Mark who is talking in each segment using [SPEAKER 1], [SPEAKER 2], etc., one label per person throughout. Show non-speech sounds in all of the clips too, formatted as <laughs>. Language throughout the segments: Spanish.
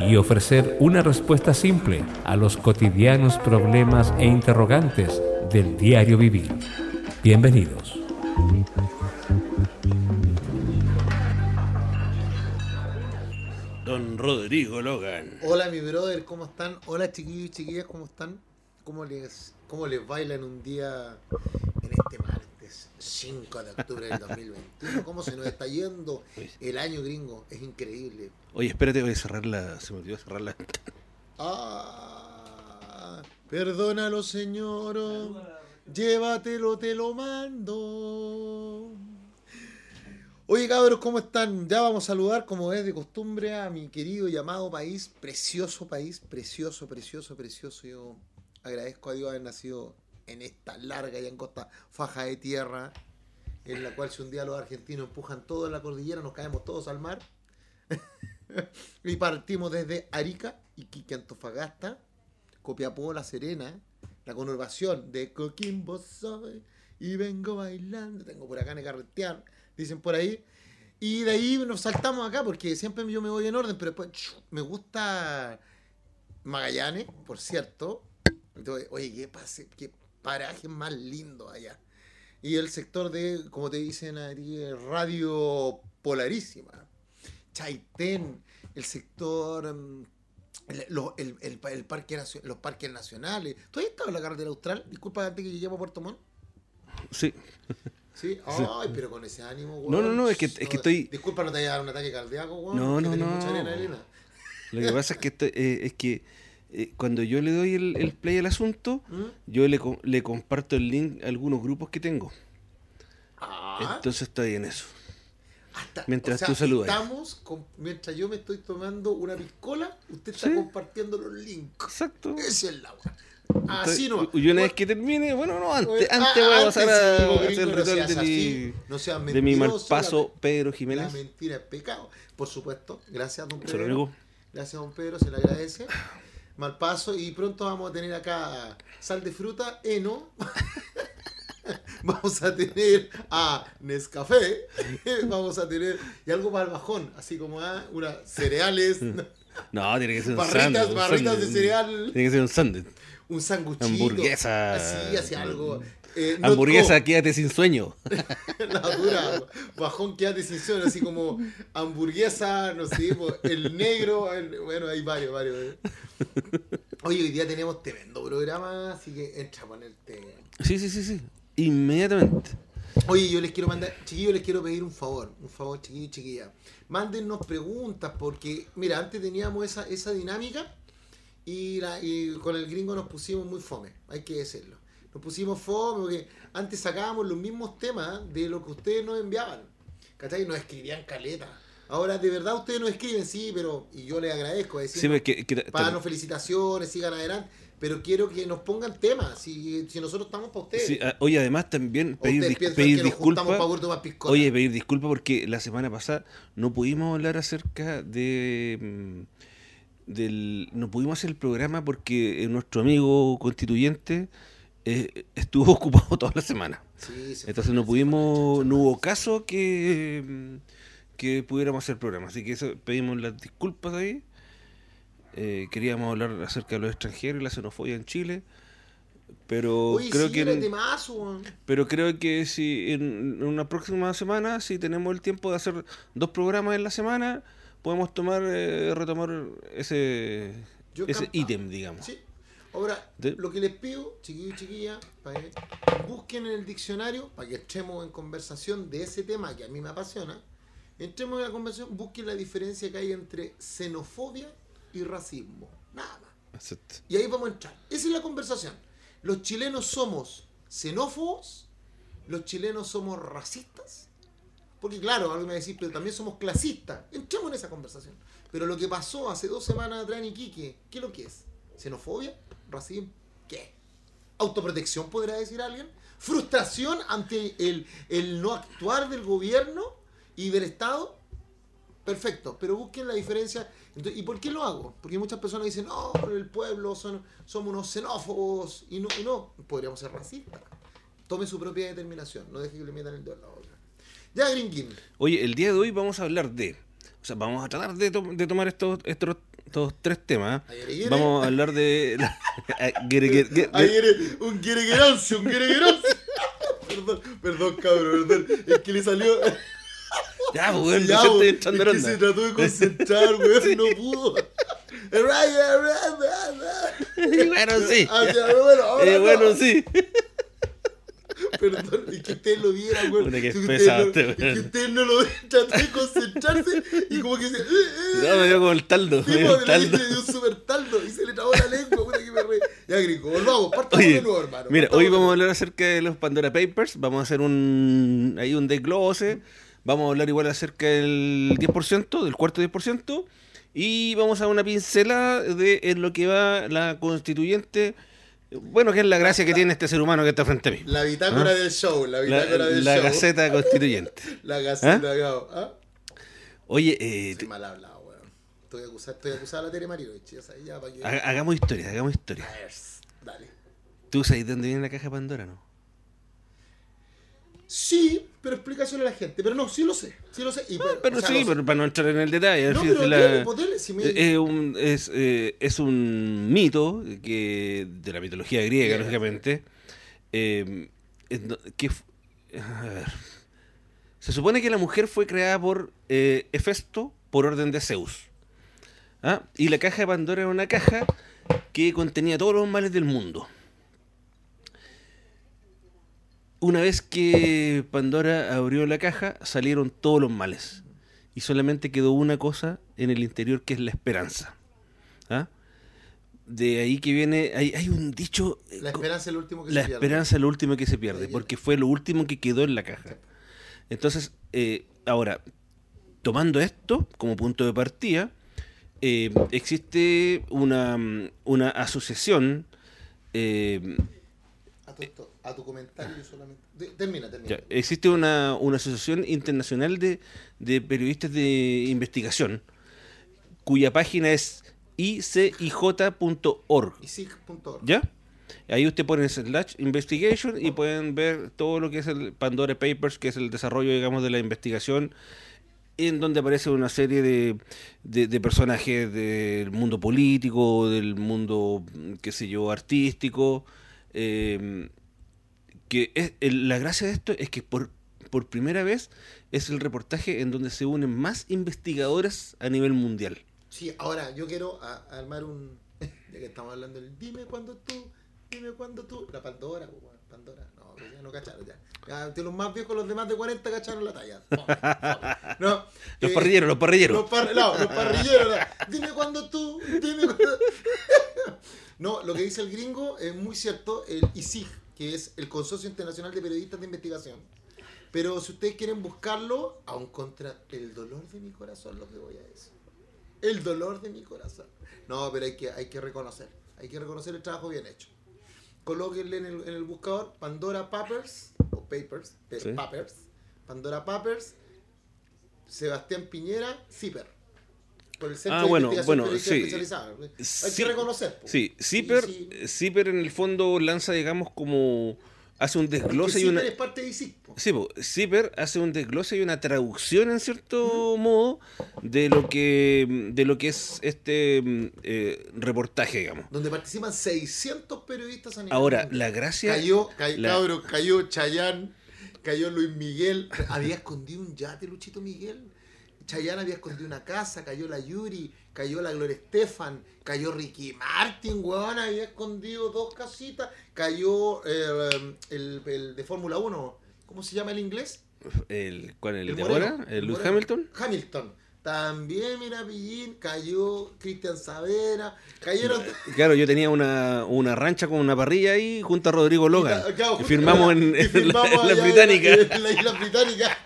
[SPEAKER 1] y ofrecer una respuesta simple a los cotidianos problemas e interrogantes del diario vivir. Bienvenidos.
[SPEAKER 2] Don Rodrigo Logan.
[SPEAKER 3] Hola mi brother, ¿cómo están? Hola chiquillos y chiquillas, ¿cómo están? ¿Cómo les, cómo les bailan un día en este martes 5 de octubre del 2021? ¿Cómo se nos está yendo el año gringo? Es increíble.
[SPEAKER 2] Oye, espérate, voy a cerrar la. Se me olvidó cerrar la.
[SPEAKER 3] Ah, perdónalo, señor. Llévatelo, te lo mando. Oye, cabros, ¿cómo están? Ya vamos a saludar, como es de costumbre, a mi querido y amado país, precioso país, precioso, precioso, precioso. Yo agradezco a Dios haber nacido en esta larga y angosta faja de tierra, en la cual si un día los argentinos empujan todo en la cordillera, nos caemos todos al mar. <laughs> y partimos desde Arica, Iquique, Antofagasta, Copiapó, La Serena, la conurbación de Coquimbo soy y vengo bailando, tengo por acá en dicen por ahí. Y de ahí nos saltamos acá porque siempre yo me voy en orden, pero después me gusta Magallanes, por cierto. Entonces, oye, qué, pase, qué paraje más lindo allá. Y el sector de, como te dicen ahí, Radio Polarísima. Chaitén, el sector, mm, el, lo- el- el- el parque, los parques nacionales. ¿Tú has estado en la carretera austral? Disculpa antes que lleguemos a Puerto Montt.
[SPEAKER 2] Sí.
[SPEAKER 3] ¿Sí? Ay, pero con ese ánimo, weón.
[SPEAKER 2] No, no, no, es que- es que estoy-
[SPEAKER 3] Disculpa, no te haya dado un ataque cardíaco, weón.
[SPEAKER 2] No, no, no.
[SPEAKER 3] mucha arena, arena.
[SPEAKER 2] Lo que pasa es que, esto- eh, es que eh, cuando yo le doy el, el play al asunto,
[SPEAKER 3] ¿Mm?
[SPEAKER 2] yo le, le comparto el link a algunos grupos que tengo.
[SPEAKER 3] Ah,
[SPEAKER 2] Entonces estoy en eso.
[SPEAKER 3] hasta-
[SPEAKER 2] mientras tú saludas.
[SPEAKER 3] Estamos, con- mientras yo me estoy tomando una piscola, usted está
[SPEAKER 2] Sí.
[SPEAKER 3] compartiendo los links.
[SPEAKER 2] Exacto.
[SPEAKER 3] Esa es la. Así no.
[SPEAKER 2] y una vez que termine, bueno, no, antes,
[SPEAKER 3] Oye,
[SPEAKER 2] antes
[SPEAKER 3] ah,
[SPEAKER 2] voy a pasar
[SPEAKER 3] sí,
[SPEAKER 2] a hacer el
[SPEAKER 3] no
[SPEAKER 2] ritual
[SPEAKER 3] seas
[SPEAKER 2] de mi,
[SPEAKER 3] así, no seas
[SPEAKER 2] de mi mal paso,
[SPEAKER 3] la-
[SPEAKER 2] Pedro
[SPEAKER 3] La
[SPEAKER 2] Jiménez.
[SPEAKER 3] mentira es pecado. Por supuesto. Gracias, don
[SPEAKER 2] Se lo
[SPEAKER 3] Pedro. Gracias, don Pedro. Se le agradece. Mal paso. Y pronto vamos a tener acá sal de fruta, heno. <laughs> vamos a tener a Nescafé. <laughs> vamos a tener. Y algo para el bajón. Así como ah, unas cereales.
[SPEAKER 2] No, tiene que ser un
[SPEAKER 3] barritas,
[SPEAKER 2] sándwich, un
[SPEAKER 3] barritas de
[SPEAKER 2] sándwich.
[SPEAKER 3] cereal.
[SPEAKER 2] Tiene que ser un sándwich.
[SPEAKER 3] Un sanguchito.
[SPEAKER 2] Hamburguesa.
[SPEAKER 3] Así, así algo. Eh,
[SPEAKER 2] Hamburguesa,
[SPEAKER 3] go.
[SPEAKER 2] quédate sin sueño. <laughs>
[SPEAKER 3] La dura, bajón que hace decisión, así como hamburguesa, no sé, el negro, el- bueno, hay varios, varios. eh. Oye, hoy día tenemos tremendo programa, así que entra a ponerte.
[SPEAKER 2] Sí, sí, sí, sí. Inmediatamente.
[SPEAKER 3] Oye, yo les quiero mandar, chiquillos, les quiero pedir un favor, un favor, chiquillos y chiquillas. Mándennos preguntas, porque, mira, antes teníamos esa, esa dinámica y, la, y con el gringo nos pusimos muy fome, hay que decirlo. Nos pusimos fome porque antes sacábamos los mismos temas de lo que ustedes nos enviaban. ¿Cachai? Nos escribían caleta. Ahora, de verdad, ustedes nos escriben, sí, pero, y yo les agradezco, decir,
[SPEAKER 2] Sí, que, que-
[SPEAKER 3] para felicitaciones, sigan adelante, pero quiero que nos pongan temas, si, si nosotros estamos para ustedes.
[SPEAKER 2] sí, ah, oye, además también pedir, dis- pedir disculpas. Oye, pedir disculpas porque la semana pasada no pudimos hablar acerca de. mm, del No pudimos hacer el programa porque eh, nuestro amigo constituyente eh, estuvo <laughs> ocupado toda la semana.
[SPEAKER 3] Sí, se
[SPEAKER 2] Entonces no pudimos, no hubo caso que, que pudiéramos hacer programa. Así que eso, pedimos las disculpas ahí. Eh, queríamos hablar acerca de los extranjeros y la xenofobia en Chile. Pero creo
[SPEAKER 3] sí,
[SPEAKER 2] que en-
[SPEAKER 3] temazo,
[SPEAKER 2] pero creo que si en, una próxima semana, si tenemos el tiempo de hacer dos programas en la semana, podemos tomar eh, retomar ese ítem, digamos.
[SPEAKER 3] Sí. Ahora,
[SPEAKER 2] De-
[SPEAKER 3] lo que les pido, chiquillos y chiquillas, busquen en el diccionario, para que entremos en conversación de ese tema que a mí me apasiona, entremos en la conversación, busquen la diferencia que hay entre xenofobia y racismo. Nada más. Y ahí vamos a entrar. Esa es la conversación. Los chilenos somos xenófobos, los chilenos somos racistas. Porque claro, algo me va a decir, pero también somos clasistas. Entremos en esa conversación. Pero lo que pasó hace dos semanas atrás en Iquique, ¿qué es lo que es? ¿Xenofobia? ¿Racismo? ¿Qué? ¿Autoprotección podrá decir alguien? ¿Frustración ante el, el no actuar del gobierno y del Estado? Perfecto, pero busquen la diferencia. ¿Y por qué lo hago? Porque muchas personas dicen, no, el pueblo son, somos unos xenófobos. Y no, y no, podríamos ser racistas. Tome su propia determinación, no deje que le metan el dedo en la boca. Ya, Gringuín.
[SPEAKER 2] Oye, el día de hoy vamos a hablar de. O sea, vamos a tratar de, de tomar estos, estos, estos tres temas.
[SPEAKER 3] Ayer, ayer.
[SPEAKER 2] Vamos a hablar de. la- <laughs>
[SPEAKER 3] Ahí eres un guereguerancio, un guereguerancio. <laughs> perdón, perdón, cabrón, perdón. Es que le salió.
[SPEAKER 2] Ya, pues, weón,
[SPEAKER 3] Ya,
[SPEAKER 2] entrando en
[SPEAKER 3] es que se trató de concentrar, weón, <laughs> no pudo.
[SPEAKER 2] Bueno, sí.
[SPEAKER 3] Ah, ya, bueno, ahora
[SPEAKER 2] Eh,
[SPEAKER 3] no.
[SPEAKER 2] bueno, sí.
[SPEAKER 3] Perdón, es que ustedes lo vieran, weón.
[SPEAKER 2] Puta, que
[SPEAKER 3] Es que no-
[SPEAKER 2] este,
[SPEAKER 3] Es que ustedes no lo ven, trató de concentrarse y como que se.
[SPEAKER 2] No, me dio como el taldo. me dio
[SPEAKER 3] Tipo,
[SPEAKER 2] el taldo.
[SPEAKER 3] le dio un super taldo y se le trabó la lengua, puta que me re. Ya, gringo, volvamos, partamos
[SPEAKER 2] Oye,
[SPEAKER 3] de nuevo, hermano.
[SPEAKER 2] mira, hoy vamos a hablar acerca de los Pandora Papers. Vamos a hacer un ahí un desglose. Vamos a hablar igual acerca del 10%, del cuarto 10%. Y vamos a una pincela de en lo que va la constituyente. Bueno, que es la gracia que tiene este ser humano que está frente a mí.
[SPEAKER 3] La bitácora del show, la
[SPEAKER 2] ¿Ah? La,
[SPEAKER 3] bitácora del
[SPEAKER 2] la
[SPEAKER 3] show.
[SPEAKER 2] Gaceta Constituyente. <laughs>
[SPEAKER 3] La gaceta. ¿Ah?
[SPEAKER 2] Oye, eh,
[SPEAKER 3] Soy mal hablado, weón. Estoy acusado, estoy acusado a la Tere Marinovich, ya sabes, ya para que.
[SPEAKER 2] ha- hagamos historia, hagamos historia.
[SPEAKER 3] A ver, Dale.
[SPEAKER 2] ¿Tú sabes de dónde viene la caja de Pandora, no?
[SPEAKER 3] Sí, pero explícaselo a la gente. Pero no, sí lo sé. Sí lo sé. Y,
[SPEAKER 2] Ah, pero
[SPEAKER 3] o sea,
[SPEAKER 2] sí, pero para no entrar en el detalle.
[SPEAKER 3] No, pero
[SPEAKER 2] la-
[SPEAKER 3] si me-
[SPEAKER 2] Eh, Es un, es, eh, es un mito que de la mitología griega, lógicamente. eh, que, a ver. se supone que la mujer fue creada por eh, Hefesto por orden de Zeus. ¿Ah? Y la caja de Pandora era una caja que contenía todos los males del mundo. Una vez que Pandora abrió la caja, salieron todos los males. Y solamente quedó una cosa en el interior que es la esperanza. ¿Ah? De ahí que viene, hay, hay un dicho... eh,
[SPEAKER 3] La esperanza es lo último que
[SPEAKER 2] la
[SPEAKER 3] se pierde.
[SPEAKER 2] esperanza es lo último que se pierde, porque fue lo último que quedó en la caja. Entonces, eh, ahora, tomando esto como punto de partida, eh, existe una, una asociación eh,
[SPEAKER 3] A tu, comentario solamente. de- termina, termina.
[SPEAKER 2] Ya, existe una, una asociación internacional de, de periodistas de investigación cuya página es icij.org.
[SPEAKER 3] Y sig.org.
[SPEAKER 2] ¿Ya? Ahí usted pone slash investigation y pueden ver todo lo que es el Pandora Papers, que es el desarrollo, digamos, de la investigación, en donde aparece una serie de, de- de personajes del mundo político, del mundo, qué sé yo, artístico. eh, que es, el- la gracia de esto es que por, por primera vez es el reportaje en donde se unen más investigadores a nivel mundial.
[SPEAKER 3] Sí, ahora yo quiero a- armar un. <laughs> Ya que estamos hablando del dime cuándo tú, dime cuándo tú. La Pandora, pues, bueno, Pandora. No, pues ya no cacharon, ya. Ya, de los más viejos, los de más de 40 cacharon la talla. No, <laughs>
[SPEAKER 2] Los
[SPEAKER 3] eh,
[SPEAKER 2] parrilleros, los parrilleros.
[SPEAKER 3] Los, par- no, los parrilleros. Dime cuándo tú, dime cuándo. <laughs> No, lo que dice el gringo es muy cierto. El ISIG, que es el Consorcio Internacional de Periodistas de Investigación. Pero si ustedes quieren buscarlo, aún contra el dolor de mi corazón, lo que voy a decir. El dolor de mi corazón. No, pero hay que, hay que reconocer. Hay que reconocer el trabajo bien hecho. Colóquenle en el, en el buscador Pandora Papers, o Papers, pe-
[SPEAKER 2] Sí.
[SPEAKER 3] Papers, Pandora Papers, Sebastián Piñera, CIPER. Por el Centro
[SPEAKER 2] Ah,
[SPEAKER 3] de
[SPEAKER 2] bueno,
[SPEAKER 3] Investigación
[SPEAKER 2] bueno, sí.
[SPEAKER 3] Especializada. Hay
[SPEAKER 2] Sí.
[SPEAKER 3] que reconocer. po.
[SPEAKER 2] Sí,
[SPEAKER 3] Y
[SPEAKER 2] Zipper,
[SPEAKER 3] sí,
[SPEAKER 2] Zipper en el fondo lanza, digamos, como hace un
[SPEAKER 3] porque
[SPEAKER 2] desglose y una...
[SPEAKER 3] CIPER es parte de ISIC. po.
[SPEAKER 2] Sí, po, Zipper hace un desglose y una traducción en cierto modo de lo que de lo que es este mm, eh, reportaje, digamos.
[SPEAKER 3] Donde participan 600 periodistas a nivel
[SPEAKER 2] Ahora,
[SPEAKER 3] mundial.
[SPEAKER 2] la gracia
[SPEAKER 3] Cayó, cay-
[SPEAKER 2] la-
[SPEAKER 3] cabro, cayó Chayán, cayó Luis Miguel. Había escondido un yate, Luchito Miguel. Chayán había escondido una casa, cayó la Yuri, cayó la Gloria Estefan, cayó Ricky Martin, weón, había escondido dos casitas, cayó eh, el, el de Fórmula 1, ¿cómo se llama el inglés?
[SPEAKER 2] el ¿cuál el,
[SPEAKER 3] El
[SPEAKER 2] de ahora?
[SPEAKER 3] el
[SPEAKER 2] Lewis. Hamilton.
[SPEAKER 3] Hamilton. También, mira, Pillín, cayó Cristian Savera, cayeron...
[SPEAKER 2] Claro, yo tenía una, una rancha con una parrilla ahí junto a Rodrigo Logan.
[SPEAKER 3] Y, claro,
[SPEAKER 2] Y
[SPEAKER 3] justo-
[SPEAKER 2] firmamos en, <laughs>
[SPEAKER 3] y
[SPEAKER 2] en
[SPEAKER 3] firmamos
[SPEAKER 2] la, en la británica. <laughs>
[SPEAKER 3] En la isla británica.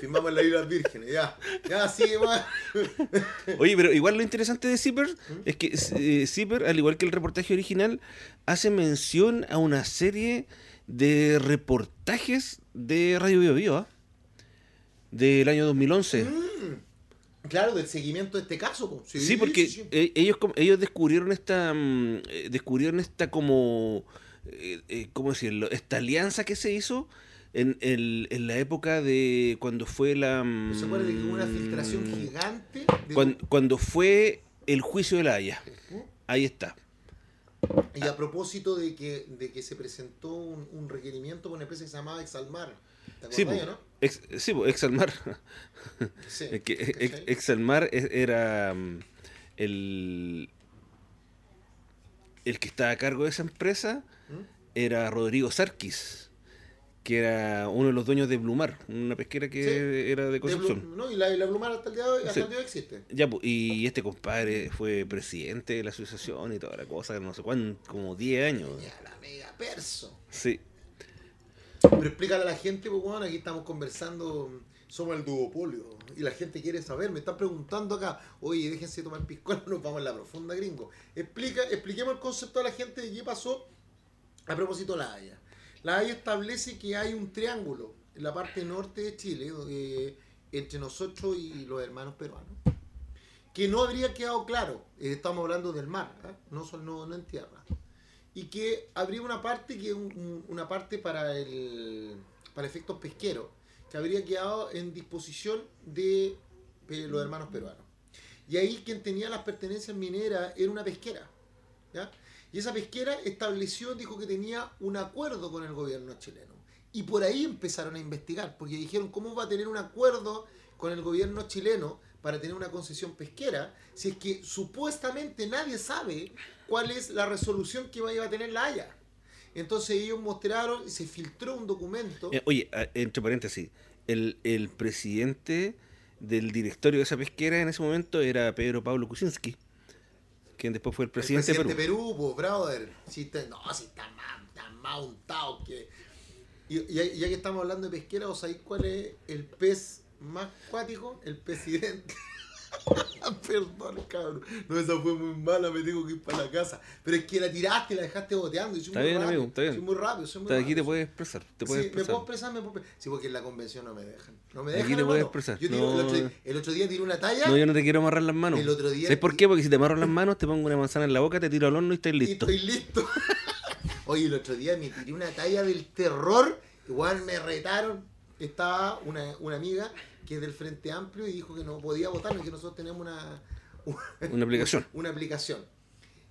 [SPEAKER 3] Firmamos las Islas Vírgenes, ya. Ya, sigue más. <laughs>
[SPEAKER 2] Oye, pero igual lo interesante de Zipper es que eh, Zipper, al igual que el reportaje original, hace mención a una serie de reportajes de Radio Bio Bio, ¿ah? del año 2011.
[SPEAKER 3] Claro, del seguimiento de este caso.
[SPEAKER 2] Sí, porque
[SPEAKER 3] sí, sí.
[SPEAKER 2] eh, ellos ellos descubrieron esta mm, eh, descubrieron esta como eh, eh, cómo decirlo esta alianza que se hizo en, el- en la época de cuando fue la
[SPEAKER 3] ¿No ¿Se acuerda de que hubo una
[SPEAKER 2] mm,
[SPEAKER 3] filtración gigante? De
[SPEAKER 2] cuan- cuando, fue el juicio de la Haya ahí está
[SPEAKER 3] Y a propósito de que, de que se presentó un, un requerimiento por una empresa que se llamaba Exalmar. ¿Te
[SPEAKER 2] sí, po,
[SPEAKER 3] no?
[SPEAKER 2] ex, sí po, Exalmar <laughs>
[SPEAKER 3] Sí.
[SPEAKER 2] Que. Exalmar era mm, el el que estaba a cargo de esa empresa
[SPEAKER 3] ¿Mm?
[SPEAKER 2] era Rodrigo Sarkis, que era uno de los dueños de Blumar, una pesquera que
[SPEAKER 3] Sí.
[SPEAKER 2] era de
[SPEAKER 3] De
[SPEAKER 2] Concepción.
[SPEAKER 3] Blum- no, y la, y la Blumar hasta el día de hoy, hasta
[SPEAKER 2] Sí.
[SPEAKER 3] el día hoy existe.
[SPEAKER 2] Ya, pues, y este compadre fue presidente de la asociación y toda la cosa, no sé cuánto, como 10 años.
[SPEAKER 3] Ya, la mega perso.
[SPEAKER 2] Sí,
[SPEAKER 3] Pero explícale a la gente, pues bueno, aquí estamos conversando, somos el duopolio, y la gente quiere saber, me están preguntando acá, oye, déjense tomar piscola, <laughs> nos vamos en la profunda, gringo. Explica, expliquemos el concepto a la gente de qué pasó a propósito de la Haya. La Haya establece que hay un triángulo en la parte norte de Chile, eh, entre nosotros y los hermanos peruanos, que no habría quedado claro, eh, estamos hablando del mar, ¿eh? no, son- no, en tierra y que habría una parte que un- una parte para el para efectos pesqueros que habría quedado en disposición de eh, los hermanos peruanos y ahí quien tenía las pertenencias mineras era una pesquera ¿ya? Y esa pesquera estableció dijo que tenía un acuerdo con el gobierno chileno y por ahí empezaron a investigar porque dijeron cómo va a tener un acuerdo con el gobierno chileno para tener una concesión pesquera si es que supuestamente nadie sabe cuál es la resolución que va a tener la Haya. Entonces ellos mostraron, se filtró un documento.
[SPEAKER 2] Eh, oye, a- entre paréntesis, el, el presidente del directorio de esa pesquera en ese momento era Pedro Pablo Kuczynski, quien después fue el presidente,
[SPEAKER 3] el presidente
[SPEAKER 2] de Perú.
[SPEAKER 3] pues, brother. Si está- no, si está más, está más untado que. Y, y ya, ya que estamos hablando de pesquera, ¿os sabéis cuál es el pez más cuático? El presidente. <laughs> Perdón, cabrón. No, esa fue muy mala, me tengo que ir para la casa. Pero es que la tiraste y la dejaste boteando. y soy
[SPEAKER 2] Está
[SPEAKER 3] muy
[SPEAKER 2] bien,
[SPEAKER 3] rápido,
[SPEAKER 2] amigo, está bien.
[SPEAKER 3] Soy muy rápido, soy muy
[SPEAKER 2] Está, aquí te puedes expresar, te puedes
[SPEAKER 3] sí, me
[SPEAKER 2] expresar.
[SPEAKER 3] puedo expresar, me puedo expresar. Sí, porque en la convención no me dejan. No me
[SPEAKER 2] Aquí
[SPEAKER 3] dejan.
[SPEAKER 2] te puedes expresar.
[SPEAKER 3] Yo tiro-
[SPEAKER 2] No.
[SPEAKER 3] el, otro, día- el otro día tiré una talla
[SPEAKER 2] No, yo no te quiero amarrar las manos.
[SPEAKER 3] El otro día-
[SPEAKER 2] ¿Sabes por qué? Porque si te amarro las manos, te pongo una manzana en la boca, te tiro al horno y estás
[SPEAKER 3] y
[SPEAKER 2] listo.
[SPEAKER 3] estoy listo. <laughs> Oye, el otro día me tiré una talla del terror. Igual me retaron. Estaba una, una amiga que es del Frente Amplio y dijo que no podía votar, que nosotros tenemos una, <laughs>
[SPEAKER 2] Una aplicación.
[SPEAKER 3] una aplicación.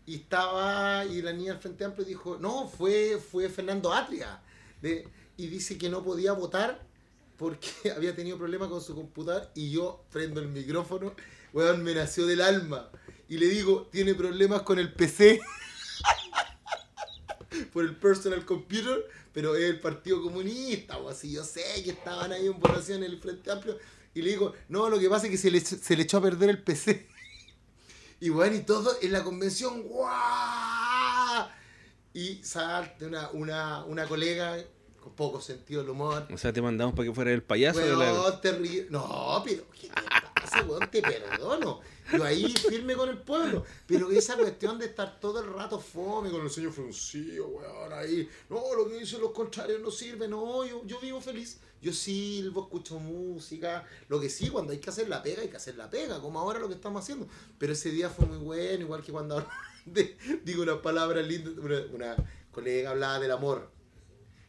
[SPEAKER 3] Y estaba, y la niña del Frente Amplio dijo, no, fue, fue Fernando Atria. De- y dice que no podía votar porque <laughs> había tenido problemas con su computador y yo prendo el micrófono, weón, me nació del alma. Y le digo, tiene problemas con el PC. <laughs> <laughs> por el personal computer, pero es el Partido Comunista, o así, yo sé que estaban ahí en votación en el Frente Amplio, y le digo, no, lo que pasa es que se le, se le echó a perder el PC. <laughs> Y bueno, y todo en la convención, ¡guau! Y salte una, una, una colega con poco sentido del humor.
[SPEAKER 2] O sea, te mandamos para que fuera el payaso de la...
[SPEAKER 3] No, pero ¿qué te pasa, weón? Te perdono. Yo ahí firme con el pueblo. Pero esa cuestión de estar todo el rato fome con el señor fruncido, weón, ahí. No, lo que dicen los contrarios no sirve. No, yo, yo vivo feliz. Yo silbo, escucho música. Lo que sí, cuando hay que hacer la pega, hay que hacer la pega, como ahora lo que estamos haciendo. Pero ese día fue muy bueno, igual que cuando <laughs> de- digo una palabra linda. Una, una colega hablaba del amor.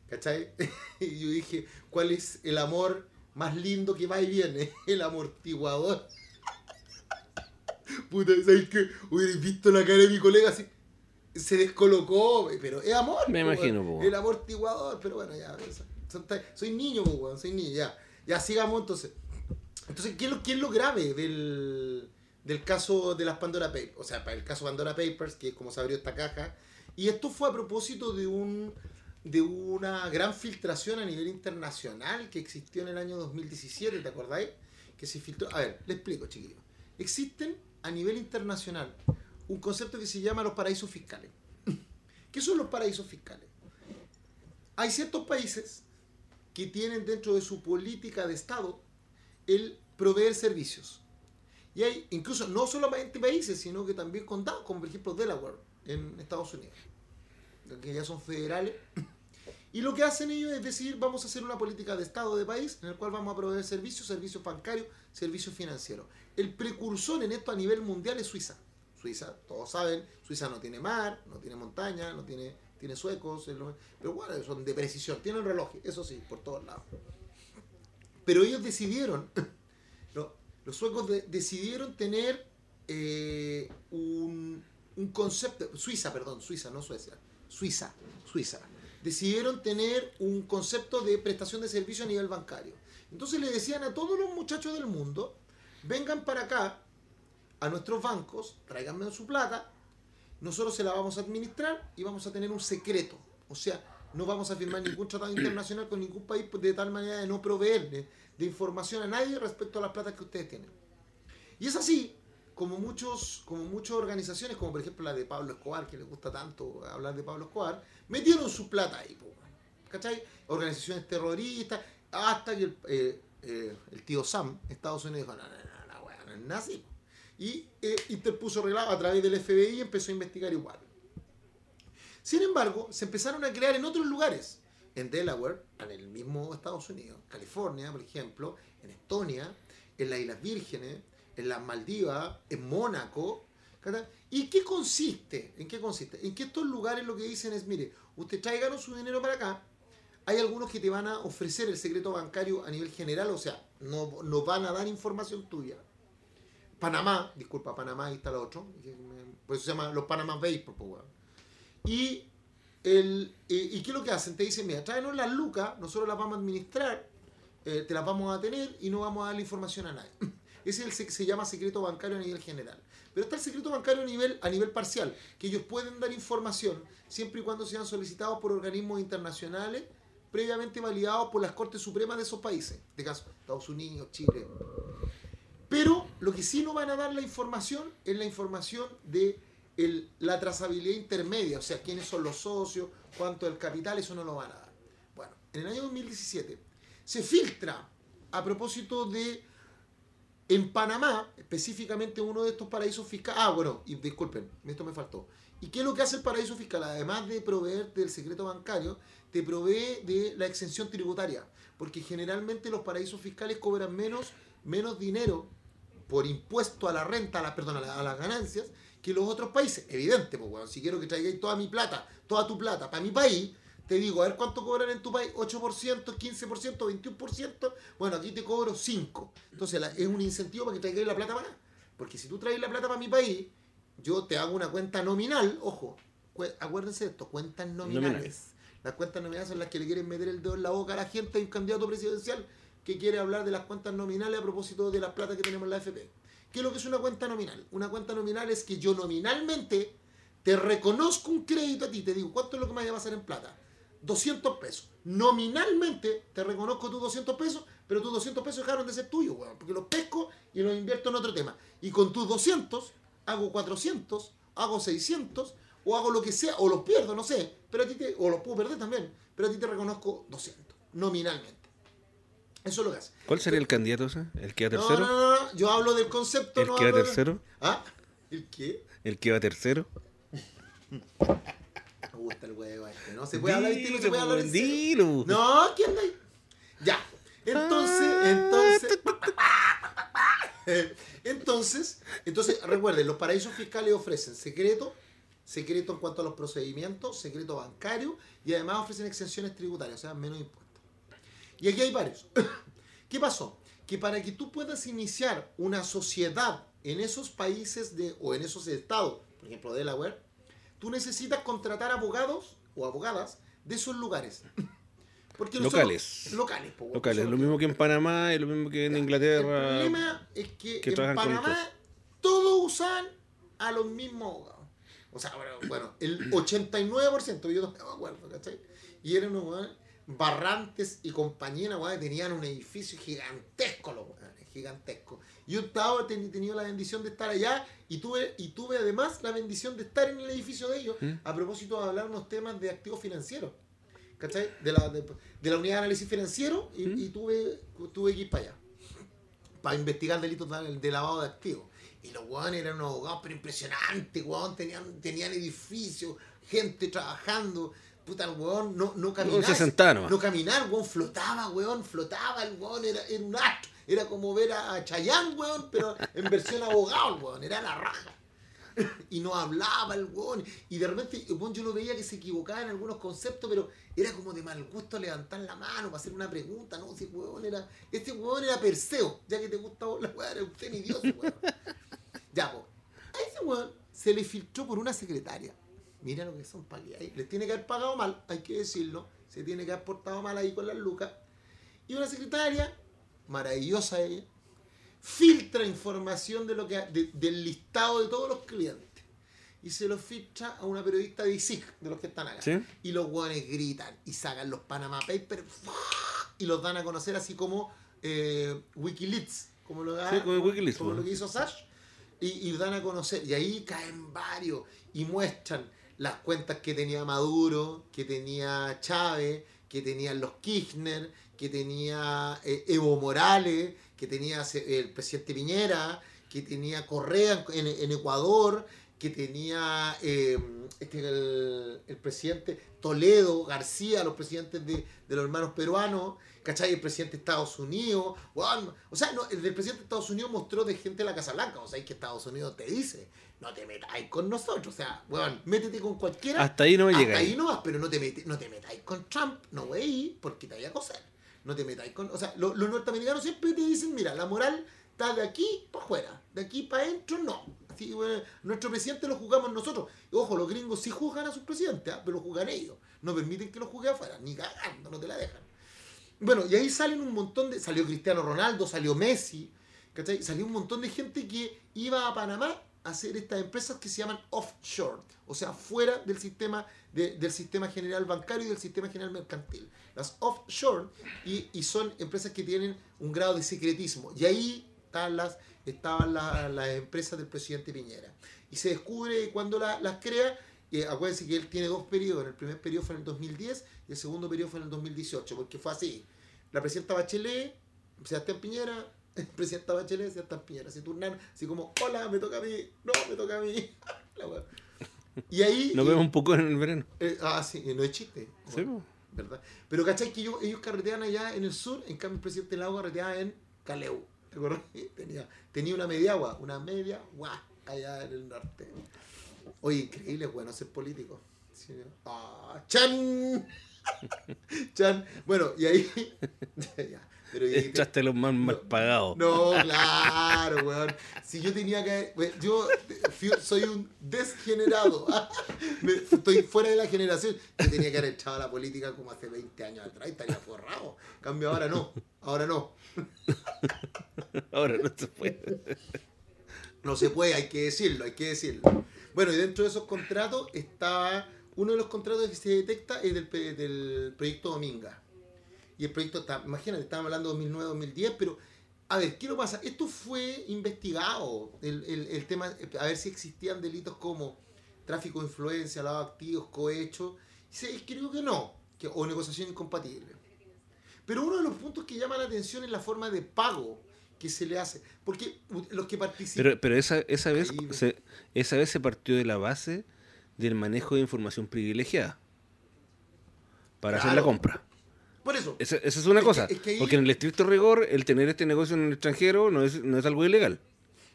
[SPEAKER 3] ¿Cachai? <laughs> Y yo dije, ¿cuál es el amor más lindo que va y viene? <laughs> El amortiguador. Puta, ¿sabes qué? Hubierais visto la cara de mi colega así. Se descolocó, pero es amor.
[SPEAKER 2] Me
[SPEAKER 3] po,
[SPEAKER 2] imagino, po.
[SPEAKER 3] El amortiguador, pero bueno, ya. son soy niño, po, weón, soy niño, ya. Ya sigamos entonces. Entonces, ¿qué es lo, qué es lo grave del, del caso de las Pandora Papers? O sea, para el caso Pandora Papers, que es como se abrió esta caja. Y esto fue a propósito de un de una gran filtración a nivel internacional que existió en el año 2017, ¿te acordáis? Que se filtró. A ver, le explico, chiquillos. Existen a nivel internacional un concepto que se llama los paraísos fiscales. ¿Qué son los paraísos fiscales? Hay ciertos países que tienen dentro de su política de Estado el proveer servicios. Y hay incluso no solamente países, sino que también condados, como por ejemplo Delaware en Estados Unidos, que ya son federales. Y lo que hacen ellos es decir, vamos a hacer una política de Estado de país en el cual vamos a proveer servicios, servicios bancarios, servicios financieros. El precursor en esto a nivel mundial es Suiza. Suiza, todos saben, Suiza no tiene mar, no tiene montaña, no tiene, tiene suecos, pero bueno, son de precisión, tienen reloj, eso sí, por todos lados. Pero ellos decidieron, <laughs> los suecos decidieron tener eh, un, un concepto, Suiza, perdón, Suiza, no Suecia, Suiza, Suiza, decidieron tener un concepto de prestación de servicio a nivel bancario. Entonces le decían a todos los muchachos del mundo, vengan para acá, a nuestros bancos, tráiganme su plata, nosotros se la vamos a administrar y vamos a tener un secreto. O sea, no vamos a firmar ningún tratado internacional con ningún país de tal manera de no proveerle de información a nadie respecto a las plata que ustedes tienen. Y es así como muchos como muchas organizaciones, como por ejemplo la de Pablo Escobar, que les gusta tanto hablar de Pablo Escobar, metieron su plata ahí, ¿cachai? Organizaciones terroristas, hasta que el, eh, eh, el tío Sam, Estados Unidos, dijo, no, no, no, es nazi y eh, interpuso reglados a través del FBI y empezó a investigar igual. Sin embargo, se empezaron a crear en otros lugares, en Delaware, en el mismo Estados Unidos, California, por ejemplo, en Estonia, en las Islas Vírgenes, en las Maldivas, en Mónaco. ¿Y qué consiste? ¿En qué consiste? En que estos lugares lo que dicen es, mire, usted tráiganos su dinero para acá, hay algunos que te van a ofrecer el secreto bancario a nivel general, o sea, no, no van a dar información tuya Panamá, disculpa, Panamá, ahí está el otro, por eso se llama los Panamá Bay, por favor. Y, el, y, qué es lo que hacen? Te dicen, mira, tráenos las lucas, nosotros las vamos a administrar, eh, te las vamos a tener y no vamos a darle información a nadie. <laughs> Ese es el se llama secreto bancario a nivel general. Pero está el secreto bancario a nivel, a nivel parcial, que ellos pueden dar información siempre y cuando sean solicitados por organismos internacionales previamente validados por las Cortes Supremas de esos países. De caso, Estados Unidos, Chile, pero lo que sí no van a dar la información es la información de la trazabilidad intermedia, o sea, quiénes son los socios, cuánto el capital, eso no lo van a dar. Bueno, en el año 2017 se filtra a propósito de en Panamá, específicamente uno de estos paraísos fiscales. Ah, bueno, y disculpen, esto me faltó. ¿Y qué es lo que hace el paraíso fiscal? Además de proveer del secreto bancario, te provee de la exención tributaria. Porque generalmente los paraísos fiscales cobran menos, menos dinero por impuesto a la renta, a, la, perdón, a, las ganancias, que los otros países. Evidente, pues, bueno, si quiero que traigáis toda mi plata, toda tu plata para mi país, te digo, a ver cuánto cobran en tu país, 8%, 15%, 21%, bueno, aquí te cobro 5%. Entonces es un incentivo para que traigáis la plata para acá. Porque si tú traes la plata para mi país, yo te hago una cuenta nominal, ojo, acuérdense de esto, cuentas nominales. Las cuentas nominales son las que le quieren meter el dedo en la boca a la gente y un candidato presidencial que quiere hablar de las cuentas nominales a propósito de la plata que tenemos en la FP. ¿Qué es lo que es una cuenta nominal? Una cuenta nominal es que yo nominalmente te reconozco un crédito a ti, te digo, ¿cuánto es lo que me vaya a pasar en plata? 200 pesos. Nominalmente te reconozco tus 200 pesos, pero tus 200 pesos dejaron de ser tuyos, porque los pesco y los invierto en otro tema. Y con tus 200 hago 400, hago 600, o hago lo que sea, o los pierdo, no sé, pero a ti te, o los puedo perder también, pero a ti te reconozco 200, nominalmente. Eso es lo que hace.
[SPEAKER 2] ¿Cuál sería el candidato ese? ¿El que va tercero?
[SPEAKER 3] No, no, no, yo hablo del concepto.
[SPEAKER 2] ¿El que va tercero?
[SPEAKER 3] ¿Ah? ¿El qué?
[SPEAKER 2] ¿El que va tercero? <laughs>
[SPEAKER 3] Me gusta el huevo este. No se puede hablar no se puede hablar
[SPEAKER 2] dilo.
[SPEAKER 3] No, ¿quién da ahí? Ya. Entonces, entonces. <laughs> entonces, entonces, recuerden, los paraísos fiscales ofrecen secreto, secreto en cuanto a los procedimientos, secreto bancario y además ofrecen exenciones tributarias, o sea, menos impuestos. Y aquí hay varios. <coughs> ¿Qué pasó? Que para que tú puedas iniciar una sociedad en esos países de, o en esos estados, por ejemplo Delaware, tú necesitas contratar abogados o abogadas de esos lugares. <coughs>
[SPEAKER 2] Porque locales.
[SPEAKER 3] locales,
[SPEAKER 2] locales. Lo mismo que en Panamá y lo mismo que en Inglaterra.
[SPEAKER 3] El problema es que, en Panamá todos usan a los mismos abogados. O sea, bueno, bueno el <coughs> 89%, yo no me acuerdo, ¿cachai? Y eran unos Barrantes y compañía, tenían un edificio gigantesco, los gigantesco. Yo estaba, tenido la bendición de estar allá y tuve, y tuve además la bendición de estar en el edificio de ellos ¿Mm? a propósito de hablar unos temas de activos financieros. ¿Cachai? De la, de, la unidad de análisis financiero y, ¿Mm? tuve, tuve que ir para allá. para investigar delitos de, de lavado de activos. Y los weones eran unos abogados, pero impresionantes, weón. Tenían, tenían edificios, gente trabajando. Puta, el weón no, no caminaba. No caminaba, el weón flotaba, weón. Flotaba, el weón era, era un astro. Era como ver a Chayanne, weón, pero en versión abogado, weón. Era la raja. Y no hablaba el weón. Y de repente, el weón, yo lo veía que se equivocaba en algunos conceptos, pero era como de mal gusto levantar la mano para hacer una pregunta, ¿no? Si weón era. Este weón era Perseo, ya que te gusta la weón, era un semidioso, weón. Ya, pues. A ese weón se le filtró por una secretaria. Mira lo que son ahí. Les tiene que haber pagado mal, hay que decirlo. Se tiene que haber portado mal ahí con las lucas. Y una secretaria, maravillosa ella, filtra información de lo que de- del listado de todos los clientes. Y se lo filtra a una periodista de ISIC, de los que están acá.
[SPEAKER 2] ¿Sí?
[SPEAKER 3] Y los guanes gritan y sacan los Panama Papers y los dan a conocer así como eh, Wikileaks, como lo, da-
[SPEAKER 2] Sí, como Wikileaks,
[SPEAKER 3] como lo que hizo Sash. Y, y dan a conocer, y ahí caen varios y muestran las cuentas que tenía Maduro, que tenía Chávez, que tenían los Kirchner, que tenía eh, Evo Morales, que tenía se- el presidente Piñera, que tenía Correa en, Ecuador, que tenía eh, este, el, el presidente Toledo, García, los presidentes de, de los hermanos peruanos, ¿cachai? El presidente de Estados Unidos, o sea, no, el del presidente de Estados Unidos mostró de gente de la Casa Blanca, o sea, es que Estados Unidos te dice, no te metáis con nosotros, o sea, weón, métete con cualquiera.
[SPEAKER 2] Hasta ahí no me
[SPEAKER 3] Hasta
[SPEAKER 2] llega.
[SPEAKER 3] ahí no vas, pero no te, mete- no te metáis con Trump, no wey, porque te vaya a coser. No te metáis con. O sea, lo- los norteamericanos siempre te dicen: mira, la moral está de aquí para afuera, de aquí para adentro no. Así, bueno, nuestro presidente lo juzgamos nosotros. Y, ojo, los gringos sí juzgan a sus presidentes, ¿ah? pero lo juzgan ellos. No permiten que lo juzgue afuera, ni cagando, no te la dejan. Bueno, y ahí salen un montón de. Salió Cristiano Ronaldo, salió Messi, ¿cachai? Salió un montón de gente que iba a Panamá a hacer estas empresas que se llaman offshore, o sea, fuera del sistema, de- del sistema general bancario y del sistema general mercantil. Las offshore y, y son empresas que tienen un grado de secretismo. Y ahí están las, estaban la- las empresas del presidente Piñera. Y se descubre cuando la- las crea, eh, acuérdense que él tiene dos periodos, el primer periodo fue en el 2010 y el segundo periodo fue en el 2018, porque fue así. La presidenta Bachelet, Sebastián Piñera, presidenta Bachelet, Sebastián Piñera, se turnaron así como, hola, me toca a mí, no, me toca a mí. <laughs> La wea. y ahí...
[SPEAKER 2] Nos vemos un poco en el verano.
[SPEAKER 3] eh, ah, sí, no es chiste.
[SPEAKER 2] Sí.
[SPEAKER 3] ¿verdad? Pero ¿cachai? Que ellos, ellos carretean allá en el sur, en cambio el presidente Lago carreteaba en Caleu. ¿Te acuerdas? <laughs> Tenía, tenía una media agua, una media agua allá en el norte. Oye, increíble, bueno, ser político. Sí, ¿no? ¡Ah! ¡Chan! <laughs> ¡Chan! Bueno, y ahí. ya, pero
[SPEAKER 2] Echaste los más mal pagados.
[SPEAKER 3] no, claro, <laughs> weón. Si yo tenía que. Yo fui- soy un desgenerado. <laughs> Estoy fuera de la generación. Yo tenía que haber echado a la política como hace 20 años atrás y estaría forrado. Cambio, ahora no. Ahora no. <laughs>
[SPEAKER 2] Ahora no se puede.
[SPEAKER 3] No se puede, hay que decirlo, hay que decirlo. Bueno, y dentro de esos contratos estaba. Uno de los contratos que se detecta es del, del proyecto Dominga. Y el proyecto está, imagínate, estábamos hablando de 2009-2010, pero a ver, ¿qué lo pasa? Esto fue investigado, el, el- el tema, a ver si existían delitos como tráfico de influencia, lavado de activos, cohecho. Se- creo que no, que, o negociación incompatible. Pero uno de los puntos que llama la atención es la forma de pago que se le hace. Porque los que participan...
[SPEAKER 2] Pero, pero esa, esa, vez se, esa vez se partió de la base del manejo de información privilegiada para hacer la compra.
[SPEAKER 3] Por eso.
[SPEAKER 2] Esa, esa es una
[SPEAKER 3] Es que-
[SPEAKER 2] cosa.
[SPEAKER 3] es que ahí-
[SPEAKER 2] Porque en el estricto rigor, el tener este negocio en el extranjero no es, no es algo ilegal.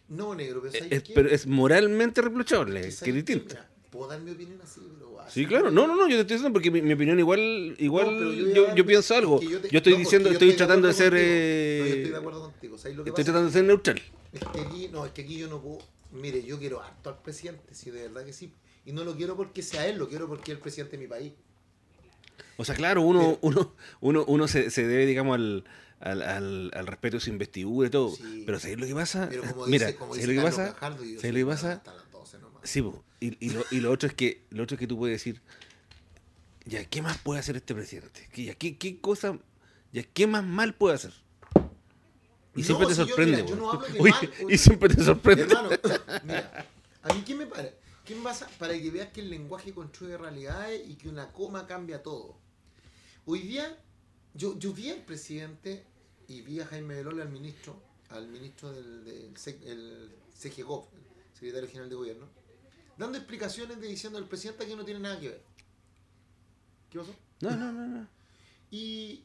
[SPEAKER 3] No, negro, pero ¿sabes
[SPEAKER 2] Es,
[SPEAKER 3] qué?
[SPEAKER 2] pero es moralmente reprochable, que
[SPEAKER 3] ¿Sabes
[SPEAKER 2] es distinto.
[SPEAKER 3] Puedo dar mi opinión así.
[SPEAKER 2] Sí, claro. No, no, no, yo te estoy diciendo porque mi, mi opinión igual, igual
[SPEAKER 3] No,
[SPEAKER 2] yo, pienso algo.
[SPEAKER 3] que
[SPEAKER 2] Yo, estoy
[SPEAKER 3] no,
[SPEAKER 2] diciendo, estoy tratando de ser...
[SPEAKER 3] contigo.
[SPEAKER 2] eh,
[SPEAKER 3] No, yo estoy de acuerdo contigo. ¿Sabes lo que
[SPEAKER 2] estoy
[SPEAKER 3] pasa?
[SPEAKER 2] tratando de ser neutral.
[SPEAKER 3] Es que aquí, no, es que aquí yo no puedo. Mire, yo quiero harto al presidente, sí, de verdad que sí. Y no lo quiero porque sea él, lo quiero porque es el presidente de mi país.
[SPEAKER 2] O sea, claro, uno, uno, uno, uno se, se debe, digamos, al, al, al, al respeto de su investidura y todo.
[SPEAKER 3] Sí.
[SPEAKER 2] Pero ¿sabes lo que pasa?
[SPEAKER 3] Pero como
[SPEAKER 2] Mira,
[SPEAKER 3] dice, como
[SPEAKER 2] ¿sabes
[SPEAKER 3] dice
[SPEAKER 2] lo que
[SPEAKER 3] Carlos
[SPEAKER 2] pasa?
[SPEAKER 3] Gajardo, yo
[SPEAKER 2] ¿Sabes lo que pasa?
[SPEAKER 3] hasta las 12 nomás.
[SPEAKER 2] Sí, po. y, y, lo, y lo otro es que lo otro es que tú puedes decir, ya, ¿qué más puede hacer este presidente? ¿Qué, ya, qué, qué cosa, ya, qué más mal puede hacer? Y
[SPEAKER 3] No,
[SPEAKER 2] siempre te
[SPEAKER 3] si yo,
[SPEAKER 2] sorprende,
[SPEAKER 3] mira, yo no hablo de mal,
[SPEAKER 2] y siempre te sorprende.
[SPEAKER 3] Hermano, mira, a mí qué me para, qué me pasa para que veas que el lenguaje construye realidades y que una coma cambia todo. Hoy día, yo, yo vi al presidente y vi a Jaime Belole, al ministro, al ministro del, del el CGGOV, el secretario general de gobierno, dando explicaciones de diciendo el presidente aquí no tiene nada que ver. ¿Qué pasó?
[SPEAKER 2] No, no, no, no.
[SPEAKER 3] Y,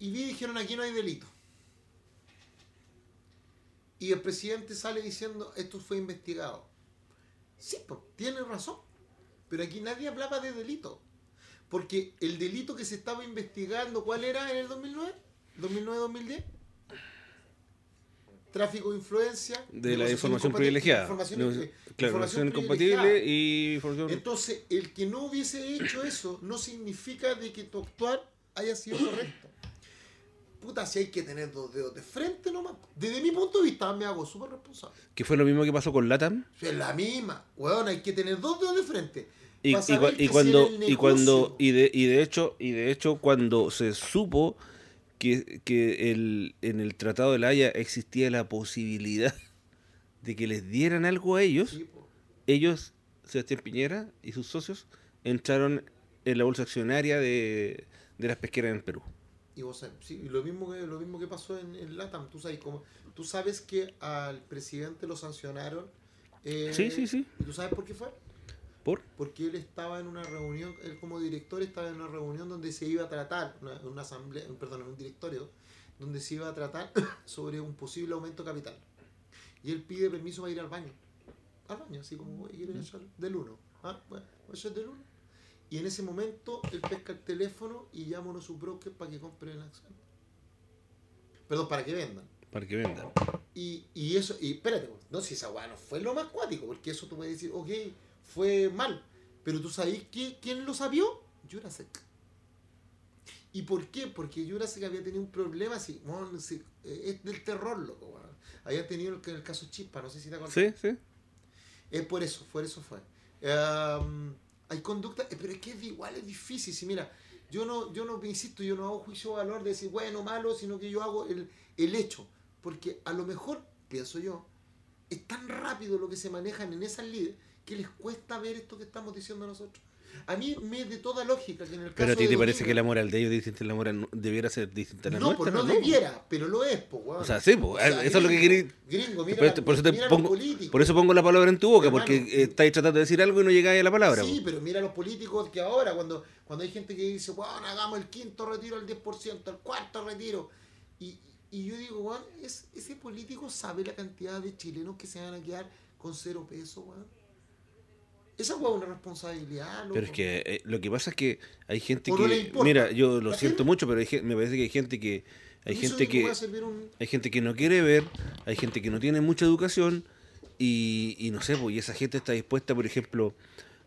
[SPEAKER 3] y vi y dijeron aquí no hay delito. Y el presidente sale diciendo esto fue investigado. Sí, pues, tiene razón. Pero aquí nadie hablaba de delito. Porque el delito que se estaba investigando, ¿cuál era en el 2009? ¿2009-2010? Tráfico de influencia.
[SPEAKER 2] De la información privilegiada.
[SPEAKER 3] información-
[SPEAKER 2] No, claro,
[SPEAKER 3] información
[SPEAKER 2] incompatible y información.
[SPEAKER 3] Entonces, el que no hubiese hecho eso no significa de que tu actuar haya sido correcto. Puta, si hay que tener dos dedos de frente nomás. Desde mi punto de vista me hago súper responsable.
[SPEAKER 2] Que fue lo mismo que pasó con Latam.
[SPEAKER 3] Es la misma. Weón, hay que tener dos dedos de frente.
[SPEAKER 2] Y, cuando y cuando y de y de hecho y de hecho cuando se supo que, que el, en el tratado de la Haya existía la posibilidad <laughs> de que les dieran algo a ellos
[SPEAKER 3] Sí,
[SPEAKER 2] ellos Sebastián Piñera y sus socios entraron en la bolsa accionaria de, de las pesqueras en Perú
[SPEAKER 3] Y vos sabés, sí, y lo mismo que lo mismo que pasó en, en LATAM, tú sabes cómo, tú sabes que al presidente lo sancionaron. eh,
[SPEAKER 2] Sí, sí, sí.
[SPEAKER 3] ¿Y tú sabes por qué fue?
[SPEAKER 2] Por
[SPEAKER 3] porque él estaba en una reunión, él como director estaba en una reunión donde se iba a tratar, una, una asamblea, perdón, en un directorio, donde se iba a tratar <coughs> sobre un posible aumento de capital. Y él pide permiso para ir al baño. Al baño, así como "Oye, quiero ir del 1. Ah, bueno, voy a del 1. Y en ese momento él pesca el teléfono y llama a sus brokers para que compren la acción. Perdón, para que vendan.
[SPEAKER 2] para que vendan
[SPEAKER 3] Y, y eso, y espérate, no, si esa weá no fue lo más cuático, porque eso tú puedes decir, ok, fue mal, pero tú sabes que, quién lo sabió? Jurassic. ¿Y por qué? Porque Jurassic había tenido un problema así, bueno, sí, eh, es del terror, loco, weón. Había tenido el, el caso Chispa, no sé si te acuerdas.
[SPEAKER 2] sí sí
[SPEAKER 3] Es por eso, por eso fue. Em, hay conducta, eh, pero es que es igual, es difícil. Si mira, yo no, yo no, insisto, yo no hago juicio de valor de decir bueno, malo, sino que yo hago el, el hecho. Porque a lo mejor, pienso yo, es tan rápido lo que se manejan en esas líderes que les cuesta ver esto que estamos diciendo nosotros. A mí me es de toda lógica que en el caso
[SPEAKER 2] pero a ti te parece que la moral de ellos distinta la moral debiera ser distinta a la
[SPEAKER 3] No, pues
[SPEAKER 2] nuestra
[SPEAKER 3] no debiera, pero lo es, pues, weón.
[SPEAKER 2] O sea, sí, pues, eso es lo que
[SPEAKER 3] gringo, Gringo, mira,
[SPEAKER 2] por,
[SPEAKER 3] la-
[SPEAKER 2] por eso te
[SPEAKER 3] mira
[SPEAKER 2] pongo
[SPEAKER 3] políticos.
[SPEAKER 2] por eso pongo la palabra en tu boca
[SPEAKER 3] Hermano,
[SPEAKER 2] porque estáis tratando de decir algo y no llegáis a la palabra
[SPEAKER 3] Sí,
[SPEAKER 2] po.
[SPEAKER 3] pero mira los políticos que ahora, cuando, cuando hay gente que dice, bueno, hagamos el quinto retiro al 10%, el cuarto retiro. Y, y yo digo, weón, es, ese político sabe la cantidad de chilenos que se van a quedar con cero pesos, weón. Esa weón es una responsabilidad, loco.
[SPEAKER 2] Pero es que eh, lo que pasa es que hay gente
[SPEAKER 3] O
[SPEAKER 2] que
[SPEAKER 3] no le importa.
[SPEAKER 2] mira, yo lo
[SPEAKER 3] ¿La
[SPEAKER 2] siento mucho, pero hay me parece que hay gente que hay gente que
[SPEAKER 3] un-
[SPEAKER 2] hay gente que no quiere ver, hay gente que no tiene mucha educación y, y no sé, pues y esa gente está dispuesta, por ejemplo,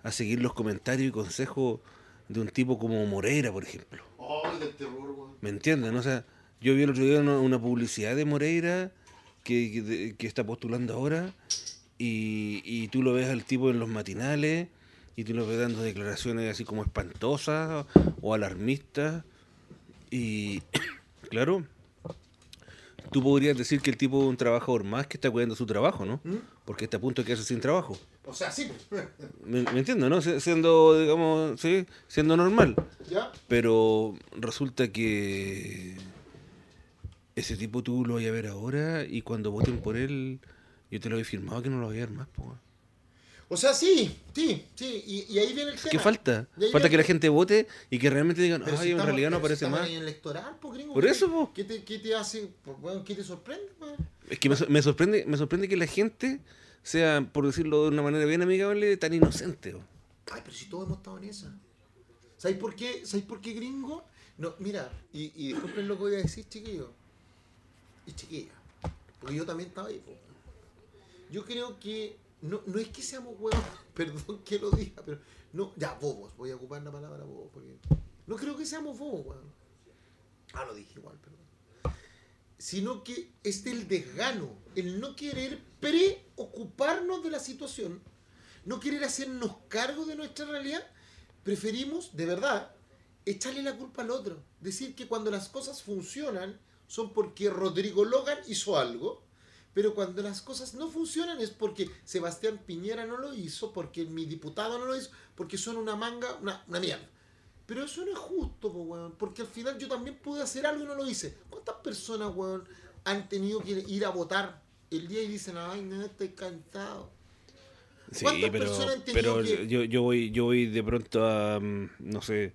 [SPEAKER 2] a seguir los comentarios y consejos de un tipo como Moreira, por ejemplo.
[SPEAKER 3] Ay, del terror.
[SPEAKER 2] ¿Me entienden? O sea, yo vi el otro día una, una publicidad de Moreira que, que está postulando ahora y, y tú lo ves al tipo en los matinales y tú lo ves dando declaraciones así como espantosas o alarmistas y <coughs> claro, tú podrías decir que el tipo es un trabajador más que está cuidando su trabajo, ¿no?
[SPEAKER 3] ¿Mm?
[SPEAKER 2] Porque está a punto de quedarse sin trabajo.
[SPEAKER 3] O sea, sí.
[SPEAKER 2] ¿Me, me entiendes, no? Siendo, digamos, sí, siendo normal.
[SPEAKER 3] ¿Ya?
[SPEAKER 2] Pero resulta que ese tipo tú lo vas a ver ahora y cuando voten por él, yo te lo he firmado que no lo voy a ver más. po.
[SPEAKER 3] O sea, sí, sí, sí. Y, y ahí viene el tema.
[SPEAKER 2] ¿Qué falta? Falta
[SPEAKER 3] viene-
[SPEAKER 2] que la gente vote y que realmente digan,
[SPEAKER 3] Pero
[SPEAKER 2] ay,
[SPEAKER 3] si
[SPEAKER 2] en realidad no
[SPEAKER 3] si
[SPEAKER 2] aparece
[SPEAKER 3] estamos
[SPEAKER 2] más.
[SPEAKER 3] en el electoral, po, gringo,
[SPEAKER 2] Por
[SPEAKER 3] ¿qué-
[SPEAKER 2] eso, po.
[SPEAKER 3] ¿Qué te, qué te hace? po, weón, ¿Qué te sorprende, weón?
[SPEAKER 2] Es que me sorprende me sorprende que la gente sea, por decirlo de una manera bien amigable, tan inocente. po.
[SPEAKER 3] Ay, pero si todos hemos estado en esa. ¿Sabes por qué? ¿Sabes por qué, gringo? No, mira, y, y disculpen lo que voy a decir, chiquillo. Y chiquilla. Porque yo también estaba ahí, po. Yo creo que no, no es que seamos huevos, <laughs> perdón que lo diga, pero no, ya, bobos, voy a ocupar la palabra bobos, porque no creo que seamos bobos, weón. Ah, lo dije igual, perdón. Sino que es del desgano, el no querer preocuparnos de la situación, no querer hacernos cargo de nuestra realidad, preferimos, de verdad, echarle la culpa al otro. Decir que cuando las cosas funcionan son porque Rodrigo Logan hizo algo, pero cuando las cosas no funcionan es porque Sebastián Piñera no lo hizo, porque mi diputado no lo hizo, porque son una manga, una, una mierda. Pero eso no es justo, po, weón, porque al final yo también pude hacer algo y no lo hice. ¿Cuántas personas, weón, han tenido que ir a votar el día y dicen, ay, no, estoy cansado.
[SPEAKER 2] Sí,
[SPEAKER 3] ¿Cuántas
[SPEAKER 2] pero, pero
[SPEAKER 3] que-
[SPEAKER 2] yo, yo voy yo voy de pronto a, mm, no sé,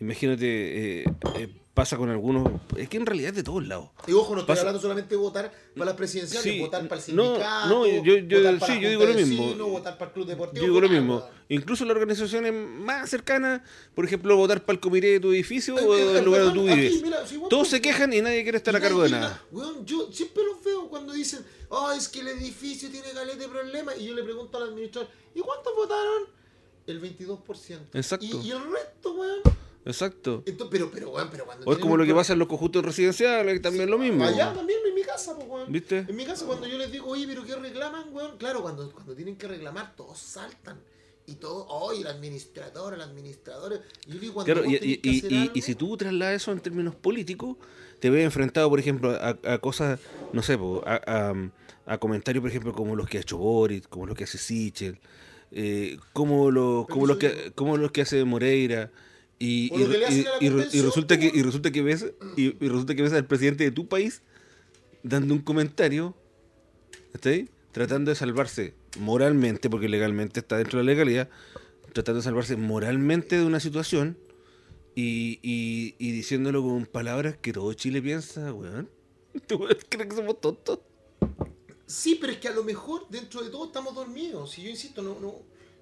[SPEAKER 2] imagínate, eh, eh, pasa con algunos, es que en realidad es de todos lados.
[SPEAKER 3] Y ojo, no estoy
[SPEAKER 2] Pasa-
[SPEAKER 3] hablando solamente de votar para las presidenciales,
[SPEAKER 2] Sí,
[SPEAKER 3] votar para el
[SPEAKER 2] no,
[SPEAKER 3] sindicato,
[SPEAKER 2] no, yo- yo-
[SPEAKER 3] votar para
[SPEAKER 2] sí, yo digo lo mismo.
[SPEAKER 3] votar para el club deportivo.
[SPEAKER 2] Yo digo lo mismo. Incluso las organizaciones más cercanas, por ejemplo, votar para el comité de tu edificio
[SPEAKER 3] Ay,
[SPEAKER 2] o del lugar donde tú vives.
[SPEAKER 3] mira, si vos
[SPEAKER 2] Todos se quejan y nadie quiere estar a cargo de nada.
[SPEAKER 3] Weón, yo siempre los veo cuando dicen, oh, es que el edificio tiene galete de problemas. Y yo le pregunto al administrador, ¿y cuántos votaron? El 22%.
[SPEAKER 2] Exacto.
[SPEAKER 3] Y, y el resto, weón.
[SPEAKER 2] Exacto.
[SPEAKER 3] Entonces, pero, pero, weón, pero cuando.
[SPEAKER 2] O es como lo que pasa en los conjuntos residenciales, que también es lo mismo.
[SPEAKER 3] Allá también en mi casa, pues, weón.
[SPEAKER 2] ¿Viste?
[SPEAKER 3] En mi casa, cuando yo les digo, oye, pero ¿qué reclaman, weón? Claro, cuando, cuando tienen que reclamar, todos saltan. Y todo, oye, el administrador, el administrador. Y yo digo, cuando
[SPEAKER 2] Claro,
[SPEAKER 3] vos
[SPEAKER 2] y,
[SPEAKER 3] algo-
[SPEAKER 2] si tú trasladas eso en términos políticos, te ves enfrentado, por ejemplo, a, a cosas, no sé, po, a, a- a comentarios, por ejemplo, como los que ha hecho Boris, como los que hace Sichel, eh, como, los, como, los que, como los que hace Moreira. Y, y, y- y y resulta que y resulta que ves y, y resulta que ves al presidente de tu país dando un comentario tratando de salvarse moralmente porque legalmente está dentro de la legalidad tratando de salvarse moralmente de una situación y, y, y diciéndolo con palabras que todo Chile piensa, weón. <laughs> ¿Tú crees que somos tontos?
[SPEAKER 3] Sí, pero es que a lo mejor dentro de todo estamos dormidos. Si yo insisto, no, no,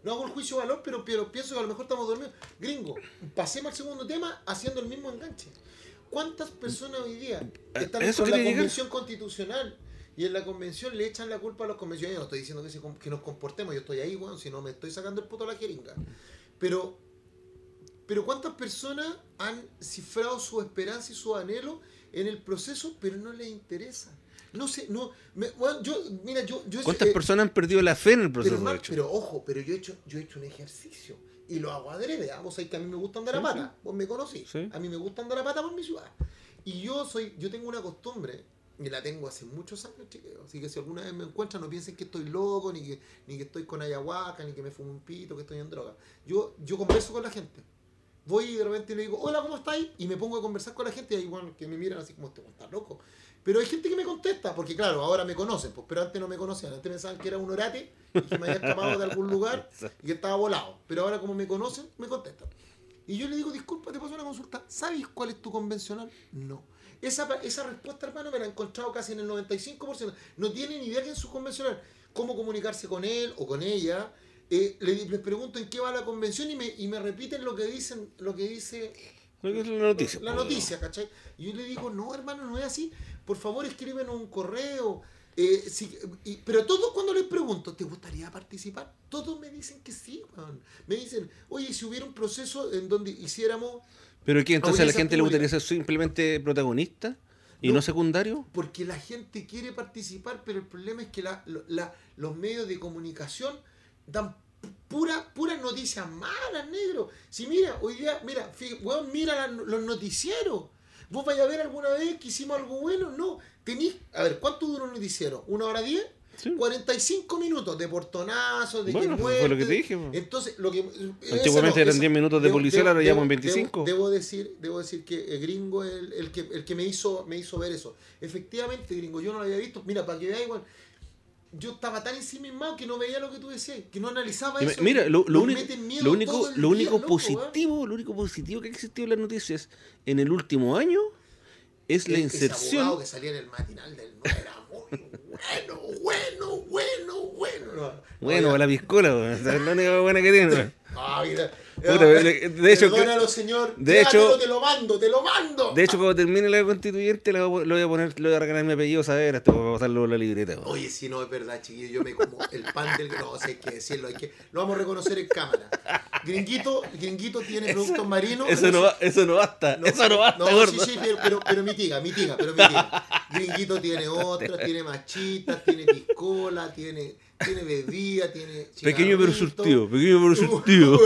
[SPEAKER 3] no hago el juicio de valor, pero, pero pienso que a lo mejor estamos dormidos. Gringo, pasemos al segundo tema haciendo el mismo enganche. ¿Cuántas personas hoy día
[SPEAKER 2] A-
[SPEAKER 3] están con la convención constitucional y en la convención le echan la culpa a los convencionales? Yo no estoy diciendo que, se com- que nos comportemos, yo estoy ahí, weón, si no me estoy sacando el puto a la jeringa. Pero, pero ¿cuántas personas han cifrado su esperanza y su anhelo en el proceso, pero no les interesa? No sé, no. me- weón, yo, mira, yo. yo
[SPEAKER 2] ¿Cuántas
[SPEAKER 3] eh,
[SPEAKER 2] personas han perdido la fe en el
[SPEAKER 3] pero,
[SPEAKER 2] proceso, de
[SPEAKER 3] Mar-
[SPEAKER 2] hecho?
[SPEAKER 3] pero ojo, pero yo he hecho, yo he hecho un ejercicio y lo hago adrede. ¿ah? Vos sabés que a mí me gusta andar a
[SPEAKER 2] Sí,
[SPEAKER 3] pata. Vos me conocí.
[SPEAKER 2] Sí.
[SPEAKER 3] A mí me gusta andar a pata por mi ciudad. Y yo soy, yo tengo una costumbre, y la tengo hace muchos años, chiquillos. Así que si alguna vez me encuentran, no piensen que estoy loco, ni que, ni que estoy con ayahuasca, ni que me fumo un pito, que estoy en droga. Yo, yo converso con la gente. Voy y de repente le digo, hola, ¿cómo estáis? Y me pongo a conversar con la gente y hay igual que me miran así como, este está loco. Pero hay gente que me contesta, porque claro, ahora me conocen, pues, pero antes no me conocían. Antes pensaban que era un orate y que me había escapado de algún lugar <laughs> y que estaba volado. Pero ahora como me conocen, me contestan. Y yo le digo, disculpa, te paso una consulta. ¿Sabes cuál es tu convencional? No. Esa, esa respuesta, hermano, me la he encontrado casi en el 95%. No tiene ni idea quién es su convencional. Cómo comunicarse con él o con ella. Eh, le- les pregunto en qué va la convención y me, y me repiten lo que dicen, lo que dice
[SPEAKER 2] Lo que es la noticia.
[SPEAKER 3] la
[SPEAKER 2] po,
[SPEAKER 3] noticia, ¿cachai? Y yo le digo, no, hermano, no es así. Por favor, escríbenos un correo. Eh, si- y- pero todos cuando les pregunto, ¿te gustaría participar? Todos me dicen que sí. Me dicen, oye, si hubiera un proceso en donde hiciéramos...
[SPEAKER 2] ¿Pero qué? Entonces a la gente le gustaría ser simplemente protagonista y
[SPEAKER 3] No.
[SPEAKER 2] no, secundario.
[SPEAKER 3] Porque la gente quiere participar, pero el problema es que la- la- los medios de comunicación dan pura, puras noticias malas, negro. Si mira, hoy día, mira, weón, mira la- los noticieros. ¿Vos vais a ver alguna vez que hicimos algo bueno? No. Tenís, a ver, ¿cuánto dura un noticiero? ¿Una hora diez?
[SPEAKER 2] Sí.
[SPEAKER 3] 45 minutos de portonazos, de
[SPEAKER 2] Bueno,
[SPEAKER 3] que
[SPEAKER 2] fue lo que te dije.
[SPEAKER 3] Entonces, lo que.
[SPEAKER 2] Antiguamente eran 10 minutos de policial, ahora llevamos en 25.
[SPEAKER 3] Debo, decir, debo decir que el gringo es el, el que, el que me hizo, me hizo ver eso. Efectivamente, gringo, yo no lo había visto. Mira, para que veáis, igual. Yo estaba tan ensimismado que no veía lo que tú decías, que no analizaba eso.
[SPEAKER 2] Mira, lo, lo único, lo único, lo
[SPEAKER 3] día,
[SPEAKER 2] único
[SPEAKER 3] loco,
[SPEAKER 2] positivo, lo único positivo que ha existido en las noticias en el último año es la inserción.
[SPEAKER 3] que salía en el matinal del no era muy bueno, bueno, bueno, bueno. No,
[SPEAKER 2] Bueno, la piscola, es la única buena que tiene.
[SPEAKER 3] mira.
[SPEAKER 2] Puta, de- <laughs> hecho,
[SPEAKER 3] Perdónalo, señor.
[SPEAKER 2] de
[SPEAKER 3] Llévatelo,
[SPEAKER 2] hecho-
[SPEAKER 3] te lo mando, te lo mando.
[SPEAKER 2] De hecho, cuando termine la constituyente, le voy a- a poner, le voy a regalar mi apellido saber hasta para pasarlo en la libreta.
[SPEAKER 3] Oye, si no es verdad, chiquillo, yo me como el pan del... No, sé hay que decirlo, hay que... lo vamos a reconocer en cámara. Gringuito, Gringuito tiene productos marinos.
[SPEAKER 2] Eso no, va- eso no basta, eso no basta,
[SPEAKER 3] no,
[SPEAKER 2] gordo.
[SPEAKER 3] sí, sí, pero, pero, pero mitiga, mitiga, pero mitiga. Gringuito tiene otras, tiene machitas, tiene piscola, tiene, tiene bebida, tiene
[SPEAKER 2] Pequeño pero surtido, pequeño pero surtido.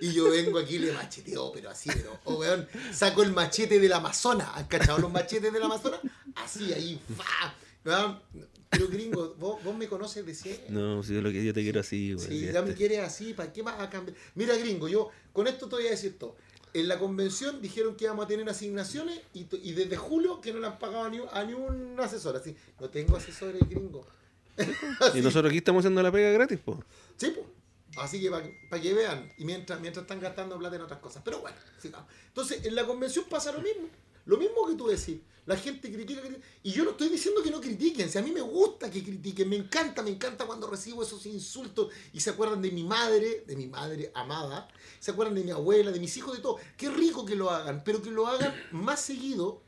[SPEAKER 3] y yo vengo aquí y le macheteo, pero así, pero, oh, weón, saco el machete del Amazonas. ¿Han cachado los machetes del Amazonas? Así, ahí. ¿verdad? Pero gringo, vos, vos me conoces de siempre.
[SPEAKER 2] No, si yo lo que yo te quiero así, weón.
[SPEAKER 3] Si
[SPEAKER 2] ya
[SPEAKER 3] me quieres así, ¿para qué vas a cambiar? Mira, gringo, yo con esto te voy a decir todo. En la convención dijeron que íbamos a tener asignaciones y, y desde julio que no le han pagado a ni, a ni un asesor. Así, no tengo asesores gringos. <laughs>
[SPEAKER 2] Y nosotros aquí estamos haciendo la pega gratis, pues.
[SPEAKER 3] Sí, pues. Así que para que vean, y mientras, mientras están gastando plata en otras cosas. Pero bueno, sigamos. Entonces, en la convención pasa lo mismo. Lo mismo que tú decís. La gente critica, critica. Y yo no estoy diciendo que no critiquen. Si a mí me gusta que critiquen, me encanta, me encanta cuando recibo esos insultos y se acuerdan de mi madre, de mi madre amada, se acuerdan de mi abuela, de mis hijos, de todo. Qué rico que lo hagan, pero que lo hagan más seguido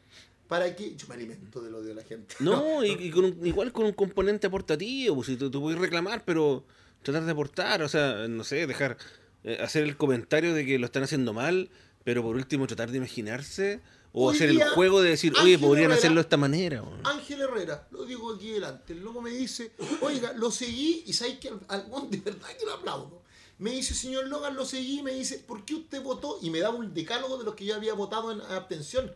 [SPEAKER 3] para que. Yo me alimento del odio de la gente.
[SPEAKER 2] No, <laughs> y, y con un- igual con un componente aportativo, pues si tú, tú puedes reclamar, pero tratar de aportar, o sea, no sé, dejar, eh, hacer el comentario de que lo están haciendo mal, pero por último tratar de imaginarse o
[SPEAKER 3] Hoy
[SPEAKER 2] hacer el juego de decir, oye,
[SPEAKER 3] Ángel
[SPEAKER 2] podrían
[SPEAKER 3] Herrera-
[SPEAKER 2] hacerlo de esta manera.
[SPEAKER 3] Ángel Herrera, lo digo aquí delante, el loco me dice, oiga, lo seguí y sabéis que al, al- de verdad que lo aplaudo. Me dice, señor Logan, lo seguí, me dice, ¿por qué usted votó? Y me da un decálogo de los que yo había votado en abstención.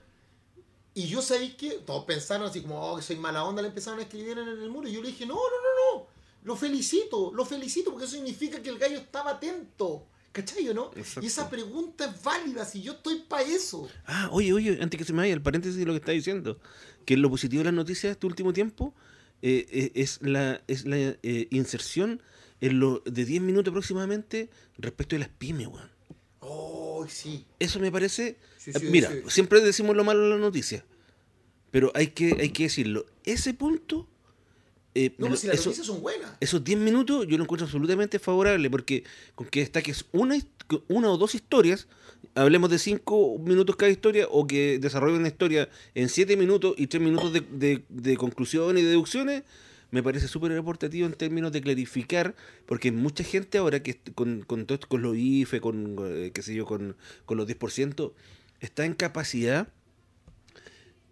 [SPEAKER 3] Y yo sabéis que todos pensaron así como, oh, que soy mala onda, le empezaron a escribir en el muro. Y yo le dije, no, no, no, no, lo felicito, lo felicito, porque eso significa que el gallo estaba atento. ¿Cachai o no?
[SPEAKER 2] Exacto.
[SPEAKER 3] Y esa pregunta es válida, si yo estoy para eso.
[SPEAKER 2] Ah, oye, oye, antes que se me vaya, el paréntesis de lo que está diciendo, que lo positivo de las noticias de este último tiempo eh, eh, es la, es la eh, inserción en lo de 10 minutos aproximadamente respecto de las pymes, weón.
[SPEAKER 3] Oh, sí.
[SPEAKER 2] Eso me parece.
[SPEAKER 3] Sí,
[SPEAKER 2] eh,
[SPEAKER 3] sí,
[SPEAKER 2] mira,
[SPEAKER 3] sí.
[SPEAKER 2] siempre decimos lo malo en las noticias. Pero hay que, hay que decirlo. Ese punto. eh,
[SPEAKER 3] No,
[SPEAKER 2] lo-
[SPEAKER 3] si las
[SPEAKER 2] eso-
[SPEAKER 3] noticias son buenas.
[SPEAKER 2] esos 10 minutos yo lo encuentro absolutamente favorable porque con que destaques una, una o dos historias, hablemos de 5 minutos cada historia o que desarrollen una historia en 7 minutos y 3 minutos de, de, de conclusiones y deducciones, me parece súper aportativo en términos de clarificar, porque mucha gente ahora que con, con todo esto, con los IFE, con, eh, qué sé yo, con, con los 10%, está en capacidad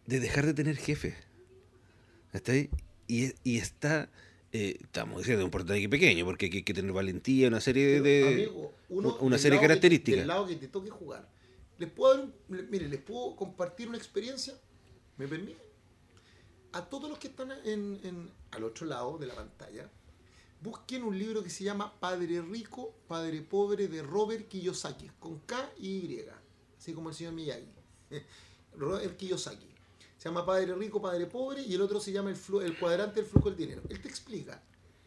[SPEAKER 2] de dejar de tener jefe. ¿Está ahí? Y, y está, eh, estamos diciendo un porcentaje pequeño, porque hay que, tener valentía, una serie
[SPEAKER 3] Pero,
[SPEAKER 2] de...
[SPEAKER 3] amigo, uno
[SPEAKER 2] una serie de
[SPEAKER 3] que-
[SPEAKER 2] características.
[SPEAKER 3] del lado que te toque jugar. ¿Les puedo mire, les puedo compartir una experiencia. ¿Me permite? A todos los que están al otro lado de la pantalla, busquen un libro que se llama Padre Rico, Padre Pobre de Robert Kiyosaki, con K y Y, así como el señor Miyagi. <laughs> Robert Kiyosaki. Se llama Padre Rico, Padre Pobre, y el otro se llama el, cuadrante del flujo del dinero. Él te explica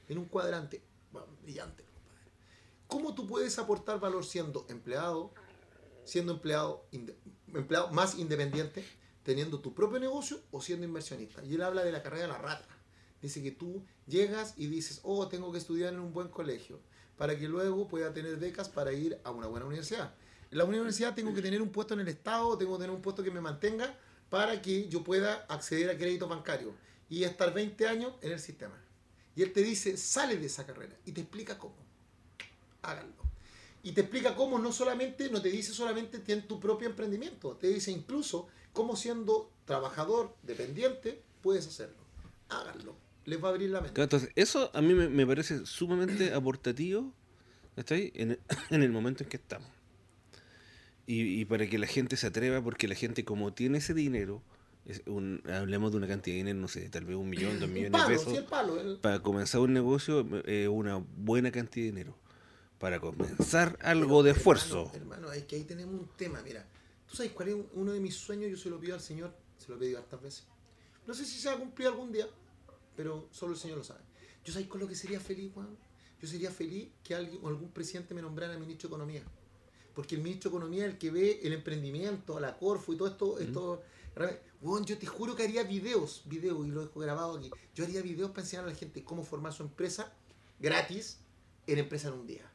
[SPEAKER 3] en un cuadrante brillante, cómo tú puedes aportar valor siendo empleado, siendo empleado más independiente, teniendo tu propio negocio o siendo inversionista. Y él habla de la carrera de la rata. Dice que tú llegas y dices, oh, tengo que estudiar en un buen colegio, para que luego pueda tener becas para ir a una buena universidad. En la universidad tengo que tener un puesto en el Estado, tengo que tener un puesto que me mantenga para que yo pueda acceder a créditos bancarios y estar 20 años en el sistema. Y él te dice, sale de esa carrera y te explica cómo. Háganlo. Y te explica cómo no solamente, no te dice solamente ten tu propio emprendimiento, te dice incluso cómo siendo trabajador dependiente puedes hacerlo. Háganlo. Les va a abrir la mente.
[SPEAKER 2] Entonces, eso a mí me, me parece sumamente <clears throat> aportativo ¿está ahí? En, <clears throat> en el momento en que estamos. Y, y para que la gente se atreva, porque la gente como tiene ese dinero, es un, hablemos de una cantidad de dinero, no sé, tal vez un millón, dos <clears throat> millones
[SPEAKER 3] palo,
[SPEAKER 2] de
[SPEAKER 3] sí,
[SPEAKER 2] pesos,
[SPEAKER 3] el palo. el-
[SPEAKER 2] para comenzar un negocio es una buena cantidad de dinero. Para comenzar algo de esfuerzo.
[SPEAKER 3] Hermano, hermano, es que ahí tenemos un tema, mira. ¿Tú sabes cuál es un- uno de mis sueños? Yo se lo pido al Señor, se lo he pedido hartas veces. No sé si se va a cumplir algún día, pero solo el Señor lo sabe. ¿Yo sabes con lo que sería feliz, Juan? Yo sería feliz que alguien o algún presidente me nombrara ministro de Economía. Porque el ministro de Economía es el que ve el emprendimiento, la Corfo y todo esto. esto Juan, yo te juro que haría videos, videos, y lo dejo grabado aquí. Yo haría videos para enseñar a la gente cómo formar su empresa gratis en empresa en un día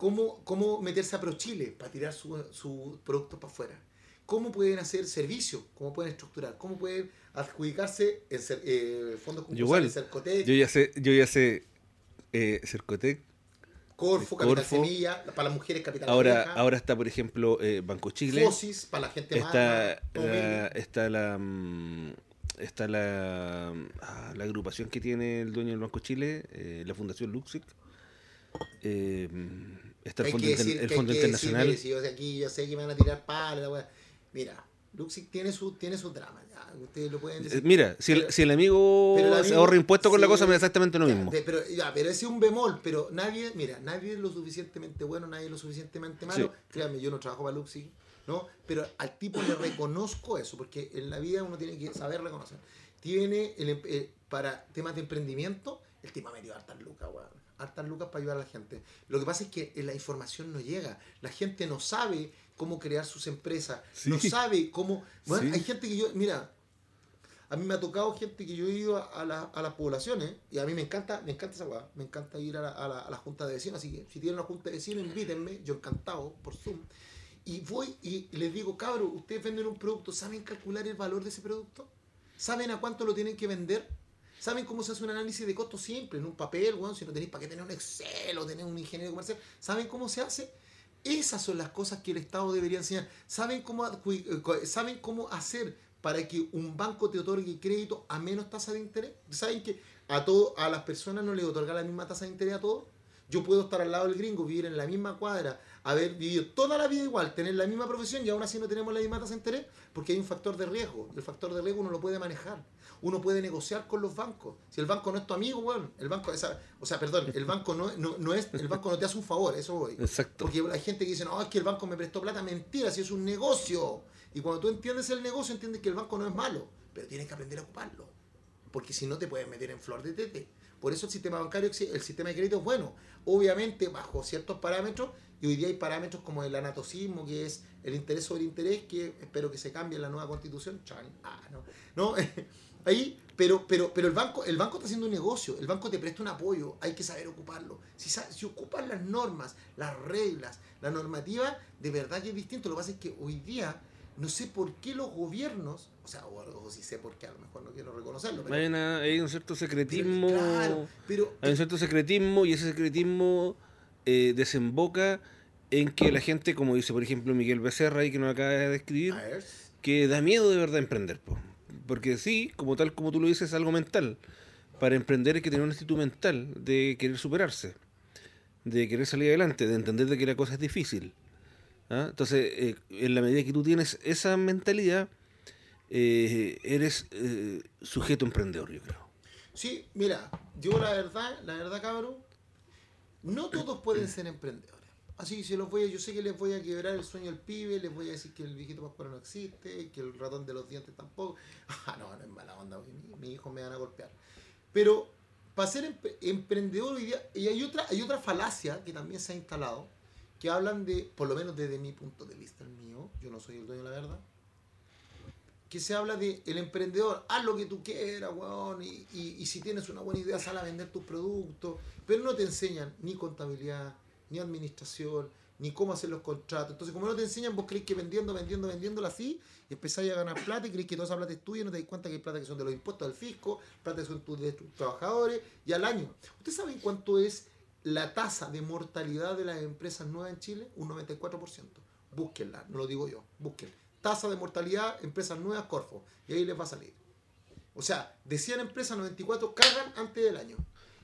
[SPEAKER 3] cómo, cómo meterse a ProChile para tirar sus su productos para afuera. Cómo pueden hacer servicios, cómo pueden estructurar, cómo pueden adjudicarse en cer- eh, fondos concursales, Cercotec,
[SPEAKER 2] Yo ya sé, yo ya sé, eh, Cercotec,
[SPEAKER 3] Corfo, Capital
[SPEAKER 2] Corfo.
[SPEAKER 3] Semilla, para las mujeres Capital
[SPEAKER 2] ahora,
[SPEAKER 3] Vieja,
[SPEAKER 2] ahora está por ejemplo eh, Banco Chile.
[SPEAKER 3] Fosis, para la gente más-
[SPEAKER 2] está la,
[SPEAKER 3] humilde.
[SPEAKER 2] está la mm, está la ah, la agrupación que tiene el dueño del Banco Chile eh, la Fundación Luxic eh, está el
[SPEAKER 3] Hay
[SPEAKER 2] Fondo,
[SPEAKER 3] que
[SPEAKER 2] Inter-
[SPEAKER 3] decir-
[SPEAKER 2] el
[SPEAKER 3] que-
[SPEAKER 2] Fondo
[SPEAKER 3] que decir,
[SPEAKER 2] Internacional
[SPEAKER 3] si yo de aquí yo sé que me van a tirar. Mira, Luxic tiene su, tiene su drama, ya, ustedes lo pueden
[SPEAKER 2] Eh,
[SPEAKER 3] decir.
[SPEAKER 2] mira si el, si el amigo
[SPEAKER 3] el
[SPEAKER 2] se
[SPEAKER 3] amigo-
[SPEAKER 2] ahorra impuestos con la cosa me da exactamente lo mismo
[SPEAKER 3] pero, ya, pero ese es un bemol, pero nadie, mira, nadie es lo suficientemente bueno, nadie es lo suficientemente malo.
[SPEAKER 2] Sí.
[SPEAKER 3] Créanme, yo no trabajo para Luxi, ¿no? Pero al tipo le reconozco eso, porque en la vida uno tiene que saber reconocer. Tiene, el, eh, para temas de emprendimiento, el tipo ha metido hartas lucas, weón. Hartas lucas para ayudar a la gente. Lo que pasa es que la información no llega. La gente no sabe cómo crear sus empresas. No sabe cómo... Bueno,
[SPEAKER 2] Sí.
[SPEAKER 3] hay gente que yo... Mira, a mí me ha tocado gente que yo he ido a, a la- a las poblaciones y a mí me encanta, me encanta esa weá, me encanta ir a la, a, la, a la junta de vecinos, así que si tienen una junta de vecinos, invítenme, yo encantado por Zoom. Y voy y les digo, cabros, ustedes venden un producto, ¿saben calcular el valor de ese producto? ¿Saben a cuánto lo tienen que vender? ¿Saben cómo se hace un análisis de costo simple en un papel, weón? Si no tenéis para qué tener un Excel o tener un ingeniero comercial. ¿Saben cómo se hace? Esas son las cosas que el Estado debería enseñar. ¿Saben cómo, eh, ¿Saben cómo hacer para que un banco te otorgue crédito a menos tasa de interés? ¿Saben que a, todo, a las personas no les otorga la misma tasa de interés a todos? Yo puedo estar al lado del gringo, vivir en la misma cuadra, haber vivido toda la vida igual, tener la misma profesión y aún así no tenemos la misma tasa de interés porque hay un factor de riesgo. El factor de riesgo uno lo puede manejar. Uno puede negociar con los bancos. Si el banco no es tu amigo, bueno, el banco, esa- o sea, perdón, el banco no, no, no es, el banco no te hace un favor, eso voy.
[SPEAKER 2] Exacto.
[SPEAKER 3] Porque hay gente que dice, no, es que el banco me prestó plata, mentira, si es un negocio. Y cuando tú entiendes el negocio, entiendes que el banco no es malo, pero tienes que aprender a ocuparlo. Porque si no te puedes meter en flor de tete. Por eso el sistema bancario, el sistema de crédito es bueno. Obviamente bajo ciertos parámetros, y hoy día hay parámetros como el anatocismo, que es el interés sobre interés, que espero que se cambie en la nueva constitución. Chan, ah, no. No, <laughs> ahí, pero, pero, pero el banco, el banco está haciendo un negocio, el banco te presta un apoyo, hay que saber ocuparlo. Si, si ocupan las normas, las reglas, la normativa, de verdad que es distinto. Lo que pasa es que hoy día no sé por qué los gobiernos, o sea, o, o si sé por qué, a lo mejor no quiero reconocerlo, pero,
[SPEAKER 2] Hay, una- hay un cierto secretismo.
[SPEAKER 3] claro, pero
[SPEAKER 2] Hay un cierto secretismo y ese secretismo eh, desemboca en que la gente, como dice por ejemplo Miguel Becerra, ahí que nos acaba de escribir,
[SPEAKER 3] a ver,
[SPEAKER 2] que da miedo de verdad emprender. po. Porque sí, como tal como tú lo dices, es algo mental. Para emprender hay que tener un actitud mental de querer superarse, de querer salir adelante, de entender de que la cosa es difícil. ¿ah? Entonces, eh, en la medida que tú tienes esa mentalidad, eh, eres eh, sujeto emprendedor, yo creo.
[SPEAKER 3] Sí, mira, yo la verdad, la verdad, cabrón, no todos pueden ser emprendedores. Así que si los voy a, yo sé que les voy a quebrar el sueño al pibe, les voy a decir que el viejito pascuero no existe, que el ratón de los dientes tampoco. <laughs> Ah, no, no es mala onda, porque mi, hijo me van a golpear. Pero para ser empre- emprendedor y hay otra, hay otra falacia que también se ha instalado, que hablan de, por lo menos desde mi punto de vista, el mío, yo no soy el dueño de la verdad, que se habla de el emprendedor, haz lo que tú quieras, weón, y- y si tienes una buena idea, sal a vender tus productos, pero no te enseñan ni contabilidad, ni administración, ni cómo hacer los contratos. Entonces, como no te enseñan, vos creéis que vendiendo, vendiendo, vendiéndola así, y empezáis a ganar plata y creéis que toda esa plata es tuya y no te das cuenta que hay plata que son de los impuestos del fisco, plata que son de tus trabajadores, y al año. ¿Ustedes saben cuánto es la tasa de mortalidad de las empresas nuevas en Chile? Un 94%. Búsquenla, no lo digo yo, búsquenla. Tasa de mortalidad, empresas nuevas, Corfo. Y ahí les va a salir. O sea, de 100 empresas, 94 cagan antes del año.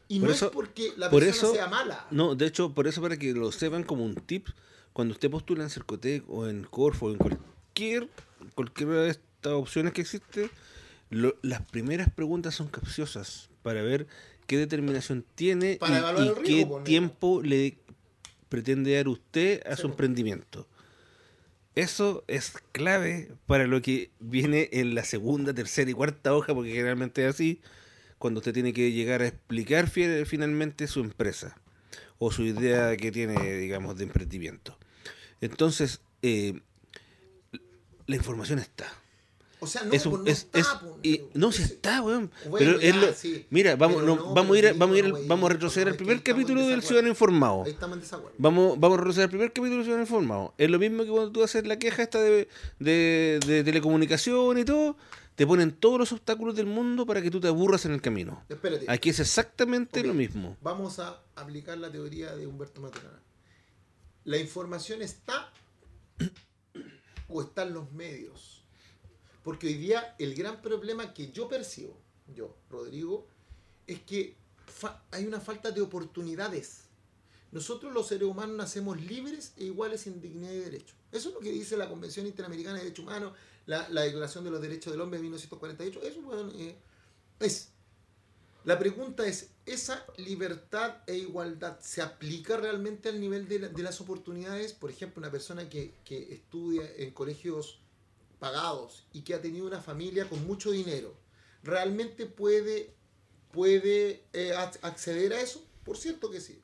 [SPEAKER 3] Y
[SPEAKER 2] Por
[SPEAKER 3] no
[SPEAKER 2] eso-
[SPEAKER 3] es porque la
[SPEAKER 2] por
[SPEAKER 3] persona
[SPEAKER 2] eso-
[SPEAKER 3] sea mala.
[SPEAKER 2] No, de hecho, por eso para que lo sepan como un tip, cuando usted postula en Cercotec o en Corfo o en cualquier, cualquiera de estas opciones que existe, lo- las primeras preguntas son capciosas para ver qué determinación tiene
[SPEAKER 3] Para
[SPEAKER 2] y-
[SPEAKER 3] riesgo,
[SPEAKER 2] qué tiempo le pretende dar usted a
[SPEAKER 3] Sí,
[SPEAKER 2] su
[SPEAKER 3] po.
[SPEAKER 2] emprendimiento. Eso es clave para lo que viene en la segunda, tercera y cuarta hoja, porque generalmente es así, cuando usted tiene que llegar a explicar fi- finalmente su empresa o su idea que tiene, digamos, de emprendimiento. Entonces, eh, la información está.
[SPEAKER 3] O sea, no,
[SPEAKER 2] Es un-
[SPEAKER 3] pues no
[SPEAKER 2] es-
[SPEAKER 3] está,
[SPEAKER 2] es-
[SPEAKER 3] pues,
[SPEAKER 2] y- no, si está, weón.
[SPEAKER 3] Bueno,
[SPEAKER 2] pero es lo-
[SPEAKER 3] sí.
[SPEAKER 2] mira, vamos, no,
[SPEAKER 3] no,
[SPEAKER 2] vamos a ir, vamos a ir,
[SPEAKER 3] güey,
[SPEAKER 2] vamos a retroceder al primer capítulo del. Ciudadano Informado.
[SPEAKER 3] Ahí estamos en desacuerdo.
[SPEAKER 2] Vamos, vamos a retroceder al primer capítulo de Ciudadano Informado. Es lo mismo que cuando tú haces la queja esta de, de, de telecomunicación y todo, te ponen todos los obstáculos del mundo para que tú te aburras en el camino.
[SPEAKER 3] Espérate.
[SPEAKER 2] Aquí es exactamente
[SPEAKER 3] Ok,
[SPEAKER 2] lo mismo.
[SPEAKER 3] Vamos a aplicar la teoría de Humberto Maturana. ¿La información está o están los medios? Porque hoy día el gran problema que yo percibo, yo, Rodrigo, es que hay una falta de oportunidades. Nosotros los seres humanos nacemos libres e iguales en dignidad y derecho. Eso es lo que dice la Convención Interamericana de Derechos Humanos, la, la Declaración de los Derechos del Hombre de 1948. Eso eh, es La pregunta es, ¿esa libertad e igualdad se aplica realmente al nivel de, la- de las oportunidades? Por ejemplo, una persona que, que estudia en colegios pagados y que ha tenido una familia con mucho dinero, ¿realmente puede, puede eh, ac- acceder a eso? Por cierto que sí.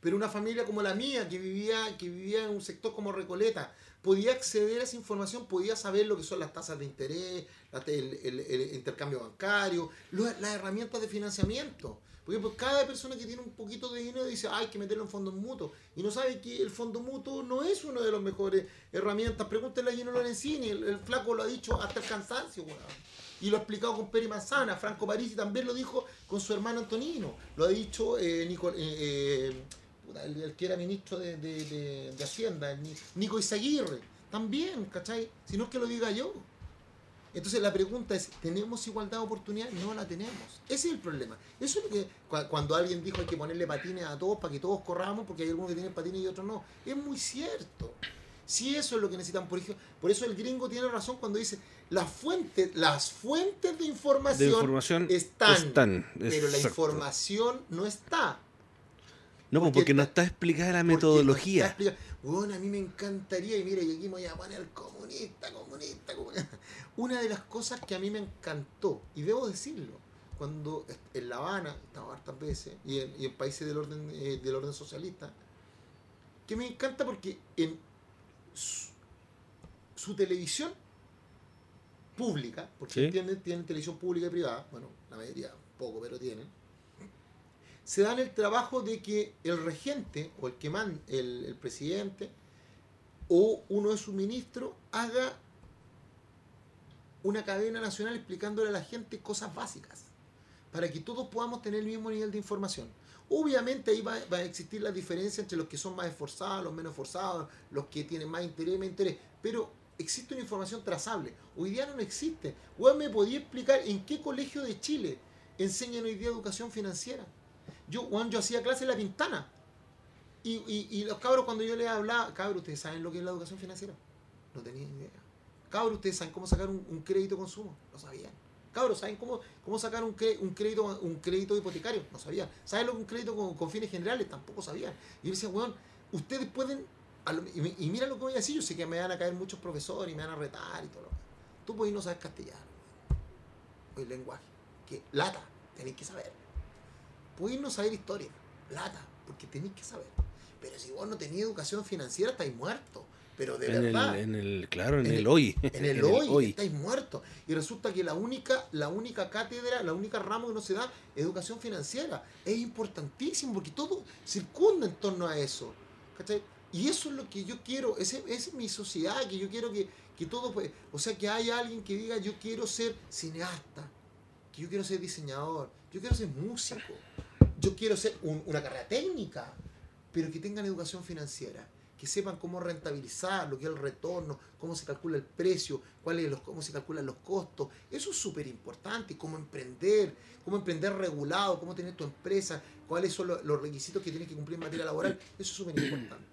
[SPEAKER 3] Pero una familia como la mía, que vivía, que vivía en un sector como Recoleta, podía acceder a esa información, podía saber lo que son las tasas de interés, el, intercambio bancario, las herramientas de financiamiento. Porque pues, cada persona que tiene un poquito de dinero dice, "Ah, hay que meterlo en fondos mutuos. Y no sabe que el fondo mutuo no es una de las mejores herramientas. Pregúntale a Gino Lorenzini, el, flaco lo ha dicho hasta el cansancio, weón. Y lo ha explicado con Peri Manzana, Franco Parisi también lo dijo con su hermano Antonino. Lo ha dicho eh, Nico- eh, eh, puta, el, el que era ministro de, de- de- de Hacienda, el Ni- Nico Izaguirre. También, ¿cachai? Si no es que lo diga yo. Entonces la pregunta es, ¿tenemos igualdad de oportunidad? No la tenemos. Ese es el problema. Eso es lo que cua- cuando alguien dijo hay que ponerle patines a todos para que todos corramos, porque hay algunos que tienen patines y otros no. Es muy cierto. Si eso es lo que necesitan, por ejemplo, por eso el gringo tiene razón cuando dice las fuentes, las fuentes de información,
[SPEAKER 2] De información
[SPEAKER 3] están,
[SPEAKER 2] están,
[SPEAKER 3] pero la información no está.
[SPEAKER 2] No, pues
[SPEAKER 3] porque
[SPEAKER 2] porque no
[SPEAKER 3] está-
[SPEAKER 2] explicada la
[SPEAKER 3] no
[SPEAKER 2] metodología.
[SPEAKER 3] Bueno, a mí me encantaría, y mira, y aquí me voy a poner comunista, comunista, comunista. <laughs> Una de las cosas que a mí me encantó, y debo decirlo, cuando en La Habana, he estado hartas veces, y en, y en países del orden, eh, del orden socialista, que me encanta porque en su, su televisión pública, porque
[SPEAKER 2] Sí.
[SPEAKER 3] tienen, tienen televisión pública y privada, bueno, la mayoría poco, pero tienen, se dan el trabajo de que el regente o el que manda, el, presidente o uno de sus ministros haga una cadena nacional explicándole a la gente cosas básicas para que todos podamos tener el mismo nivel de información. Obviamente ahí va, a existir la diferencia entre los que son más esforzados, los menos esforzados, los que tienen más interés, interés, pero existe una información trazable. Hoy día no existe. Weón, ¿me podía explicar en qué colegio de Chile enseñan hoy día educación financiera? Yo, weón, yo hacía clase en La Pintana. Y, y, los cabros cuando yo les hablaba, cabros, ¿ustedes saben lo que es la educación financiera? No tenían idea. Cabros, ¿ustedes saben cómo sacar un, un crédito consumo? No sabían. Cabros, ¿saben cómo, cómo sacar un, un crédito un crédito hipotecario? No sabían. ¿Saben lo que un crédito con, con fines generales? Tampoco sabían. Y yo decía, weón, ustedes pueden... y, mi- y mira lo que voy a decir, yo sé que me van a caer muchos profesores y me van a retar y todo lo demás. Tú puedes no saber castellano, el lenguaje. Que lata, tenéis que saber. Podéis no saber historia, lata, porque tenéis que saber. Pero si vos no tenías educación financiera, estáis muertos. Pero de
[SPEAKER 2] en,
[SPEAKER 3] verdad.
[SPEAKER 2] el, en el, claro, en,
[SPEAKER 3] En
[SPEAKER 2] el,
[SPEAKER 3] el-
[SPEAKER 2] hoy.
[SPEAKER 3] En el <laughs> hoy, estáis muertos. Y resulta que la única, la única cátedra, la única ramo que no se da es educación financiera. Es importantísimo porque todo circunda en torno a eso. ¿cachai? Y eso es lo que yo quiero, esa es mi sociedad, que yo quiero que, que todo, pues, o sea, que haya alguien que diga yo quiero ser cineasta, que yo quiero ser diseñador, yo quiero ser músico, yo quiero ser un- una carrera técnica, pero que tengan educación financiera, que sepan cómo rentabilizar, lo que es el retorno, cómo se calcula el precio, cuáles los, cómo se calculan los costos. Eso es súper importante, cómo emprender, cómo emprender regulado, cómo tener tu empresa, cuáles son lo- los requisitos que tienes que cumplir en materia laboral. Eso es súper importante.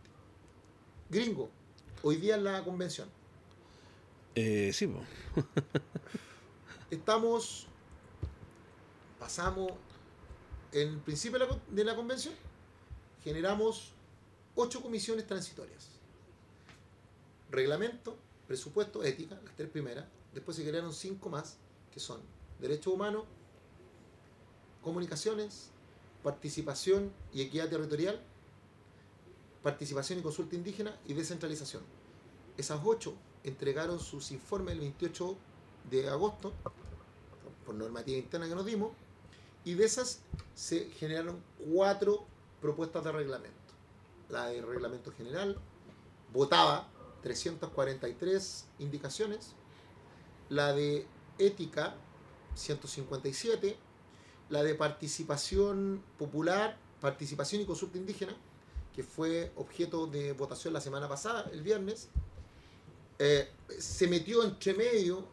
[SPEAKER 3] Gringo, hoy día en la convención.
[SPEAKER 2] Eh, sí.
[SPEAKER 3] Estamos, pasamos, en el principio de la, convención, generamos ocho comisiones transitorias. Reglamento, presupuesto, ética, las tres primeras. Después se crearon cinco más, que son derechos humanos, comunicaciones, participación y equidad territorial, participación y consulta indígena y descentralización. Esas ocho entregaron sus informes el 28 de agosto, por normativa interna que nos dimos, y de esas se generaron cuatro propuestas de reglamento. La de reglamento general votaba 343 indicaciones, la de ética 157, la de participación popular, participación y consulta indígena, que fue objeto de votación la semana pasada, el viernes, eh, se metió entre medio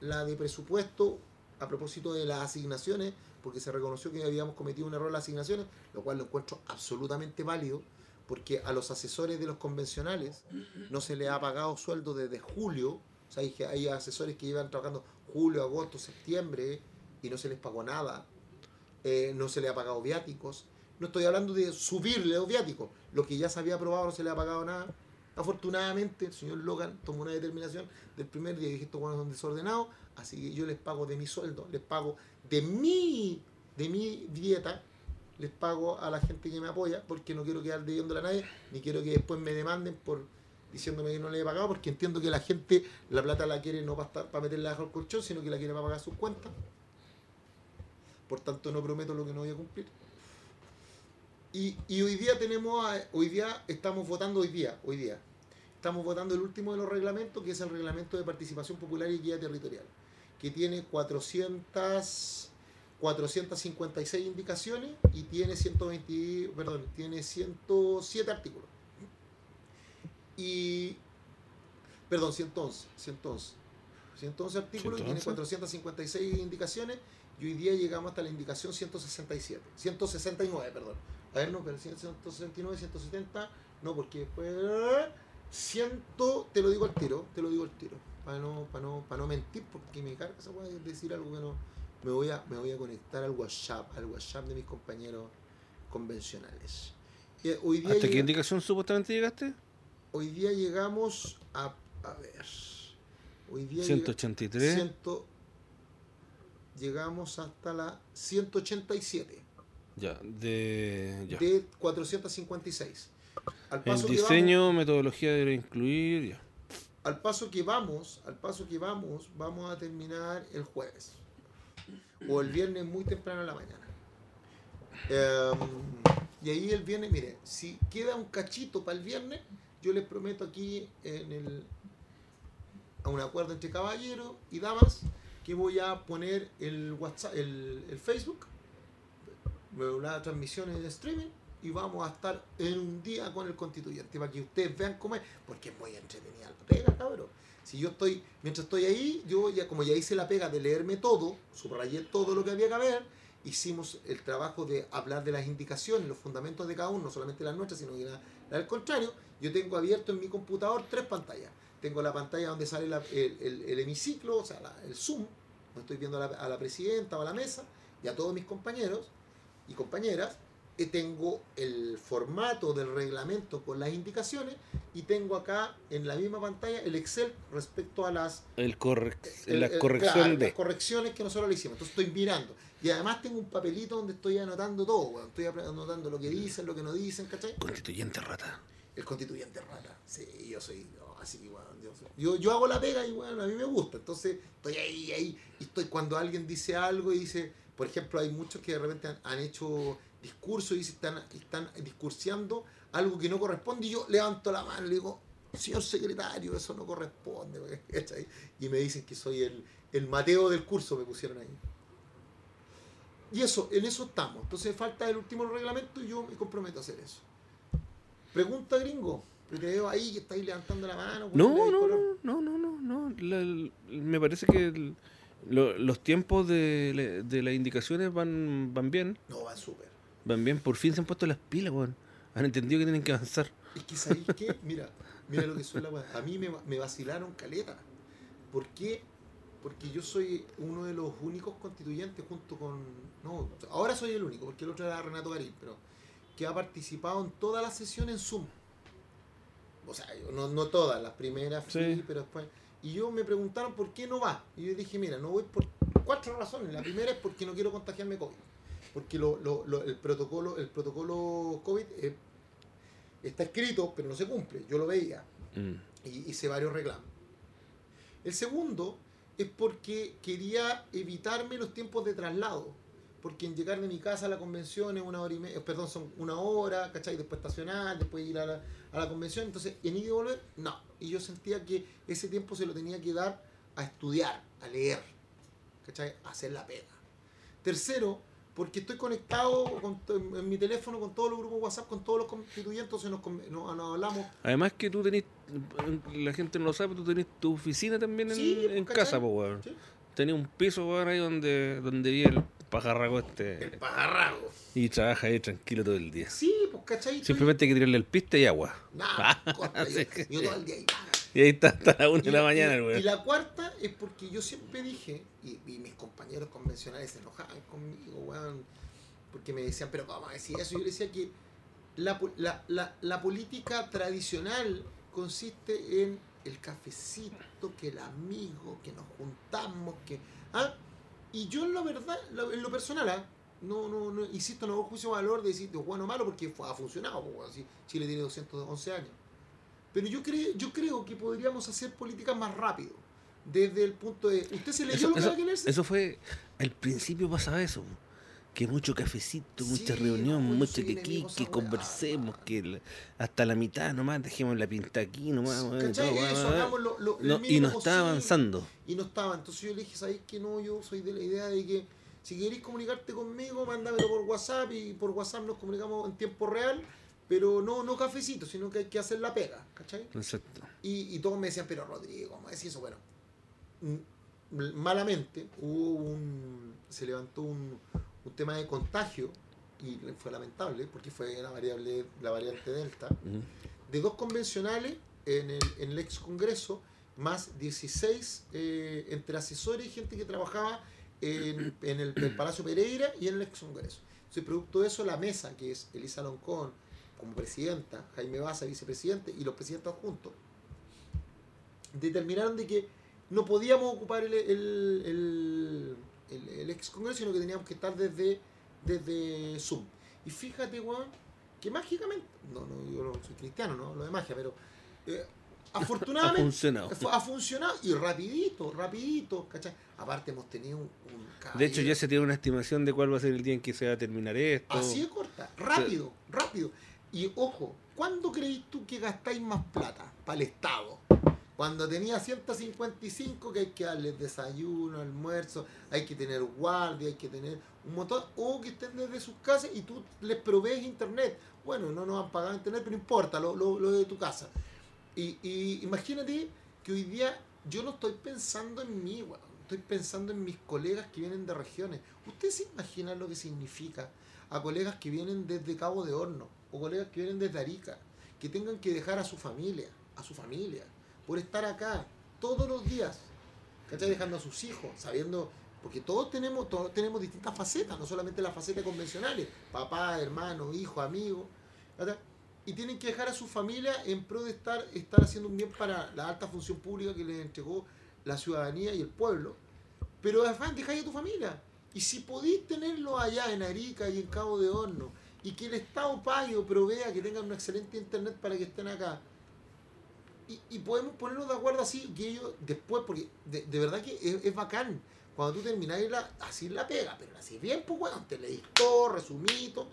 [SPEAKER 3] la de presupuesto a propósito de las asignaciones, porque se reconoció que habíamos cometido un error en las asignaciones, lo cual lo encuentro absolutamente válido, porque a los asesores de los convencionales no se les ha pagado sueldo desde julio, o sea, hay, asesores que llevan trabajando julio, agosto, septiembre, y no se les pagó nada. eh, no se le ha pagado viáticos. No estoy hablando de subirle los viáticos. Lo que ya se había aprobado no se le ha pagado nada. Afortunadamente, el señor Logan tomó una determinación del primer día y dije, estos buenos son desordenados, así que yo les pago de mi sueldo, les pago de mi, de mi dieta, les pago a la gente que me apoya, porque no quiero quedar debiéndole a nadie, ni quiero que después me demanden por diciéndome que no le he pagado, porque entiendo que la gente la plata la quiere no para, para meterla bajo el colchón, sino que la quiere para pagar sus cuentas. Por tanto, no prometo lo que no voy a cumplir. Y, hoy día tenemos, hoy día estamos votando hoy día, hoy día. Estamos votando el último de los reglamentos, que es el reglamento de participación popular y guía territorial, que tiene 400, 456 indicaciones y tiene 120, perdón, tiene 107 artículos. Y perdón, 111, 111. 111 artículos y tiene
[SPEAKER 2] 111.
[SPEAKER 3] 456 indicaciones y hoy día llegamos hasta la indicación 167, 169, perdón. A ver, no, pero 169, 170, no, porque después... 100, te lo digo al tiro, te lo digo al tiro, para no, para no, para no mentir, porque me carga esa weá de decir algo que no... Me voy, a, me voy a conectar al WhatsApp, al WhatsApp de mis compañeros convencionales. Y hoy día
[SPEAKER 2] ¿Hasta qué
[SPEAKER 3] llega-
[SPEAKER 2] indicación supuestamente llegaste?
[SPEAKER 3] Hoy día llegamos a. A ver. Hoy día llega-
[SPEAKER 2] 183.
[SPEAKER 3] ciento- llegamos hasta la 187
[SPEAKER 2] Ya, de. Ya.
[SPEAKER 3] de 456. Al
[SPEAKER 2] El
[SPEAKER 3] paso, que
[SPEAKER 2] diseño, metodología debe incluir. Ya.
[SPEAKER 3] Al paso que vamos, al paso que vamos, vamos a terminar el jueves. O el viernes muy temprano en la mañana. Em, y ahí el viernes, mire, si queda un cachito para el viernes, yo les prometo aquí en el a un acuerdo entre caballeros y damas que voy a poner el WhatsApp, el, el Facebook, la transmisión en streaming y vamos a estar en un día con el constituyente para que ustedes vean cómo es, porque es muy entretenida la pega, cabrón. Si yo estoy, mientras estoy ahí, yo ya como ya hice la pega de leerme todo, subrayé todo lo que había que ver, hicimos el trabajo de hablar de las indicaciones, los fundamentos de cada uno, no solamente las nuestras, sino que la, la contrario, yo tengo abierto en mi computador tres pantallas. Tengo la pantalla donde sale el, el- el hemiciclo, o sea, la- el Zoom, donde estoy viendo a la, a la presidenta o a la mesa y a todos mis compañeros y compañeras. Tengo el formato del reglamento con las indicaciones y tengo acá en la misma pantalla el Excel respecto a las
[SPEAKER 2] El correc-
[SPEAKER 3] el-
[SPEAKER 2] la
[SPEAKER 3] el-
[SPEAKER 2] corrección
[SPEAKER 3] claro,
[SPEAKER 2] de.
[SPEAKER 3] las correcciones que nosotros le hicimos. Entonces estoy mirando. Y además tengo un papelito donde estoy anotando todo. Estoy anotando lo que dicen, lo que no dicen, ¿cachai?
[SPEAKER 2] Constituyente rata.
[SPEAKER 3] El constituyente rata. Sí, yo soy no, así. Yo, soy- yo, yo hago la pega y, bueno, a mí me gusta. Entonces, estoy ahí, ahí. Y estoy cuando alguien dice algo y dice, por ejemplo, hay muchos que de repente han, han hecho discursos y dicen, están, están discurseando algo que no corresponde. Y yo levanto la mano y le digo, señor secretario, eso no corresponde. weón", <laughs> ¿cachai? Y me dicen que soy el, el Mateo del curso, me pusieron ahí. Y eso, en eso estamos. Entonces falta el último reglamento y yo me comprometo a hacer eso. Pregunta gringo. Te veo ahí que estáis levantando la mano.
[SPEAKER 2] No, no, no, no, no, no, no. Me parece que el- lo- los tiempos de, de las indicaciones van, van bien.
[SPEAKER 3] No, va súper.
[SPEAKER 2] Van bien. Por fin se han puesto las pilas, weón. Han entendido que tienen que avanzar.
[SPEAKER 3] Es que sabéis qué, mira, mira lo que soy la weá. A mí me, me vacilaron caleta. ¿Por qué? Porque yo soy uno de los únicos constituyentes junto con. No, ahora soy el único, porque el otro era Renato Garín, pero que ha participado en todas las sesiones en Zoom. O sea, yo no, no todas, las primeras fui,
[SPEAKER 2] Sí.
[SPEAKER 3] pero después. Y yo me preguntaron por qué no va. Y yo dije, mira, no voy por cuatro razones. La primera es porque no quiero contagiarme COVID. Porque lo, lo- lo- el protocolo, el protocolo COVID eh, está escrito, pero no se cumple. Yo lo veía
[SPEAKER 2] Mm.
[SPEAKER 3] y hice varios reclamos. El segundo es porque quería evitarme los tiempos de traslado. Porque en llegar de mi casa a la convención es una hora y media, perdón, son una hora, ¿cachai? Después estacionar, después ir a la, a la convención. Entonces, en ir y volver, no. Y yo sentía que ese tiempo se lo tenía que dar a estudiar, a leer, ¿cachai? A hacer la pega. Tercero, porque estoy conectado con en mi teléfono con todos los grupos WhatsApp, con todos los constituyentes, entonces nos, nos- nos hablamos
[SPEAKER 2] Además que tú tenés, la gente no lo sabe, tú tenés tu oficina también en,
[SPEAKER 3] Sí,
[SPEAKER 2] en
[SPEAKER 3] ¿cachai?
[SPEAKER 2] casa, pues, weón.
[SPEAKER 3] ¿sí?
[SPEAKER 2] Tenés un piso, weón, ahí donde, donde vive el pajarraco
[SPEAKER 3] el
[SPEAKER 2] este
[SPEAKER 3] pajarraco.
[SPEAKER 2] y trabaja ahí tranquilo todo el día.
[SPEAKER 3] Sí, pues, ¿cachai?
[SPEAKER 2] Simplemente hay que tirarle el piste y agua.
[SPEAKER 3] Nada, corta, <laughs> yo, yo todo el día ahí.
[SPEAKER 2] Y ahí está hasta la una de la mañana,
[SPEAKER 3] y, y la cuarta es porque yo siempre dije, y, y mis compañeros convencionales se enojaban conmigo, weón. porque me decían, pero ¿cómo decir eso? Yo decía que la, la, la, la política tradicional consiste en el cafecito, que el amigo, que nos juntamos, que... ¿ah? Y yo en la verdad, lo- en lo personal, ¿ah? no, no, no, insisto, no hago juicio de valor de decir de bueno o malo porque fue- ha funcionado, así, Chile tiene 211 años. Pero yo, creo yo creo que podríamos hacer políticas más rápido, desde el punto de... ¿Usted se leyó
[SPEAKER 2] Eso,
[SPEAKER 3] lo que
[SPEAKER 2] eso-
[SPEAKER 3] que leerse?
[SPEAKER 2] eso fue, al principio pasaba eso, que mucho cafecito, mucha
[SPEAKER 3] Sí,
[SPEAKER 2] reunión,
[SPEAKER 3] pues,
[SPEAKER 2] mucho
[SPEAKER 3] soy
[SPEAKER 2] que aquí, que conversemos, que la- hasta la mitad nomás, dejemos la pinta aquí nomás,
[SPEAKER 3] ¿Cachai?
[SPEAKER 2] todo,
[SPEAKER 3] Eso, hagamos lo- lo-
[SPEAKER 2] no, y no
[SPEAKER 3] posible.
[SPEAKER 2] avanzando.
[SPEAKER 3] y no estaba. Entonces yo le dije, ¿sabéis que no? Yo soy de la idea de que si queréis comunicarte conmigo, mándamelo por WhatsApp y por WhatsApp nos comunicamos en tiempo real, pero no, no cafecito, sino que hay que hacer la pega, ¿cachai?
[SPEAKER 2] Exacto.
[SPEAKER 3] Y, y todos me decían, pero Rodrigo, ¿cómo decís eso? Bueno, malamente hubo un, se levantó un, un tema de contagio y fue lamentable porque fue la variable, la variante Delta de dos convencionales en el, en el ex Congreso, más 16 eh, entre asesores y gente que trabajaba en, en el, el Palacio Pereira y en el ex Congreso. Entonces, producto de eso, la mesa, que es Elisa Loncón como presidenta, Jaime Baza vicepresidente y los presidentes juntos, determinaron de que no podíamos ocupar el, el, el, el- ex Congreso, sino que teníamos que estar desde, desde Zoom. Y fíjate, weón, que mágicamente, no, no, yo no soy cristiano, no hablo de magia, pero eh, <laughs>
[SPEAKER 2] Ha
[SPEAKER 3] afortunadamente
[SPEAKER 2] funcionado.
[SPEAKER 3] fu- ha funcionado y rapidito, rapidito, ¿cachai? Aparte hemos tenido un, un
[SPEAKER 2] De hecho, ya se tiene una estimación de cuál va a ser el día en que se va a terminar esto.
[SPEAKER 3] Así de corta, rápido, rápido. Y ojo, ¿cuándo creéis tú que gastáis más plata para el Estado? Cuando tenía 155 que hay que darles desayuno, almuerzo, hay que tener guardia, hay que tener un montón, o que estén desde sus casas y tú les provees internet. Bueno, no nos han pagado internet, pero importa, lo, lo, de tu casa. Y, y imagínate que hoy día yo no estoy pensando en mí, weón. Estoy pensando en mis colegas que vienen de regiones. ¿Ustedes se imaginan lo que significa a colegas que vienen desde Cabo de Horno o colegas que vienen desde Arica, que tengan que dejar a su familia, a su familia, por estar acá todos los días, ¿cachai? Dejando a sus hijos, sabiendo, porque todos tenemos, todos tenemos distintas facetas, no solamente las facetas convencionales, papá, hermano, hijo, amigo, ¿cachai? y tienen que dejar a su familia en pro de estar, estar haciendo un bien para la alta función pública que les entregó la ciudadanía y el pueblo. Pero además dejáis a tu familia. Y si podéis tenerlo allá en Arica y en Cabo de Horno, y que el Estado pague o provea que tengan un excelente internet para que estén acá, y, y podemos ponernos de acuerdo así, que ellos después, porque de, de verdad que es, es bacán, cuando tú termináis la, así la pega, pero así bien, pues bueno, te leís todo, resumito,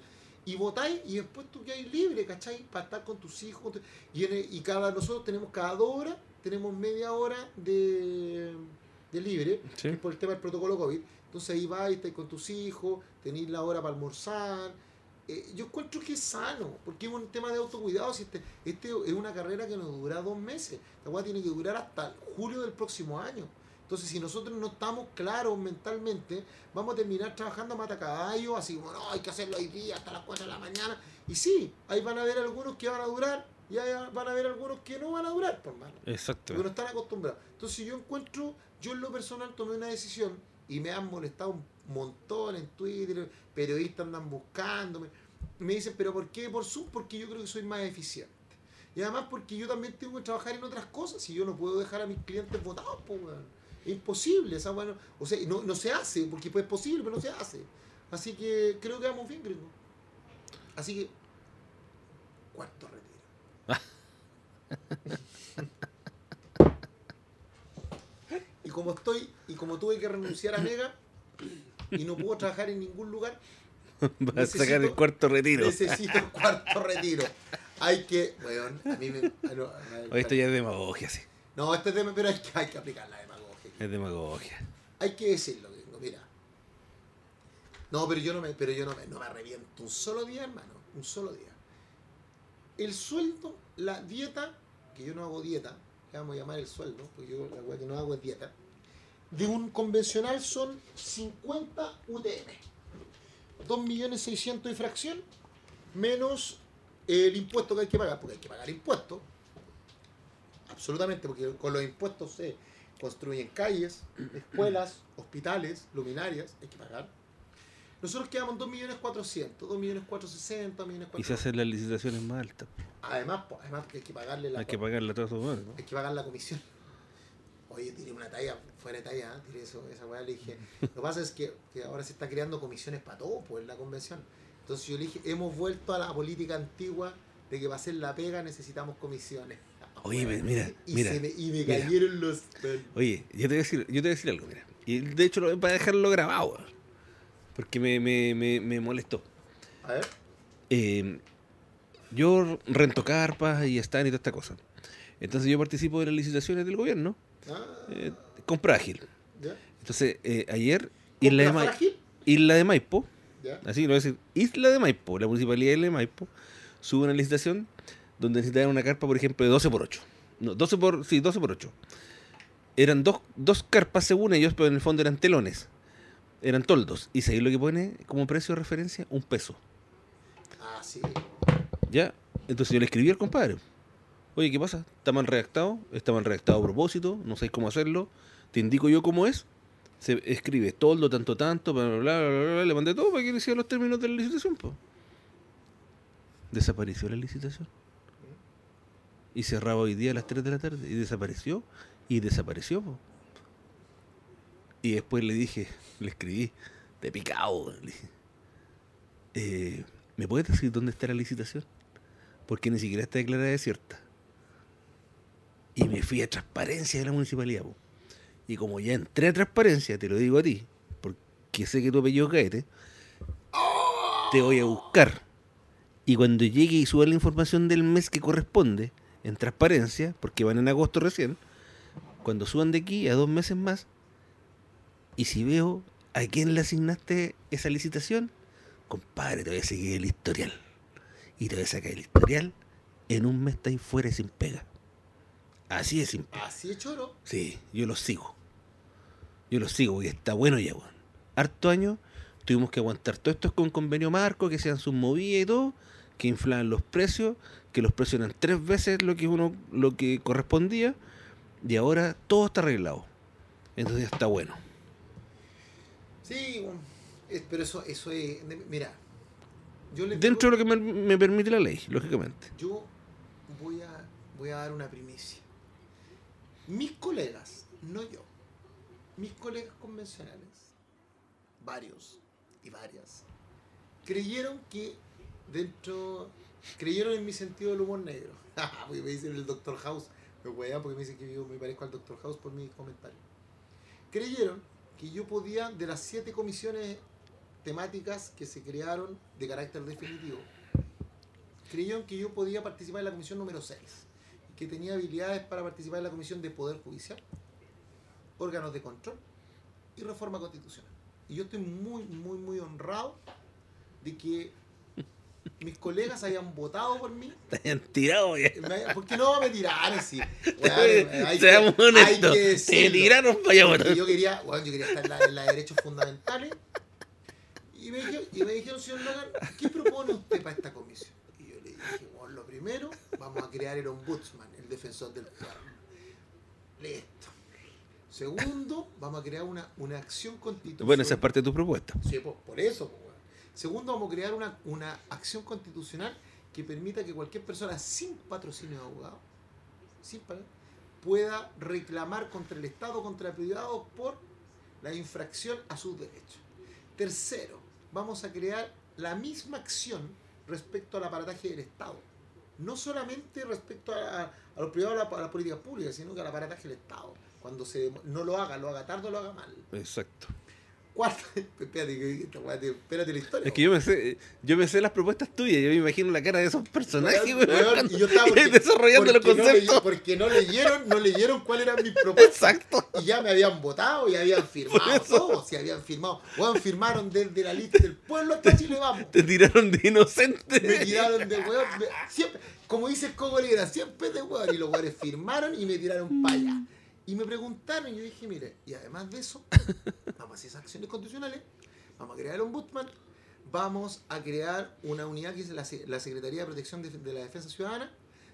[SPEAKER 3] y votáis, y después tú quedáis libre, ¿cachai? Para estar con tus hijos, con tu- y, en el- y cada, nosotros tenemos cada dos horas, tenemos media hora de, de libre,
[SPEAKER 2] Sí.
[SPEAKER 3] por el tema del protocolo COVID. Entonces ahí vais, estáis con tus hijos, tenéis la hora para almorzar. Eh, yo encuentro que es sano, porque es un tema de autocuidado. Si este, este es una carrera que nos dura dos meses. La weá tiene que durar hasta julio del próximo año. Entonces, si nosotros no estamos claros mentalmente, vamos a terminar trabajando a matacaballo, así como, no, hay que hacerlo hoy día hasta las 4 de la mañana. Y sí, ahí van a haber algunos que van a durar y ahí van a haber algunos que no van a durar, por mano
[SPEAKER 2] Exacto.
[SPEAKER 3] porque no están acostumbrados. Entonces yo encuentro, yo en lo personal tomé una decisión y me han molestado un montón en Twitter, periodistas andan buscándome, me dicen, pero ¿por qué por Zoom? Porque yo creo que soy más eficiente. Y además porque yo también tengo que trabajar en otras cosas y yo no puedo dejar a mis clientes votados, pues, weón. Es imposible, esa bueno, o sea, no, no se hace, porque pues es posible, pero no se hace. Así que creo que vamos bien, gringo. Así que, cuarto retiro. <laughs> Y como estoy, y como tuve que renunciar a Mega y no puedo trabajar en ningún lugar, <laughs>
[SPEAKER 2] Va a sacar el cuarto retiro.
[SPEAKER 3] necesito el cuarto retiro. Hay que, weón, a mí me. no,
[SPEAKER 2] esto ya es demagogia, sí.
[SPEAKER 3] No, este tema, pero hay que, hay que aplicar la demagogia.
[SPEAKER 2] Es demagogia.
[SPEAKER 3] Hay que decirlo, mira. No, pero yo no me, pero yo no me, no me arrepiento un solo día, hermano. Un solo día. El sueldo, la dieta, que yo no hago dieta, que vamos a llamar el sueldo, porque yo la weá que no hago es dieta, de un convencional son 50 UTM. 2.600.000 de fracción, menos el impuesto que hay que pagar, porque hay que pagar impuestos. Absolutamente, porque con los impuestos se construyen calles, <clears throat> escuelas, hospitales, luminarias, hay que pagar. Nosotros quedamos en 2.400.000, 2.460.000, 2.460.000.
[SPEAKER 2] Y se hacen las licitaciones más altas.
[SPEAKER 3] Además, pues, además que hay que pagarle la
[SPEAKER 2] Hay que pagarle a todos hueones, ¿no?
[SPEAKER 3] hay que pagar la comisión. Oye, tiré una talla, fuera de talla, ¿eh? tiré eso, esa weá, le dije. Lo que pasa es que, que ahora se está creando comisiones para todo, pues, en la convención. Entonces yo le dije, hemos vuelto a la política antigua de que para hacer la pega necesitamos comisiones. <laughs>
[SPEAKER 2] Oye, mira,
[SPEAKER 3] y,
[SPEAKER 2] mira,
[SPEAKER 3] se me, y me
[SPEAKER 2] mira.
[SPEAKER 3] cayeron los...
[SPEAKER 2] Oye, yo te voy a decir, yo te voy a decir algo, mira. Y de hecho, lo, para dejarlo grabado, porque me, me, me, me molestó.
[SPEAKER 3] A ver.
[SPEAKER 2] Eh, yo rento carpas y están y toda esta cosa. Entonces yo participo de las licitaciones del gobierno. Eh, compra ágil. Entonces, eh, ayer, Isla de,
[SPEAKER 3] ¿Compra
[SPEAKER 2] Ma-
[SPEAKER 3] frágil?
[SPEAKER 2] Isla de Maipo, así lo voy a decir, Isla de Maipo, la municipalidad de Isla de Maipo, sube una licitación donde necesitaban una carpa, por ejemplo, de 12 por 8. No, 12 por, sí, 12 por 8. Eran dos, dos carpas según ellos, pero en el fondo eran telones. Eran toldos. Y ahí lo que pone como precio de referencia, un peso.
[SPEAKER 3] Ah, sí.
[SPEAKER 2] ¿Ya? Entonces yo le escribí al compadre. Oye, ¿qué pasa? ¿Está mal redactado? ¿Está mal redactado a propósito? ¿No sabéis cómo hacerlo? Te indico yo cómo es. Se escribe toldo, tanto, tanto, bla, bla, bla, bla, bla, Le mandé todo para que le los términos de la licitación. po. Desapareció la licitación. Y cerraba hoy día a las 3 de la tarde. Y desapareció. Y desapareció. po. Y después le dije, le escribí, de picado. Eh, ¿me puedes decir dónde está la licitación? Porque ni siquiera está declarada desierta. Y me fui a transparencia de la municipalidad. Y como ya entré a transparencia, te lo digo a ti, porque sé que tu apellido es Gaete, te voy a buscar. Y cuando llegue y suba la información del mes que corresponde, en transparencia, porque van en agosto recién, cuando suban de aquí a dos meses más, y si veo a quién le asignaste esa licitación, compadre, te voy a seguir el historial. Y te voy a sacar el historial, en un mes estáis fuera y sin pega. Así es pega.
[SPEAKER 3] Así es choro.
[SPEAKER 2] Sí, yo lo sigo. Yo lo sigo porque está bueno ya, weón. Harto año tuvimos que aguantar todo esto con convenio marco, que sean sus movidas y todo, que inflaban los precios, que los precios eran tres veces lo que uno, lo que correspondía, y ahora todo está arreglado. Entonces está bueno.
[SPEAKER 3] Sí, pero eso, eso es. Mira, yo le
[SPEAKER 2] Dentro de lo que me, me permite la ley, lógicamente.
[SPEAKER 3] Yo voy a, voy a dar una primicia. Mis colegas, no yo, mis colegas convencionales, varios y varias, creyeron que dentro, creyeron en mi sentido del humor negro. <laughs> porque me dicen el Doctor House, me wean porque me dicen que yo me parezco al Doctor House por mis comentarios. Creyeron que yo podía, de las siete comisiones temáticas que se crearon de carácter definitivo, creyeron que yo podía participar en la comisión número 6 y que tenía habilidades para participar en la comisión de Poder Judicial, órganos de control y reforma constitucional. Y yo estoy muy, muy, muy honrado de que mis colegas hayan votado por mí. <laughs>
[SPEAKER 2] Te hayan tirado ya.
[SPEAKER 3] Me- ¿Por qué no me tiraron? Sí. <laughs> Weón, hay que-
[SPEAKER 2] Seamos
[SPEAKER 3] hay
[SPEAKER 2] honestos.
[SPEAKER 3] que
[SPEAKER 2] Te tiraron para allá,
[SPEAKER 3] Porque yo quería, bueno, yo quería estar en la, en la de derechos fundamentales. Y me, dijeron, y me dijeron, señor Logan, ¿qué propone usted para esta comisión? Y yo le dije, bueno, lo primero, vamos a crear el ombudsman, el defensor del pueblo. Listo. Segundo, vamos a crear una, una acción constitucional.
[SPEAKER 2] Bueno, esa es parte de tu propuesta.
[SPEAKER 3] Sí, pues, por eso. pues. Segundo, vamos a crear una, una acción constitucional que permita que cualquier persona sin patrocinio de abogado, sin pagar, pueda reclamar contra el Estado, contra el privado, por la infracción a sus derechos. Tercero, vamos a crear la misma acción respecto al aparataje del Estado. No solamente respecto a, a los privados, a la, a las políticas públicas, sino que al aparataje del Estado. Cuando se no lo haga, lo haga tarde o lo haga mal.
[SPEAKER 2] Exacto.
[SPEAKER 3] Cuarto, <laughs> espérate, espérate la historia.
[SPEAKER 2] Es que yo me sé, yo me sé las propuestas tuyas, yo me imagino la cara de esos personajes,
[SPEAKER 3] Weón, y yo estaba porque-
[SPEAKER 2] desarrollando los
[SPEAKER 3] porque no
[SPEAKER 2] conceptos.
[SPEAKER 3] leí- porque no leyeron, no leyeron cuáles eran mis propuestas.
[SPEAKER 2] Exacto.
[SPEAKER 3] Y ya me habían votado y habían firmado todo. Si habían firmado. Weón, firmaron desde la lista del pueblo hasta Chile Vamos.
[SPEAKER 2] Te tiraron de inocente.
[SPEAKER 3] Me tiraron de weón. me- siempre, como dice Ligra, siempre de weón. Y los weones firmaron y me tiraron para allá. Y me preguntaron, y yo dije, mire, y además de eso, vamos a hacer esas acciones constitucionales, vamos a crear el ombudsman, vamos a crear una unidad que es la, la Secretaría de Protección de, de la Defensa Ciudadana,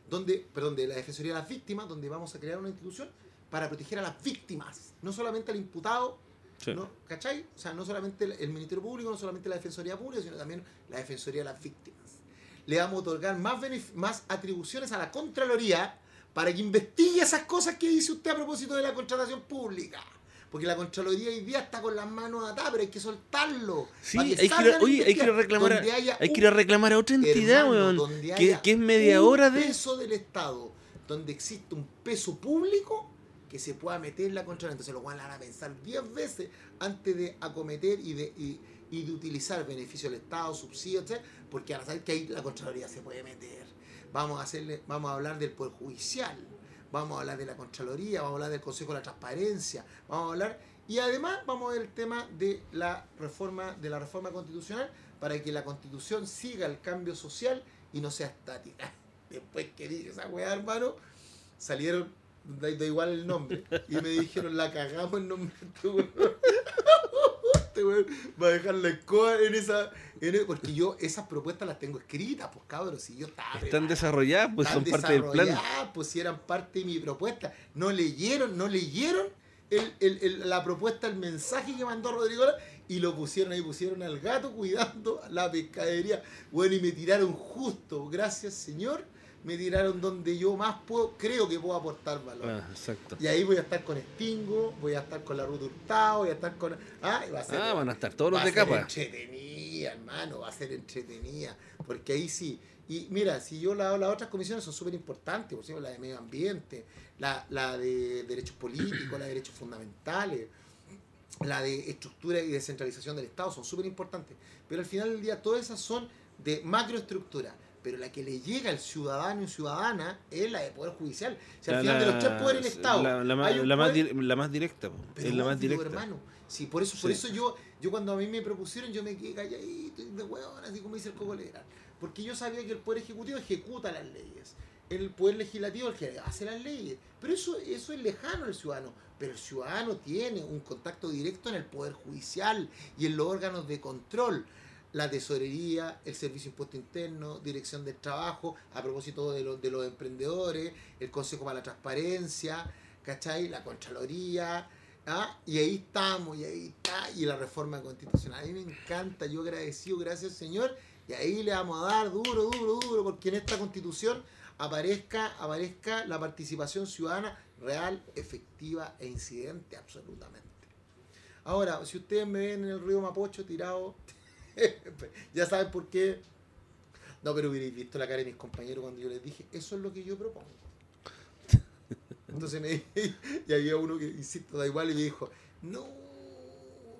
[SPEAKER 3] donde, perdón, de la Defensoría de las Víctimas, donde vamos a crear una institución para proteger a las víctimas, no solamente al imputado
[SPEAKER 2] Sí.
[SPEAKER 3] ¿no? ¿Cachai? O sea, no solamente el- el Ministerio Público, no solamente la Defensoría Pública, sino también la Defensoría de las Víctimas. Le vamos a otorgar más, más atribuciones a la Contraloría para que investigue esas cosas que dice usted a propósito de la contratación pública. Porque la Contraloría hoy día está con las manos atadas, pero hay que soltarlo.
[SPEAKER 2] Sí,
[SPEAKER 3] para
[SPEAKER 2] hay que oye, hay que reclamar, hay que ir a reclamar a otra entidad,
[SPEAKER 3] hermano,
[SPEAKER 2] weón.
[SPEAKER 3] donde
[SPEAKER 2] Que, que es media
[SPEAKER 3] un
[SPEAKER 2] hora de.
[SPEAKER 3] peso del Estado, donde existe un peso público que se pueda meter en la Contraloría. Entonces los van a pensar 10 veces antes de acometer y de, y, y de utilizar beneficios del Estado, subsidios, etc. Porque van a saber que ahí la Contraloría se puede meter. Vamos a, hacerle, vamos a hablar del Poder Judicial, vamos a hablar de la Contraloría, vamos a hablar del Consejo de la Transparencia, vamos a hablar... Y además vamos a ver el tema de la reforma, de la reforma constitucional para que la constitución siga el cambio social y no sea estática. <laughs> Después que dije esa weá, hermano, salieron, da, igual el nombre, y me dijeron, la cagamos el nombre de weón. <laughs> Este weón va a dejar la escoba en esa. en e- porque yo esas propuestas las tengo escritas, pues cabros, si yo estaba.
[SPEAKER 2] Están desarrolladas, pues son
[SPEAKER 3] Están
[SPEAKER 2] parte del plan.
[SPEAKER 3] pues si eran parte de mi propuesta. No leyeron, no leyeron el- el- el- la propuesta, el mensaje que mandó Rodrigo y lo pusieron ahí, pusieron al gato cuidando la pescadería. Bueno, y me tiraron justo, gracias Señor, me tiraron donde yo más puedo, creo que puedo aportar valor.
[SPEAKER 2] Ah, exacto.
[SPEAKER 3] Y ahí voy a estar con Stingo, voy a estar con la Ruta Hurtado, voy a estar con. Ah, y va a ser.
[SPEAKER 2] Ah, van a estar todos los
[SPEAKER 3] va
[SPEAKER 2] de
[SPEAKER 3] a ser
[SPEAKER 2] capa.
[SPEAKER 3] entretenida, hermano, va a ser entretenida. Porque ahí sí. Y mira, si yo la las otras comisiones son súper importantes, por ejemplo, la de medio ambiente, la, la de derechos políticos, la de derechos fundamentales, la de estructura y descentralización del Estado, son súper importantes. Pero al final del día, todas esas son de macroestructura. Pero la que le llega al ciudadano y ciudadana es la de Poder Judicial. Si al final de los tres poderes del Estado.
[SPEAKER 2] La, la más,
[SPEAKER 3] poder-
[SPEAKER 2] di- directa,
[SPEAKER 3] pero
[SPEAKER 2] es la más directa.
[SPEAKER 3] hermano. Sí, por eso, por
[SPEAKER 2] Sí.
[SPEAKER 3] eso yo, yo cuando a mí me propusieron, yo me quedé calladito y de hueón, así como dice el Coco Legrand. Porque yo sabía que el Poder Ejecutivo ejecuta las leyes. El Poder Legislativo es el que hace las leyes. Pero eso, eso es lejano al ciudadano. Pero el ciudadano tiene un contacto directo en el Poder Judicial y en los órganos de control. La tesorería, el Servicio Impuesto Interno, Dirección del Trabajo, a propósito de los emprendedores, el Consejo para la Transparencia, ¿cachai? La Contraloría, ¿ah? y ahí estamos, y ahí está, y la reforma constitucional. A mí me encanta, yo agradecido, gracias Señor, y ahí le vamos a dar duro, duro, duro, porque en esta constitución aparezca, aparezca la participación ciudadana real, efectiva e incidente absolutamente. Ahora, si ustedes me ven en el río Mapocho tirado, <laughs> ya saben por qué. No, pero hubierais visto la cara de mis compañeros cuando yo les dije, eso es lo que yo propongo. <laughs> Entonces me y había uno que, insisto, da igual, y me dijo, no,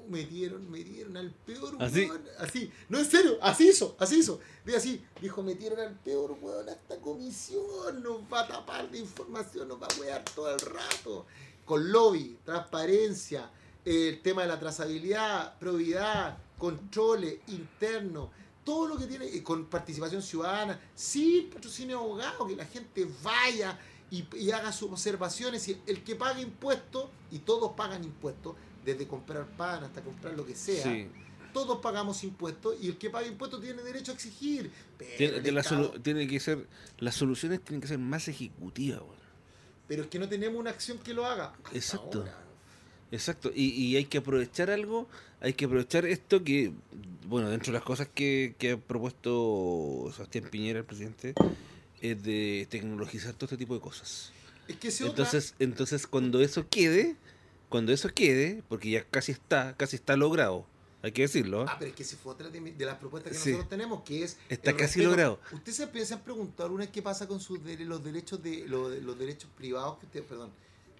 [SPEAKER 3] metieron, metieron al peor
[SPEAKER 2] ¿Así?
[SPEAKER 3] weón. Así, no en serio, así hizo, así hizo. Dice así, dijo, metieron al peor weón a esta comisión, nos va a tapar de información, nos va a wear todo el rato. Con lobby, transparencia, el tema de la trazabilidad, probidad, controles internos, todo lo que tiene, y con participación ciudadana, sí, patrocinio de abogado, que la gente vaya y, y haga sus observaciones, y el que pague impuestos, y todos pagan impuestos, desde comprar pan hasta comprar lo que sea,
[SPEAKER 2] Sí.
[SPEAKER 3] todos pagamos impuestos, y el que paga impuestos tiene derecho a exigir. Pero,
[SPEAKER 2] Tiene, que la
[SPEAKER 3] Estado-
[SPEAKER 2] solu- tiene que ser, las soluciones tienen que ser más ejecutivas, weón.
[SPEAKER 3] pero es que no tenemos una acción que lo haga.
[SPEAKER 2] Exacto.
[SPEAKER 3] ahora.
[SPEAKER 2] Exacto, y, y hay que aprovechar algo, hay que aprovechar esto que, bueno, dentro de las cosas que, que ha propuesto Sebastián Piñera, el presidente, es de tecnologizar todo este tipo de cosas.
[SPEAKER 3] Es que ese otra-
[SPEAKER 2] Entonces, entonces cuando eso quede, cuando eso quede, porque ya casi está, casi está logrado, hay que decirlo, ¿eh?
[SPEAKER 3] Ah, pero es que si fue otra de, mi- de las propuestas que
[SPEAKER 2] Sí.
[SPEAKER 3] nosotros tenemos, que es...
[SPEAKER 2] Está casi
[SPEAKER 3] respeto-
[SPEAKER 2] logrado.
[SPEAKER 3] ¿Ustedes se, se han preguntado alguna vez qué pasa con sus los derechos de los, los derechos privados que usted, perdón,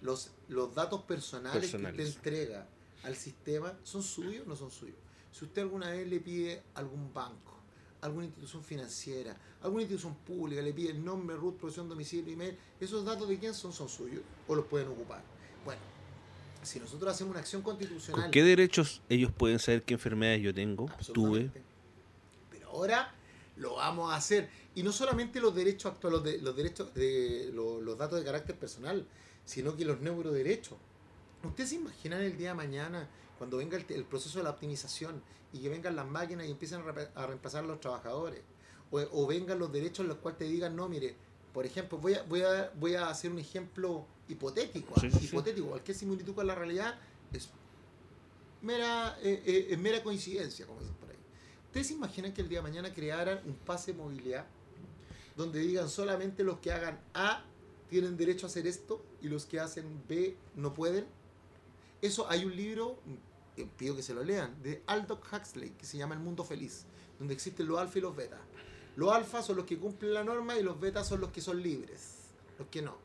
[SPEAKER 3] los, los datos personales,
[SPEAKER 2] Personales.
[SPEAKER 3] que usted entrega al sistema, ¿son suyos o no son suyos? Si usted alguna vez le pide a algún banco, alguna institución financiera, alguna institución pública, le pide el nombre, root, profesión, domicilio, email, ¿esos datos de quién son? ¿Son suyos o los pueden ocupar? Bueno, si nosotros hacemos una acción constitucional...
[SPEAKER 2] ¿Con qué derechos ellos pueden saber qué enfermedades yo tengo, tuve?
[SPEAKER 3] Pero ahora lo vamos a hacer. Y no solamente los derechos actuales, los, de- los derechos de los, los datos de carácter personal, sino que los neuroderechos. ¿Ustedes se imaginan el día de mañana, cuando venga el, el proceso de la optimización y que vengan las máquinas y empiecen a, reemplazar a los trabajadores? O, o vengan los derechos en los cuales te digan, no, mire, por ejemplo, voy a, voy a, voy a hacer un ejemplo hipotético.
[SPEAKER 2] Sí,
[SPEAKER 3] ¿ah?
[SPEAKER 2] sí, sí.
[SPEAKER 3] hipotético, cualquier similitud con la realidad es mera, eh, eh, es mera coincidencia, como dicen por ahí. ¿Ustedes se imaginan que el día de mañana crearan un pase de movilidad donde digan solamente los que hagan A tienen derecho a hacer esto y los que hacen B no pueden? Eso hay un libro, eh, pido que se lo lean, de Aldous Huxley que se llama El Mundo Feliz, donde existen los alfa y los beta. Los alfa son los que cumplen la norma y los betas son los que son libres, los que no.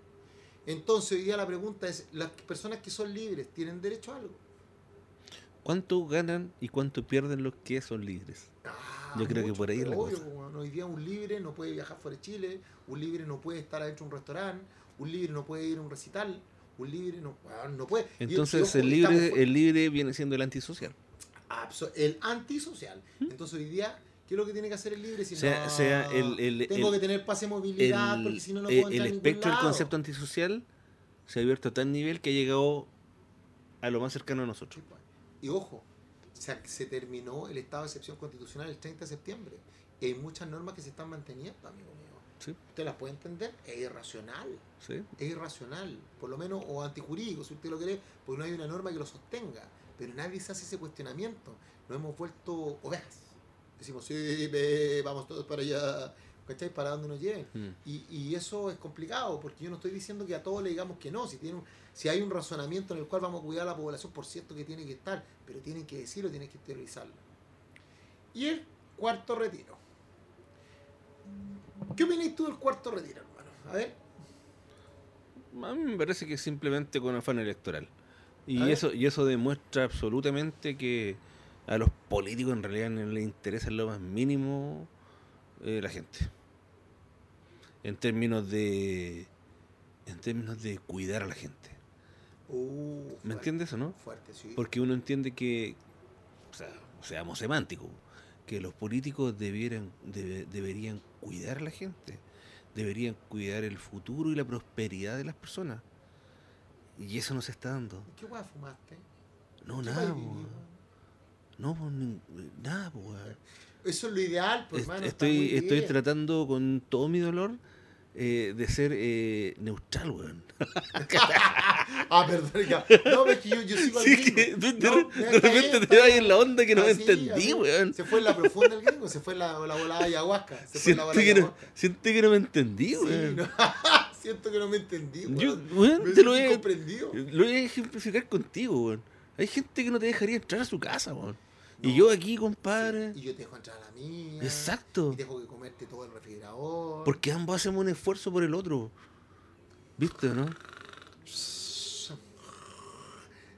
[SPEAKER 3] Entonces hoy día la pregunta es, ¿las personas que son libres tienen derecho a algo?
[SPEAKER 2] ¿Cuánto ganan y cuánto pierden los que son libres?
[SPEAKER 3] Ah,
[SPEAKER 2] Yo creo que
[SPEAKER 3] mucho,
[SPEAKER 2] por ahí la
[SPEAKER 3] obvio,
[SPEAKER 2] cosa.
[SPEAKER 3] como Hoy día un libre no puede viajar fuera de Chile, un libre no puede estar adentro de un restaurante, un libre no puede ir a un recital, un libre no, bueno, no puede.
[SPEAKER 2] Entonces el
[SPEAKER 3] estamos
[SPEAKER 2] libre, el libre viene siendo el antisocial.
[SPEAKER 3] el antisocial. Entonces hoy día, ¿qué es lo que tiene que hacer el libre? Si
[SPEAKER 2] Sea-
[SPEAKER 3] no,
[SPEAKER 2] sea el- el-
[SPEAKER 3] tengo
[SPEAKER 2] el-
[SPEAKER 3] que tener pase de movilidad
[SPEAKER 2] El,
[SPEAKER 3] porque si no, no
[SPEAKER 2] eh,
[SPEAKER 3] puedo
[SPEAKER 2] el
[SPEAKER 3] entrar ningún
[SPEAKER 2] espectro del concepto antisocial se ha abierto a tal nivel que ha llegado a lo más cercano a nosotros.
[SPEAKER 3] Y ojo, se, se terminó el estado de excepción constitucional el 30 de septiembre. Y hay muchas normas que se están manteniendo, amigo mío.
[SPEAKER 2] Sí,
[SPEAKER 3] ¿Usted las puede entender? Es irracional.
[SPEAKER 2] sí.
[SPEAKER 3] Es irracional. Por lo menos, o antijurídico, si usted lo quiere, porque no hay una norma que lo sostenga. Pero nadie se hace ese cuestionamiento. Nos hemos vuelto ovejas. Decimos, sí, ve, vamos todos para allá. ¿Cachai? Para donde nos lleven.
[SPEAKER 2] Mm.
[SPEAKER 3] Y, y eso es complicado, porque yo no estoy diciendo que a todos le digamos que no, si, tiene un- si hay un razonamiento en el cual vamos a cuidar a la población, por cierto que tiene que estar, pero tienen que decirlo, tienen que exteriorizarlo. Y el cuarto retiro. ¿Qué opinas tú del cuarto retiro, hermano? A ver,
[SPEAKER 2] A mí me parece que es simplemente con afán electoral.
[SPEAKER 3] A
[SPEAKER 2] Y
[SPEAKER 3] ver.
[SPEAKER 2] eso, y eso demuestra absolutamente que a los políticos en realidad no les interesa en lo más mínimo eh, la gente. En términos de. En términos de cuidar a la gente.
[SPEAKER 3] uh,
[SPEAKER 2] ¿Me
[SPEAKER 3] fuerte,
[SPEAKER 2] entiendes o no?
[SPEAKER 3] Fuerte, sí.
[SPEAKER 2] Porque uno entiende que, o sea, seamos semánticos, que los políticos debieran, debe- deberían cuidar a la gente, deberían cuidar el futuro y la prosperidad de las personas. Y eso no se está dando.
[SPEAKER 3] ¿Qué hueá fumaste?
[SPEAKER 2] No,
[SPEAKER 3] ¿Qué
[SPEAKER 2] nada? No, nada.
[SPEAKER 3] Eso es lo ideal, pues, hermano.
[SPEAKER 2] Estoy, estoy
[SPEAKER 3] bien.
[SPEAKER 2] tratando con todo mi dolor eh, de ser eh, neutral, weón. <laughs>
[SPEAKER 3] Ah, perdón, ya. No, es que yo, yo sigo al
[SPEAKER 2] Sí,
[SPEAKER 3] gringo.
[SPEAKER 2] que de, de-
[SPEAKER 3] No,
[SPEAKER 2] de
[SPEAKER 3] está
[SPEAKER 2] repente te
[SPEAKER 3] está
[SPEAKER 2] vas
[SPEAKER 3] bien.
[SPEAKER 2] en la onda que no me
[SPEAKER 3] Así,
[SPEAKER 2] entendí, weón.
[SPEAKER 3] Se fue en la profunda el gringo, se fue en la, la volada de ayahuasca. Se fue en la
[SPEAKER 2] Siento
[SPEAKER 3] volada
[SPEAKER 2] que, no, siento que no me entendí,
[SPEAKER 3] Sí,
[SPEAKER 2] weón.
[SPEAKER 3] no. <laughs> Siento que no me entendí, weón.
[SPEAKER 2] Yo, weón,
[SPEAKER 3] Me
[SPEAKER 2] te lo a,
[SPEAKER 3] comprendido.
[SPEAKER 2] lo voy a ejemplificar contigo, weón. Hay gente que no te dejaría entrar a su casa, weón. Y yo aquí, compadre.
[SPEAKER 3] Y yo te dejo entrar a la mía.
[SPEAKER 2] Exacto.
[SPEAKER 3] Y dejo que comerte todo el refrigerador.
[SPEAKER 2] Porque ambos hacemos un esfuerzo por el otro. ¿Viste, no?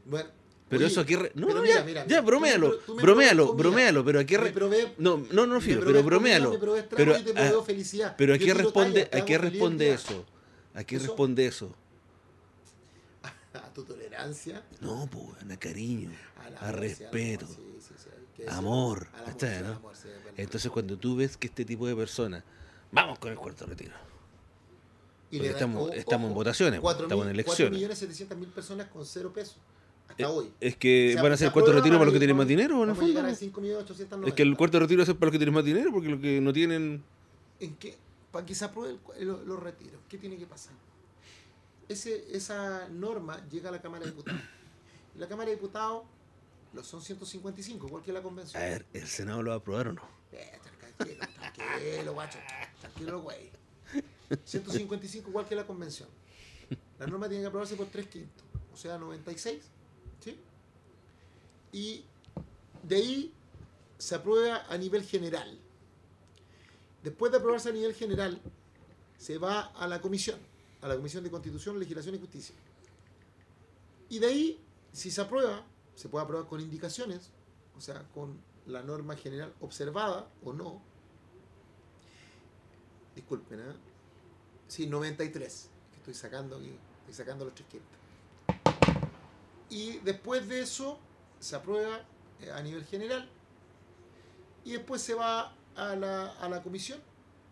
[SPEAKER 3] Bueno.
[SPEAKER 2] Pero
[SPEAKER 3] oye,
[SPEAKER 2] eso aquí... re- No,
[SPEAKER 3] pero
[SPEAKER 2] no,
[SPEAKER 3] mira,
[SPEAKER 2] ya,
[SPEAKER 3] mira,
[SPEAKER 2] ya, broméalo. broméalo, broméalo, pero aquí... Re-
[SPEAKER 3] probé-
[SPEAKER 2] No, no, no,
[SPEAKER 3] provees
[SPEAKER 2] pero broméalo. Pero,
[SPEAKER 3] te
[SPEAKER 2] ah,
[SPEAKER 3] felicidad.
[SPEAKER 2] pero aquí responde,
[SPEAKER 3] talla, te
[SPEAKER 2] ¿a qué
[SPEAKER 3] feliz
[SPEAKER 2] responde eso? ¿A qué
[SPEAKER 3] Eso-
[SPEAKER 2] responde eso? <laughs>
[SPEAKER 3] A tu tolerancia,
[SPEAKER 2] No, pues, a cariño, a respeto,
[SPEAKER 3] amor, Al amor,
[SPEAKER 2] ¿cachai,
[SPEAKER 3] sí, al
[SPEAKER 2] no?
[SPEAKER 3] amor, sí.
[SPEAKER 2] Entonces cuando tú ves que este tipo de personas... Vamos con el cuarto retiro.
[SPEAKER 3] Y
[SPEAKER 2] porque estamos- en votaciones,
[SPEAKER 3] cuatro
[SPEAKER 2] estamos en elecciones.
[SPEAKER 3] 4 millones 700 mil personas con cero pesos. Hasta
[SPEAKER 2] Eh,
[SPEAKER 3] hoy.
[SPEAKER 2] Es que
[SPEAKER 3] O sea,
[SPEAKER 2] van a ser
[SPEAKER 3] se
[SPEAKER 2] cuarto retiro para los que tienen más dinero, en el fondo.
[SPEAKER 3] 5.890.000.
[SPEAKER 2] Es que el cuarto retiro es para los que tienen más dinero, porque los que no tienen...
[SPEAKER 3] ¿En qué? Para que se aprueben los, retiros, ¿qué tiene que pasar? Ese, esa norma llega a la Cámara de Diputados. La Cámara de Diputados los son 155, igual que la
[SPEAKER 2] A
[SPEAKER 3] convención.
[SPEAKER 2] ver, ¿el Senado lo va a aprobar o no?
[SPEAKER 3] Eh, tranquilo, tranquilo, guacho. Tranquilo, güey. 155 igual que la convención. La norma tiene que aprobarse por 3 quintos, o sea, 96. ¿sí? Y de ahí se aprueba a nivel general. Después de aprobarse a nivel general, se va a la comisión, a la Comisión de Constitución, Legislación y Justicia. Y de ahí, si se aprueba, se puede aprobar con indicaciones, o sea, con la norma general observada o no. Disculpen, ¿eh? Sí, 93, que estoy sacando aquí, estoy sacando los tres quintos. Y después de eso, se aprueba eh, a nivel general y después se va a la, a la comisión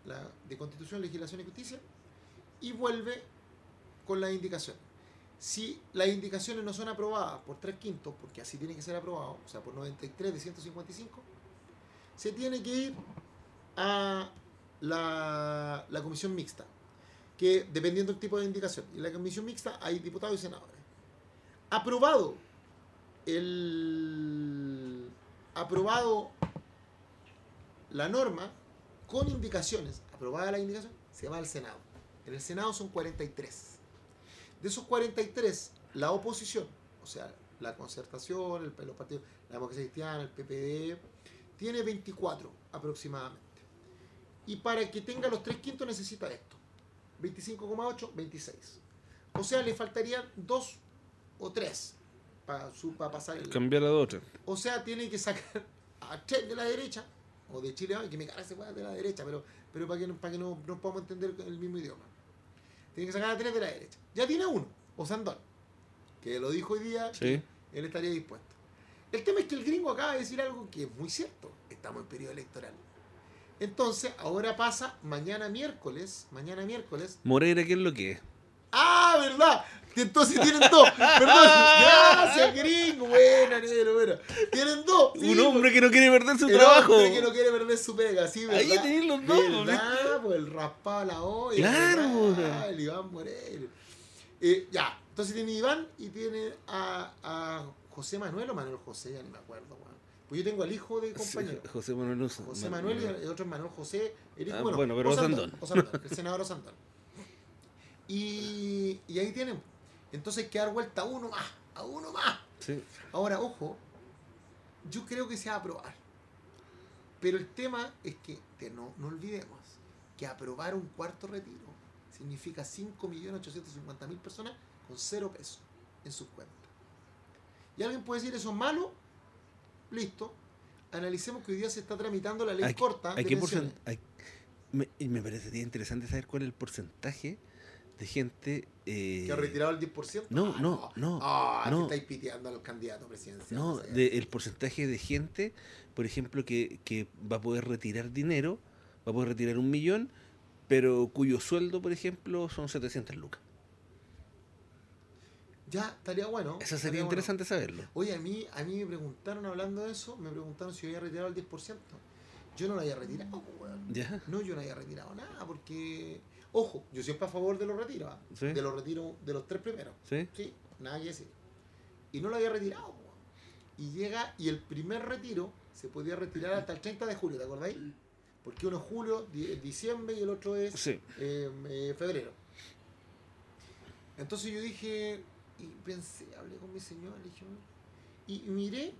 [SPEAKER 3] la, de Constitución, Legislación y Justicia y vuelve con las indicaciones. Si las indicaciones no son aprobadas por tres quintos, porque así tiene que ser aprobado, o sea, por 93 de 155, se tiene que ir a la, comisión mixta, que dependiendo del tipo de indicación, en la comisión mixta hay diputados y senadores. Aprobado el aprobado la norma con indicaciones, aprobada la indicación, se va al Senado. En el Senado son 43. De esos 43, la oposición, o sea, la concertación, el, los partidos, la democracia cristiana, el PPD, tiene 24 aproximadamente. Y para que tenga los tres quintos necesita esto. 25,8, 26. O sea, le faltarían dos o tres para, para pasar el...
[SPEAKER 2] Cambiar a dos o
[SPEAKER 3] sea, tiene que sacar a tres de la derecha, o de Chile, que me caga ese de la derecha, pero, pero para que, para que no, no podamos entender el mismo idioma. Tiene que sacar a tres de la derecha. Ya tiene uno, Osandón, que lo dijo hoy día,
[SPEAKER 2] Sí.
[SPEAKER 3] él estaría dispuesto. El tema es que el gringo acaba de decir algo que es muy cierto. Estamos en periodo electoral. Entonces, ahora pasa mañana miércoles, mañana miércoles.
[SPEAKER 2] Moreira, ¿qué es lo que es?
[SPEAKER 3] ¡Ah, verdad! Entonces tienen dos. Perdón. Gracias, gringo. Buena, negro, buena. Tienen dos. sí,
[SPEAKER 2] Un hombre que no quiere perder su
[SPEAKER 3] el
[SPEAKER 2] trabajo.
[SPEAKER 3] hombre que no quiere perder su pega, sí, ¿verdad?
[SPEAKER 2] Ahí tenéis los dos,
[SPEAKER 3] ¿Verdad? Pues el raspado a la olla.
[SPEAKER 2] Claro.
[SPEAKER 3] ¿verdad? El Iván Moreira. Eh, ya, entonces tiene Iván y tiene a, a José Manuel o Manuel José, ya ni me acuerdo, weón. Pues yo tengo al hijo de compañero.
[SPEAKER 2] José Manuel no-
[SPEAKER 3] José Manuel y el otro es Manuel José. el hijo-
[SPEAKER 2] Ah, bueno, pero
[SPEAKER 3] Osandón,
[SPEAKER 2] Osandón.
[SPEAKER 3] Osandón, el senador Osandón. <laughs> Y, y ahí tienen. Entonces hay que dar vuelta a uno más, a uno más.
[SPEAKER 2] Sí.
[SPEAKER 3] Ahora, ojo, yo creo que se va a aprobar. Pero el tema es que, que no, no olvidemos que aprobar un cuarto retiro significa 5.850.000 personas con cero pesos en sus cuentas. Y alguien puede decir, eso es malo, listo. Analicemos que hoy día se está tramitando la ley
[SPEAKER 2] ¿A qué-
[SPEAKER 3] corta.
[SPEAKER 2] ¿A
[SPEAKER 3] de
[SPEAKER 2] me, y me parecería interesante saber cuál es el porcentaje de gente. eh,
[SPEAKER 3] ¿Que ha retirado el 10%?
[SPEAKER 2] no,
[SPEAKER 3] Ah,
[SPEAKER 2] no, no,
[SPEAKER 3] Ah, que
[SPEAKER 2] no.
[SPEAKER 3] estáis piteando a los candidatos presidenciales.
[SPEAKER 2] No, de- el porcentaje de gente, por ejemplo, que, que va a poder retirar dinero, va a poder retirar un millón, pero cuyo sueldo, por ejemplo, son 700 lucas.
[SPEAKER 3] Ya, estaría bueno.
[SPEAKER 2] Eso sería
[SPEAKER 3] bueno.
[SPEAKER 2] interesante saberlo.
[SPEAKER 3] Oye, a mí, a mí me preguntaron hablando de eso, me preguntaron si yo había retirado el 10%. Yo no lo había retirado, weón.
[SPEAKER 2] ¿Ya?
[SPEAKER 3] No, yo no había retirado nada, porque. Ojo, yo siempre a favor de los retiros, ¿ah?
[SPEAKER 2] Sí.
[SPEAKER 3] de los retiros de los tres primeros.
[SPEAKER 2] ¿Sí?
[SPEAKER 3] Sí, nada que decir. Y no lo había retirado. Y llega, y el primer retiro se podía retirar hasta el 30 de julio, ¿te acordáis? Porque uno es julio, di- diciembre y el otro es
[SPEAKER 2] Sí.
[SPEAKER 3] eh, eh, febrero. Entonces yo dije, y pensé, hablé con mi señora, le dije, y miré,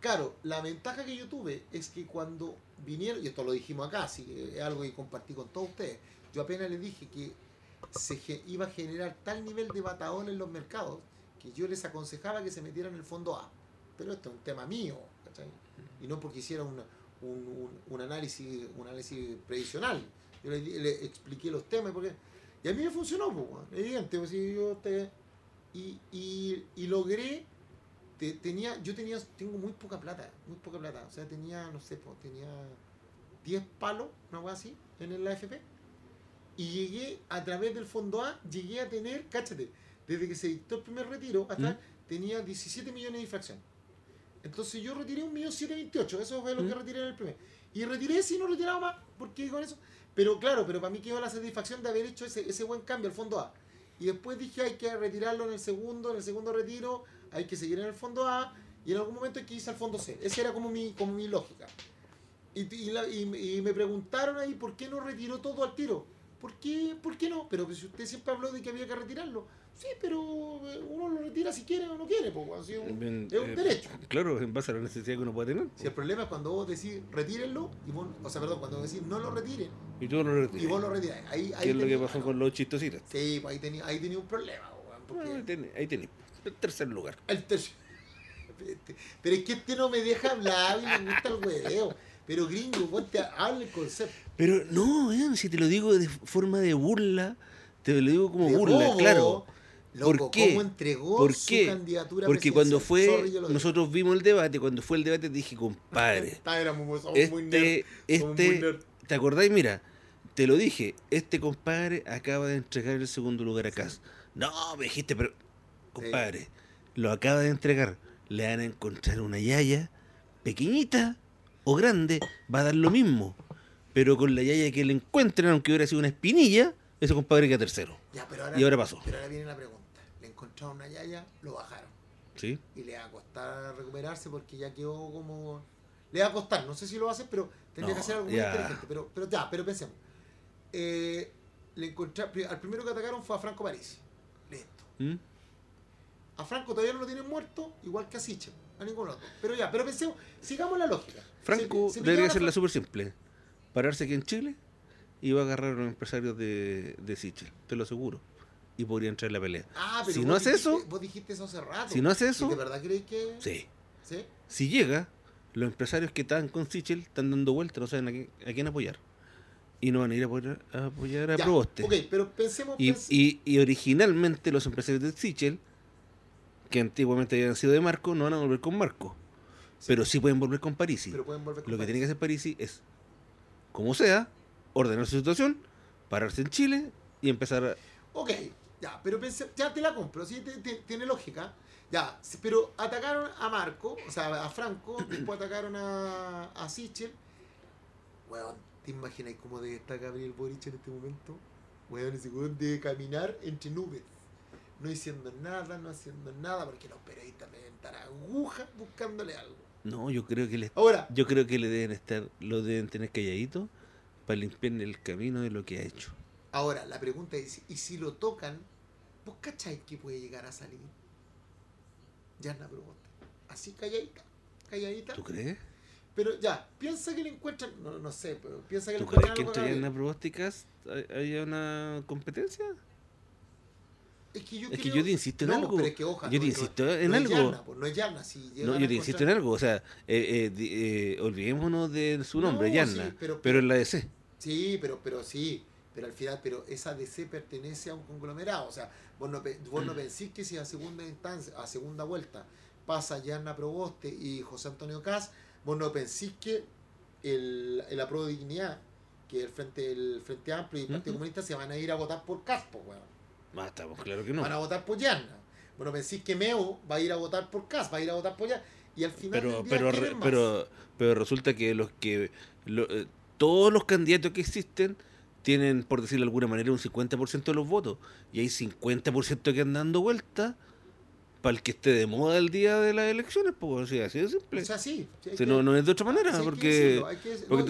[SPEAKER 3] claro, la ventaja que yo tuve es que cuando vinieron, y esto lo dijimos acá, así que es algo que compartí con todos ustedes, yo apenas les dije que se iba a generar tal nivel de batadón en los mercados que yo les aconsejaba que se metieran en el fondo A. Pero esto es un tema mío, ¿cachai? Y no porque hiciera una- un, un- un análisis un análisis previsional. Yo le, le expliqué los temas porque y a mí me funcionó, pues, evidente. pues, si yo te- y, y, y logré, te- tenía, yo tenía, tengo muy poca plata, muy poca plata. O sea, tenía, no sé, pues, tenía 10 palos, una cosa así, en el AFP. Y llegué, a través del fondo A, llegué a tener, cáchate, desde que se dictó el primer retiro hasta
[SPEAKER 2] ¿Mm?
[SPEAKER 3] tenía 17 millones de infracción. Entonces yo retiré un millón 728, eso fue lo que
[SPEAKER 2] ¿Mm?
[SPEAKER 3] retiré en el primer. Y retiré si no retiraba más, porque con eso. Pero claro, pero para mí quedó la satisfacción de haber hecho ese, ese buen cambio al fondo A. Y después dije hay que retirarlo en el segundo, en el segundo retiro, hay que seguir en el fondo A, y en algún momento hay que irse al fondo C. Esa era como mi, como mi lógica. Y, y la- y- y me preguntaron ahí por qué no retiró todo al tiro. ¿Por qué, ¿Por qué no? Pero si usted siempre habló de que había que retirarlo. Sí, pero eh, uno lo retira si quiere o no quiere. Pues, si es un,
[SPEAKER 2] Bien,
[SPEAKER 3] es un
[SPEAKER 2] eh,
[SPEAKER 3] derecho.
[SPEAKER 2] Claro, en base a la necesidad que uno puede tener.
[SPEAKER 3] Si el problema es cuando vos decís retírenlo, y vos, o sea, perdón, cuando vos decís no lo retiren,
[SPEAKER 2] Y tú lo
[SPEAKER 3] y
[SPEAKER 2] retiras.
[SPEAKER 3] vos lo retiráis. Ahí, ahí
[SPEAKER 2] ¿Qué es lo que pasó con los chistositos?
[SPEAKER 3] Sí, pues ahí tenía, ahí tenía un problema, porque
[SPEAKER 2] Bueno, ahí tenés, ahí tenés. El tercer lugar.
[SPEAKER 3] el tercio- <laughs> Pero es que este no me deja hablar y me gusta el hueveo. Pero gringo, vos te habla el concepto.
[SPEAKER 2] Pero no, weón, si te lo digo de forma de burla, te lo digo como
[SPEAKER 3] de
[SPEAKER 2] burla,
[SPEAKER 3] bobo,
[SPEAKER 2] claro.
[SPEAKER 3] Loco,
[SPEAKER 2] ¿Por qué?
[SPEAKER 3] ¿Cómo entregó
[SPEAKER 2] ¿Por
[SPEAKER 3] su
[SPEAKER 2] qué?
[SPEAKER 3] candidatura
[SPEAKER 2] Porque cuando fue?
[SPEAKER 3] Sorry, digo.
[SPEAKER 2] nosotros vimos el debate, cuando fue el debate dije, compadre, <laughs>
[SPEAKER 3] muy-
[SPEAKER 2] este,
[SPEAKER 3] muy
[SPEAKER 2] este,
[SPEAKER 3] nerd.
[SPEAKER 2] ¿te acordáis? Mira, te lo dije, este compadre acaba de entregar el segundo lugar a Cas. No, me dijiste, pero, compadre, lo acaba de entregar. Le van a encontrar una yaya pequeñita o grande, va a dar lo mismo. Pero con la yaya que le encuentren, aunque hubiera sido una espinilla, ese compadre queda tercero.
[SPEAKER 3] Ya, pero ahora,
[SPEAKER 2] Y ahora pasó.
[SPEAKER 3] Pero ahora viene la pregunta. Le encontraron una yaya, lo bajaron.
[SPEAKER 2] Sí.
[SPEAKER 3] y le va a costar recuperarse porque ya quedó como. Le va a costar, no sé si lo va a hacer, pero tendría
[SPEAKER 2] No,
[SPEAKER 3] que hacer algo muy inteligente. Pero, pero ya, pero pensemos. Eh, le encontré, al primero que atacaron fue a Franco Parisi. Listo.
[SPEAKER 2] ¿Mm?
[SPEAKER 3] A Franco todavía no lo tienen muerto, igual que a Sichel, a ninguno otro. Pero ya, pero pensemos, sigamos la lógica.
[SPEAKER 2] Franco
[SPEAKER 3] Se- se
[SPEAKER 2] debería ser la súper simple. Pararse aquí en Chile y va a agarrar a los empresarios de, de Sichel, te lo aseguro. Y podría entrar en la pelea.
[SPEAKER 3] Ah, pero
[SPEAKER 2] si no hace
[SPEAKER 3] dijiste-
[SPEAKER 2] eso,
[SPEAKER 3] Vos dijiste eso hace rato.
[SPEAKER 2] si no hace
[SPEAKER 3] ¿Y
[SPEAKER 2] eso,
[SPEAKER 3] ¿De verdad crees que.?
[SPEAKER 2] sí.
[SPEAKER 3] ¿Sí?
[SPEAKER 2] Si llega, los empresarios que están con Sichel están dando vueltas, no saben a, quién apoyar. Y no van a ir a apoyar a, apoyar a
[SPEAKER 3] Ya,
[SPEAKER 2] Proboste.
[SPEAKER 3] Ok, pero pensemos.
[SPEAKER 2] Y, y, y originalmente los empresarios de Sichel, que antiguamente habían sido de Marco, no van a volver con Marco. Pero sí pueden volver con Parisi.
[SPEAKER 3] pero pueden volver con
[SPEAKER 2] Lo que tiene que hacer Parisi es, como sea, ordenar su situación, pararse en Chile y empezar a...
[SPEAKER 3] Ok, ya, pero ya te la compro, sí, te- tiene lógica. Ya, pero atacaron a Marco, o sea, a Franco, <clears throat> después atacaron a, a Sichel. Weón, ¿te imaginas cómo debe estar Gabriel Boric en este momento? Weón, ese weón debe caminar entre nubes. No diciendo nada, no haciendo nada, porque los periodistas estar agujas buscándole algo.
[SPEAKER 2] No, yo creo que le,
[SPEAKER 3] Ahora,
[SPEAKER 2] yo creo que le deben estar, lo deben tener calladito para limpiarle el camino de lo que ha hecho.
[SPEAKER 3] ahora, la pregunta es, ¿y si lo tocan, vos cacháis que puede llegar a salir? Yarna Proboste. Así calladita, calladita.
[SPEAKER 2] ¿Tú crees?
[SPEAKER 3] Pero ya, piensa que le encuentran, no, no sé, pero piensa que le
[SPEAKER 2] ¿Tú crees
[SPEAKER 3] encuentran
[SPEAKER 2] que entre. Yana Probósticas haya una competencia?
[SPEAKER 3] Es que yo,
[SPEAKER 2] Es que yo te insisto en
[SPEAKER 3] no,
[SPEAKER 2] algo.
[SPEAKER 3] Pero es que, oja,
[SPEAKER 2] Yo te insisto
[SPEAKER 3] no,
[SPEAKER 2] en
[SPEAKER 3] no es
[SPEAKER 2] algo.
[SPEAKER 3] Yarna, pues, no es Yarna, si
[SPEAKER 2] No, yo te insisto en algo. O sea, eh, eh, eh, olvidémonos de su nombre,
[SPEAKER 3] sí, pero-
[SPEAKER 2] pero en la DC.
[SPEAKER 3] Sí, pero, pero sí, pero al final, pero esa DC pertenece a un conglomerado. O sea, vos no, vos no pensís que si a segunda instancia, a segunda vuelta, pasa Yarna Proboste y José Antonio Cas, vos no pensís que el, el Apro de Dignidad, que el Frente, el Frente Amplio y el Partido. Comunista se van a ir a votar por Cas, pues, weón.
[SPEAKER 2] Ah, estamos claro que no.
[SPEAKER 3] Van a votar por Yarna. Bueno, pensís que Meo va a ir a votar por Cas, va a ir a votar por Yarna. Y al final
[SPEAKER 2] Pero,
[SPEAKER 3] del día,
[SPEAKER 2] pero, pero, pero resulta que los que lo- eh, todos los candidatos que existen tienen, por decirlo de alguna manera, un 50% de los votos. Y hay 50% que andan dando vueltas para el que esté de moda el día de las elecciones, pues así, así de simple.
[SPEAKER 3] O sea, sí. sí,
[SPEAKER 2] Si
[SPEAKER 3] que-
[SPEAKER 2] no, no es de otra manera,
[SPEAKER 3] sí
[SPEAKER 2] porque... porque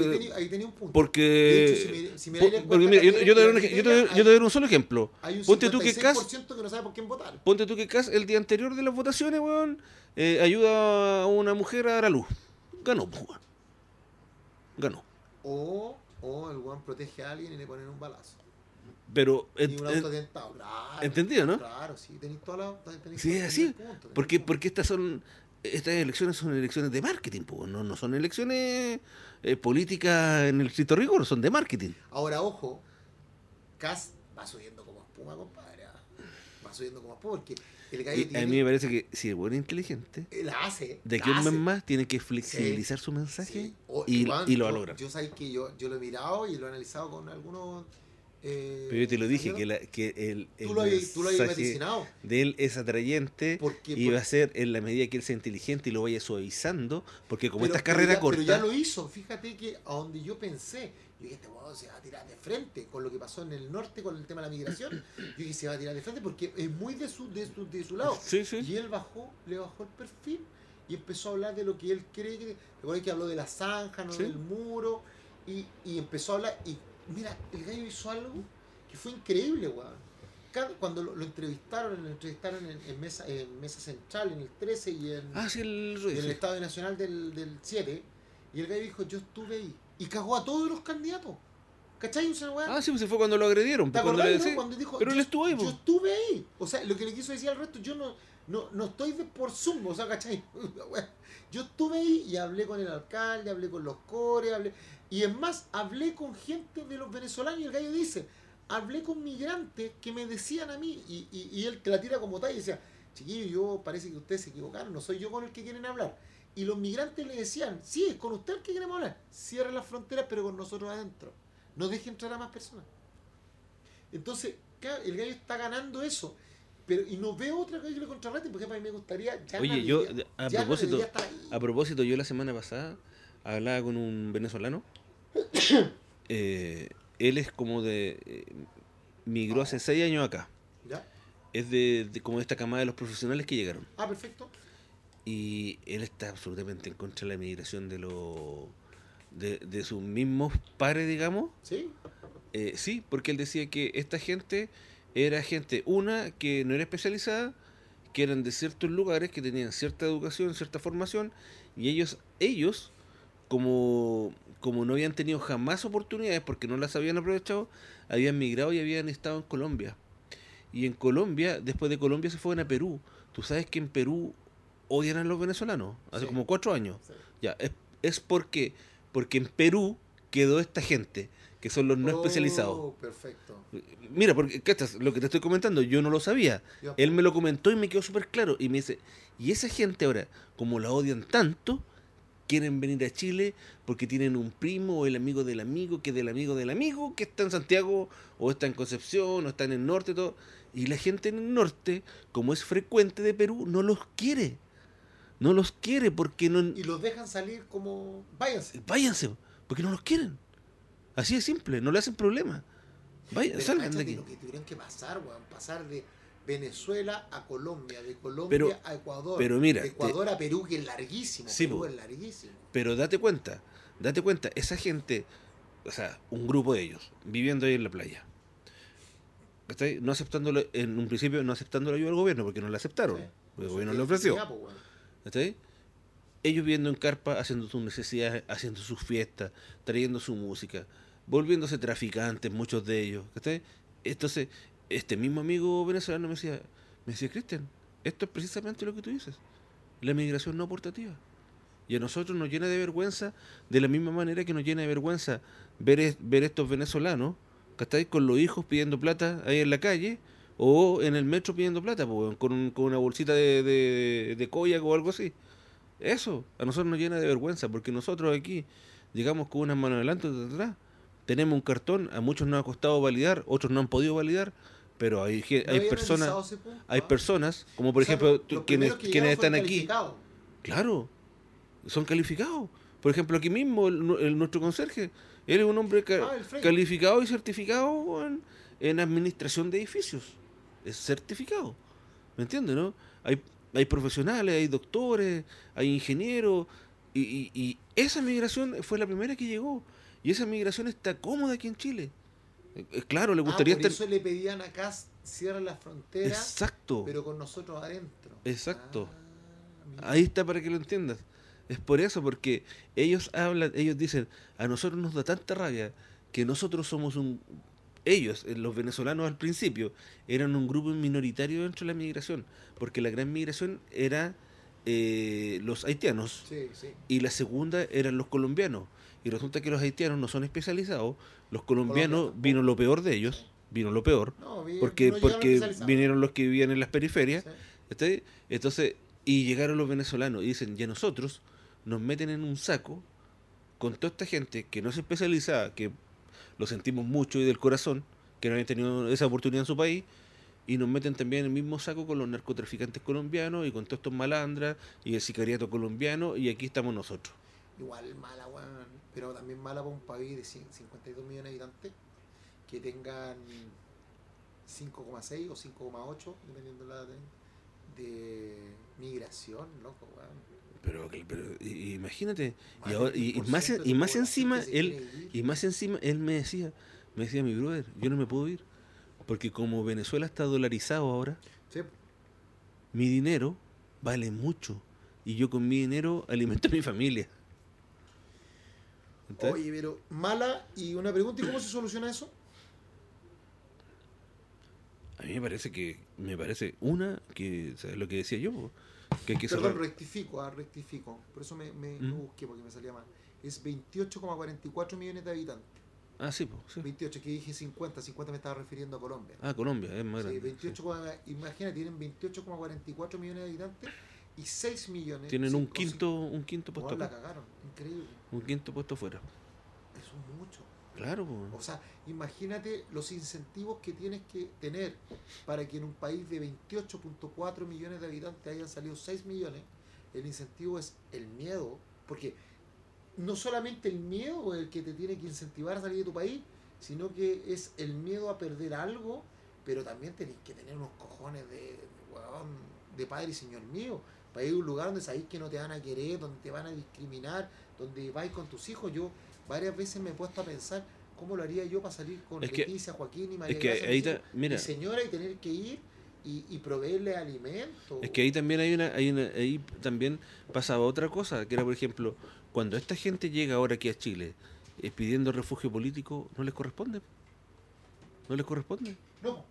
[SPEAKER 2] yo, te doy un, solo ejemplo.
[SPEAKER 3] Hay un
[SPEAKER 2] Ponte tú que Cas
[SPEAKER 3] 56% que no sabe por quién votar.
[SPEAKER 2] Ponte tú que Cas el día anterior de las votaciones, weón, eh, ayuda a una mujer a dar a luz. Ganó, pues, weón. Ganó.
[SPEAKER 3] O, o el weón protege a alguien y le ponen un balazo.
[SPEAKER 2] Pero,
[SPEAKER 3] Y un autoatentado. Claro.
[SPEAKER 2] ¿entendido, no?
[SPEAKER 3] Claro, sí. Tenéis toda la. tenéis
[SPEAKER 2] Sí, es así. porque, porque estas son estas elecciones son elecciones de marketing, pues, no, no son elecciones eh, políticas en el estricto rigor, son de marketing.
[SPEAKER 3] Ahora, ojo. Cas va subiendo como espuma, compadre. ah. Va subiendo como espuma porque el gallo
[SPEAKER 2] Y a
[SPEAKER 3] tiene.
[SPEAKER 2] mí me parece que si el buen es inteligente,
[SPEAKER 3] eh, la hace.
[SPEAKER 2] de aquí a un mes más tiene que flexibilizar su mensaje
[SPEAKER 3] Sí. O-
[SPEAKER 2] y, lo va a
[SPEAKER 3] yo-
[SPEAKER 2] lograr.
[SPEAKER 3] Yo sabes que yo, yo lo he mirado y lo he analizado con algunos. Eh,
[SPEAKER 2] Pero yo te lo dije, que, la- que el, el
[SPEAKER 3] Tú lo habías tú lo habías
[SPEAKER 2] mensaje
[SPEAKER 3] vaticinado.
[SPEAKER 2] de él es atrayente
[SPEAKER 3] Porque,
[SPEAKER 2] y va a ser en la medida que él sea inteligente y lo vaya suavizando, porque como
[SPEAKER 3] pero-
[SPEAKER 2] esta
[SPEAKER 3] pero
[SPEAKER 2] carrera
[SPEAKER 3] ya-
[SPEAKER 2] corta...
[SPEAKER 3] Pero ya lo hizo. Fíjate que a donde yo pensé, yo dije, este huevón se va a tirar de frente con lo que pasó en el norte con el tema de la migración. Yo dije, se va a tirar de frente porque es muy de su, de su, de su lado.
[SPEAKER 2] Sí, sí.
[SPEAKER 3] Y él bajó, le bajó el perfil y empezó a hablar de lo que él cree que. Recuerda que habló de la zanja, no
[SPEAKER 2] Sí.
[SPEAKER 3] del muro. Y, y empezó a hablar. Y mira, el gallo hizo algo que fue increíble, weón. Cuando lo, lo entrevistaron, lo entrevistaron en, en mesa, en Mesa Central, en el 13 y en,
[SPEAKER 2] Ah, sí, el
[SPEAKER 3] y en el
[SPEAKER 2] sí.
[SPEAKER 3] Estado Nacional del, del 7. Y el gallo dijo, yo estuve ahí. Y cagó a todos los candidatos. ¿Cachai? O sea,
[SPEAKER 2] Ah, sí, pues se fue cuando lo agredieron.
[SPEAKER 3] ¿Te
[SPEAKER 2] pues, cuando le
[SPEAKER 3] Cuando dijo,
[SPEAKER 2] pero él estuvo ahí,
[SPEAKER 3] yo
[SPEAKER 2] pues.
[SPEAKER 3] estuve ahí. O sea, lo que le quiso decir al resto, yo no, no, no estoy de por Zoom, o sea, ¿cachai? <laughs> Yo estuve ahí y hablé con el alcalde, hablé con los cores, hablé... Y es más, hablé con gente de los venezolanos y el gallo dice, hablé con migrantes que me decían a mí, y, y, y él te la tira como tal y decía, chiquillo, yo parece que ustedes se equivocaron, no soy yo con el que quieren hablar. Y los migrantes le decían, sí, es con usted el que queremos hablar. Cierre las fronteras, pero con nosotros adentro. No deje entrar a más personas. Entonces, el gallo está ganando eso. Pero, y no veo otra cosa que le contrarrete, porque a mí me gustaría. ya
[SPEAKER 2] Oye, yo, a propósito, a propósito, yo la semana pasada hablaba con un venezolano. <coughs> Eh, él es como de... eh, migró hace seis años acá.
[SPEAKER 3] ¿Ya?
[SPEAKER 2] es de, de como esta camada de los profesionales que llegaron.
[SPEAKER 3] Ah, perfecto.
[SPEAKER 2] Y él está absolutamente en contra de la migración de los de, de sus mismos pares, digamos.
[SPEAKER 3] ¿Sí?
[SPEAKER 2] Eh, sí, porque él decía que esta gente era gente, una, que no era especializada, que eran de ciertos lugares, que tenían cierta educación, cierta formación, y ellos, ellos como, como no habían tenido jamás oportunidades porque no las habían aprovechado, habían migrado y habían estado en Colombia. Y en Colombia, después de Colombia se fueron a Perú. Tú sabes que en Perú odian a los venezolanos, hace
[SPEAKER 3] Sí.
[SPEAKER 2] como cuatro años.
[SPEAKER 3] Sí.
[SPEAKER 2] Ya, es, es porque, porque en Perú quedó esta gente, que son los no
[SPEAKER 3] Oh,
[SPEAKER 2] especializados.
[SPEAKER 3] Perfecto.
[SPEAKER 2] Mira, porque ¿cachas? lo que te estoy comentando, yo no lo sabía. Él me lo comentó y me quedó súper claro. Y me dice, y esa gente ahora, como la odian tanto, quieren venir a Chile porque tienen un primo o el amigo del amigo, que es del amigo del amigo, que está en Santiago, o está en Concepción, o está en el norte, todo. Y la gente en el norte, como es frecuente de Perú, no los quiere. No los quiere porque no...
[SPEAKER 3] Y los dejan salir como. Váyanse.
[SPEAKER 2] Váyanse, porque no los quieren. Así de simple, no le hacen problema. Vayan, salgan de aquí.
[SPEAKER 3] lo que tuvieron que pasar, weón. Pasar de Venezuela a Colombia, de Colombia
[SPEAKER 2] Pero-
[SPEAKER 3] a Ecuador.
[SPEAKER 2] pero mira,
[SPEAKER 3] de Ecuador a Perú, que es larguísimo.
[SPEAKER 2] Sí,
[SPEAKER 3] Perú es larguísimo.
[SPEAKER 2] Pero date cuenta, date cuenta, esa gente, o sea, un grupo de ellos, viviendo ahí en la playa, ¿cachai? No aceptándolo, en un principio no aceptando la ayuda del gobierno, porque no la aceptaron.
[SPEAKER 3] Sí.
[SPEAKER 2] El gobierno le ofreció. ¿cachai? Ellos viviendo en carpa, haciendo sus necesidades, haciendo sus fiestas, trayendo su música, volviéndose traficantes, muchos de ellos. ¿cachai? Entonces, este mismo amigo venezolano me decía, me decía, Cristian, esto es precisamente lo que tú dices, la migración no aportativa. Y a nosotros nos llena de vergüenza, de la misma manera que nos llena de vergüenza ver, ver estos venezolanos, ¿cachai? Con los hijos pidiendo plata ahí en la calle, o en el metro pidiendo plata, po, weón, con, con una bolsita de, de, de koyak o algo así. Eso a nosotros nos llena de vergüenza, porque nosotros aquí llegamos con unas manos adelante y atrás. Tenemos un cartón, a muchos nos ha costado validar, otros no han podido validar, pero hay, ge-
[SPEAKER 3] ¿No
[SPEAKER 2] hay personas,
[SPEAKER 3] analizado ese punto?
[SPEAKER 2] hay
[SPEAKER 3] Ah.
[SPEAKER 2] personas, como por
[SPEAKER 3] O sea,
[SPEAKER 2] ejemplo
[SPEAKER 3] los
[SPEAKER 2] quienes, quienes están aquí, claro, son calificados. Por ejemplo, aquí mismo, el, nu- el- nuestro conserje, él es un hombre ca-
[SPEAKER 3] Ah,
[SPEAKER 2] calificado y certificado en, en administración de edificios. Es certificado. ¿Me entiendes, no? Hay, hay profesionales, hay doctores, hay ingenieros, y, y- y esa migración fue la primera que llegó. Y esa migración está cómoda aquí en Chile. Eh, eh, Claro, le
[SPEAKER 3] Ah,
[SPEAKER 2] gustaría
[SPEAKER 3] por
[SPEAKER 2] estar...
[SPEAKER 3] eso le pedían acá cierren las fronteras,
[SPEAKER 2] Exacto.
[SPEAKER 3] pero con nosotros adentro.
[SPEAKER 2] Exacto.
[SPEAKER 3] Ah.
[SPEAKER 2] Ahí está para que lo entiendas. Es por eso, porque ellos hablan, ellos dicen, a nosotros nos da tanta rabia que nosotros somos un... Ellos, eh, los venezolanos al principio, eran un grupo minoritario dentro de la migración, porque la gran migración era eh, los haitianos
[SPEAKER 3] Sí, sí.
[SPEAKER 2] y la segunda eran los colombianos. Y resulta que los haitianos no son especializados, los colombianos vino lo peor de ellos, vino lo peor,
[SPEAKER 3] No, vi-
[SPEAKER 2] porque, porque vinieron los que vivían en las periferias. Entonces, y llegaron los venezolanos y dicen, ya nosotros nos meten en un saco con toda esta gente que no es especializada, que lo sentimos mucho y del corazón, que no habían tenido esa oportunidad en su país, y nos meten también en el mismo saco con los narcotraficantes colombianos y con todos estos malandras y el sicariato colombiano, y aquí estamos nosotros.
[SPEAKER 3] Igual mala, weón. Pero también mala para un país de cien- 52 millones de habitantes que tengan 5,6 o 5,8, dependiendo de la de, de migración, loco, weón.
[SPEAKER 2] Pero, pero imagínate, y,
[SPEAKER 3] Más
[SPEAKER 2] ahora,
[SPEAKER 3] del
[SPEAKER 2] y, y
[SPEAKER 3] 10%
[SPEAKER 2] más, y más encima, él. Y más encima, él me decía, me decía mi brother, yo no me puedo ir. Porque como Venezuela está dolarizado ahora,
[SPEAKER 3] Sí,
[SPEAKER 2] mi dinero vale mucho. Y yo con mi dinero alimento a mi familia. ¿Entendés?
[SPEAKER 3] Oye, pero mala y una pregunta, ¿y cómo se soluciona eso?
[SPEAKER 2] A mí me parece que, me parece una, que ¿sabes lo que decía yo? Que hay que
[SPEAKER 3] Perdón,
[SPEAKER 2] cerrar.
[SPEAKER 3] rectifico, ah, rectifico. Por eso me, me, me busqué, porque me salía mal. Es 28,44 millones de habitantes.
[SPEAKER 2] Ah, sí, po, sí.
[SPEAKER 3] 28, que dije 50, 50 me estaba refiriendo a Colombia.
[SPEAKER 2] Ah, Colombia, es más
[SPEAKER 3] Sí,
[SPEAKER 2] grande.
[SPEAKER 3] 28, coma- imagina, tienen 28,44 millones de habitantes y 6 millones.
[SPEAKER 2] Tienen un quinto, un quinto puesto
[SPEAKER 3] la cagaron, increíble.
[SPEAKER 2] Un quinto puesto fuera.
[SPEAKER 3] Eso es mucho.
[SPEAKER 2] Claro, po.
[SPEAKER 3] O sea, imagínate los incentivos que tienes que tener para que en un país de 28.4 millones de habitantes hayan salido 6 millones. El incentivo es el miedo, porque no solamente el miedo es el que te tiene que incentivar a salir de tu país, sino que es el miedo a perder algo pero también tenéis que tener unos cojones de, weón, de padre y señor mío, para ir a un lugar donde sabéis que no te van a querer, donde te van a discriminar, donde vais con tus hijos. Yo varias veces me he puesto a pensar cómo lo haría yo para salir con
[SPEAKER 2] Es que-
[SPEAKER 3] Leticia, Joaquín y María
[SPEAKER 2] Es que
[SPEAKER 3] Gracia,
[SPEAKER 2] ahí, ta- mira,
[SPEAKER 3] mi señora y tener que ir y, y proveerle alimento.
[SPEAKER 2] es que ahí también hay una, hay una, ahí también pasaba otra cosa, que era por ejemplo, cuando esta gente llega ahora aquí a Chile eh, pidiendo refugio político, no les corresponde. No les corresponde.
[SPEAKER 3] No,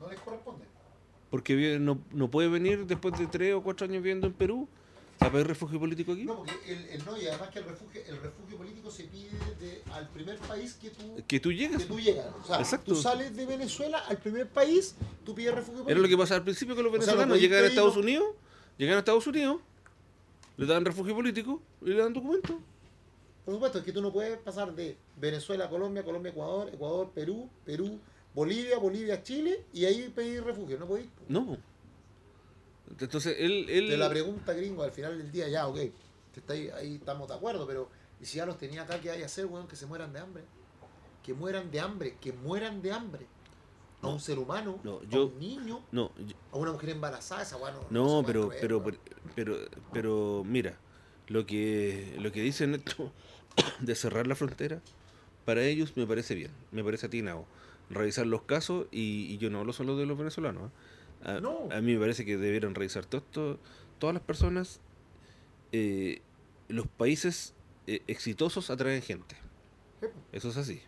[SPEAKER 3] no les corresponde.
[SPEAKER 2] Porque no, no puede venir después de tres o cuatro años viviendo en Perú a pedir refugio político aquí.
[SPEAKER 3] No, porque el, el no, y además que el refugio, el refugio político se pide de, al primer país que tú,
[SPEAKER 2] Que tú llegas.
[SPEAKER 3] que tú llegas. O sea,
[SPEAKER 2] Exacto.
[SPEAKER 3] tú sales de Venezuela al primer país, tú pides refugio político.
[SPEAKER 2] Era lo que pasaba al principio con los
[SPEAKER 3] O sea, no
[SPEAKER 2] venezolanos. llegaban a Estados Unidos, llegaban a Estados Unidos, le daban refugio político y le daban documentos.
[SPEAKER 3] Por supuesto, es que tú no puedes pasar de Venezuela a Colombia, Colombia, a Ecuador, Ecuador, Perú, Perú, Bolivia, Bolivia, Chile y ahí pedir refugio. No podéis.
[SPEAKER 2] No. Entonces él... él
[SPEAKER 3] Te la pregunta gringo al final del día, ya, ok, está ahí, ahí estamos de acuerdo, pero ¿y si ya los tenía acá, qué hay que hacer, weón? Que se mueran de hambre. Que mueran de hambre, que mueran de hambre. A
[SPEAKER 2] No,
[SPEAKER 3] un ser humano,
[SPEAKER 2] no,
[SPEAKER 3] a un niño,
[SPEAKER 2] no, yo-
[SPEAKER 3] a una mujer embarazada, esa weón.
[SPEAKER 2] no,
[SPEAKER 3] puede
[SPEAKER 2] pero, pero,
[SPEAKER 3] weón.
[SPEAKER 2] pero, pero, mira, lo que, lo que dicen esto <coughs> de cerrar la frontera, para ellos me parece bien, me parece atinado. Revisar los casos, y, y yo no hablo solo de los venezolanos. ¿eh? A,
[SPEAKER 3] No.
[SPEAKER 2] a mí me parece que debieran revisar todo todas las personas, eh, los países eh, exitosos atraen gente. Eso es así.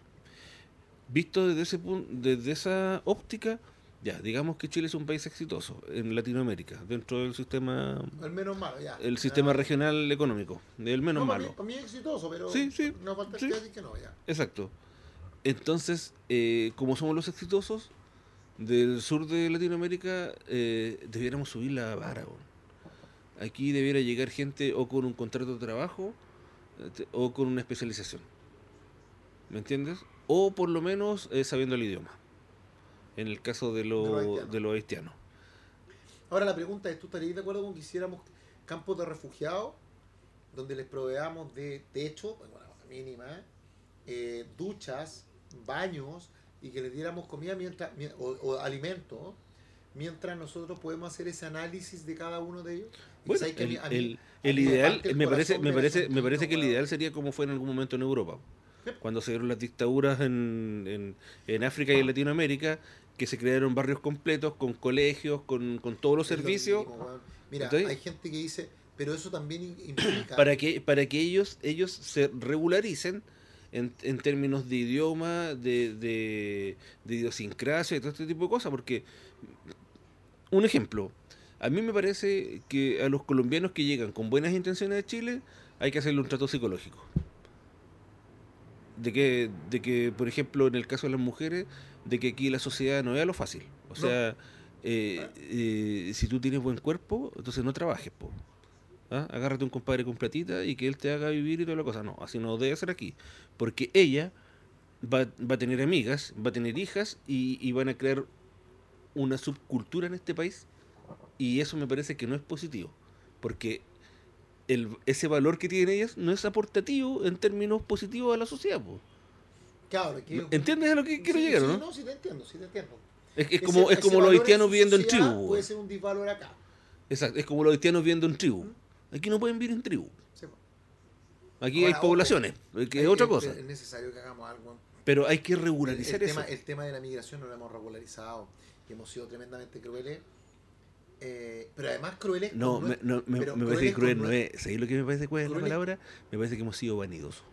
[SPEAKER 2] Visto desde ese punto, desde esa óptica, ya, digamos que Chile es un país exitoso en Latinoamérica, dentro del sistema
[SPEAKER 3] El menos malo, ya.
[SPEAKER 2] el sistema regional económico, el menos
[SPEAKER 3] No, para
[SPEAKER 2] malo.
[SPEAKER 3] Mí, para mí es exitoso, pero
[SPEAKER 2] Sí, sí,
[SPEAKER 3] no falta
[SPEAKER 2] sí.
[SPEAKER 3] que no, ya.
[SPEAKER 2] Exacto. Entonces, eh, como somos los exitosos del sur de Latinoamérica, eh, debiéramos subir la vara. Aquí debiera llegar gente o con un contrato de trabajo eh, te- o con una especialización. ¿Me entiendes? O por lo menos eh, sabiendo el idioma. En el caso de, lo-
[SPEAKER 3] De los haitianos.
[SPEAKER 2] de los haitianos.
[SPEAKER 3] Ahora la pregunta es, ¿tú estarías de acuerdo con que hiciéramos campos de refugiados donde les proveamos de techo, bueno, mínima, eh, duchas, baños y que les diéramos comida mientras mien- o, o alimentos mientras nosotros podemos hacer ese análisis de cada uno de ellos?
[SPEAKER 2] Bueno,
[SPEAKER 3] que mí-
[SPEAKER 2] el,
[SPEAKER 3] mí- me
[SPEAKER 2] ideal, me parece, me parece, me parece que el ideal sería como fue en algún momento en Europa. Cuando se dieron las dictaduras en, en, en África y en Latinoamérica, que se crearon barrios completos con colegios, con, con todos los
[SPEAKER 3] Es lo
[SPEAKER 2] servicios,
[SPEAKER 3] mismo. Mira, hay gente que dice, pero eso también implica...
[SPEAKER 2] para que, para que ellos, ellos se regularicen en, en términos de idioma, de, de, de idiosincrasia y todo este tipo de cosas. Porque, un ejemplo, a mí me parece que a los colombianos que llegan con buenas intenciones de Chile, hay que hacerle un trato psicológico. De que, de que, por ejemplo, en el caso de las mujeres, de que aquí la sociedad no vea lo fácil. O
[SPEAKER 3] No.
[SPEAKER 2] sea, eh, eh, si tú tienes buen cuerpo, entonces no trabajes, po. ¿Ah? Agárrate un compadre con platita y que él te haga vivir y toda la cosa. No, así no debe ser aquí. Porque ella va, va a tener amigas, va a tener hijas y, y van a crear una subcultura en este país. Y eso me parece que no es positivo. Porque el, ese valor que tienen ellas no es aportativo en términos positivos a la sociedad. po.
[SPEAKER 3] Claro, que-
[SPEAKER 2] ¿Entiendes a lo que quiero
[SPEAKER 3] Sí,
[SPEAKER 2] llegar,
[SPEAKER 3] sí,
[SPEAKER 2] no?
[SPEAKER 3] no? sí te entiendo, sí te entiendo.
[SPEAKER 2] Es, es
[SPEAKER 3] Ese-
[SPEAKER 2] como, es como los haitianos viviendo en tribu.
[SPEAKER 3] Puede ser un disvalor acá.
[SPEAKER 2] Exacto, es como los haitianos viviendo en tribu. Aquí no pueden vivir en tribu.
[SPEAKER 3] Sí.
[SPEAKER 2] Aquí
[SPEAKER 3] Ahora,
[SPEAKER 2] hay poblaciones, que es otra cosa.
[SPEAKER 3] Es necesario que hagamos algo.
[SPEAKER 2] Pero hay que regularizar
[SPEAKER 3] el
[SPEAKER 2] eso.
[SPEAKER 3] tema, el tema de la migración no lo hemos regularizado y hemos sido tremendamente crueles. eh, pero además crueles.
[SPEAKER 2] No, me, no, me, me parece que cruel no es. ¿Sabéis lo que me parece cuál es la palabra? Me parece que hemos sido vanidosos.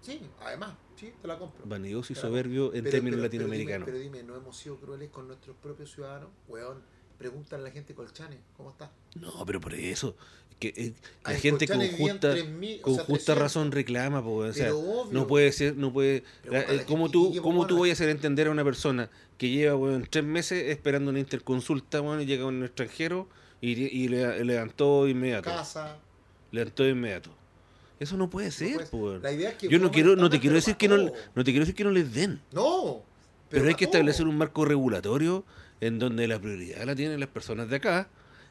[SPEAKER 3] Sí, además, sí, te la compro.
[SPEAKER 2] Vanidosos y soberbios en
[SPEAKER 3] Pero-
[SPEAKER 2] términos
[SPEAKER 3] pero- pero dime-
[SPEAKER 2] latinoamericanos.
[SPEAKER 3] Pero dime, ¿no hemos sido crueles con nuestros propios ciudadanos? Weón, pregúntale a la gente colchane, ¿cómo está?
[SPEAKER 2] No, pero por eso. Que, eh, la
[SPEAKER 3] en
[SPEAKER 2] gente con justa,
[SPEAKER 3] 3.000, o
[SPEAKER 2] con
[SPEAKER 3] sea,
[SPEAKER 2] justa
[SPEAKER 3] 300.
[SPEAKER 2] razón reclama. po, o sea, no puede ser, no puede.
[SPEAKER 3] Pero
[SPEAKER 2] la- eh, ¿Cómo tú, cómo tú vas a hacer entender a una persona que lleva weón, tres meses esperando una interconsulta weón, y llega un extranjero y, y le, levantó inmediato?
[SPEAKER 3] Casa.
[SPEAKER 2] Levantó inmediato. Eso no puede ser,
[SPEAKER 3] puede-
[SPEAKER 2] po, weón.
[SPEAKER 3] La idea es que
[SPEAKER 2] Yo no quiero, no te quiero decir que no, no te quiero decir que no les den.
[SPEAKER 3] No.
[SPEAKER 2] Pero, hay que establecer un marco regulatorio en donde la prioridad la tienen las personas de acá.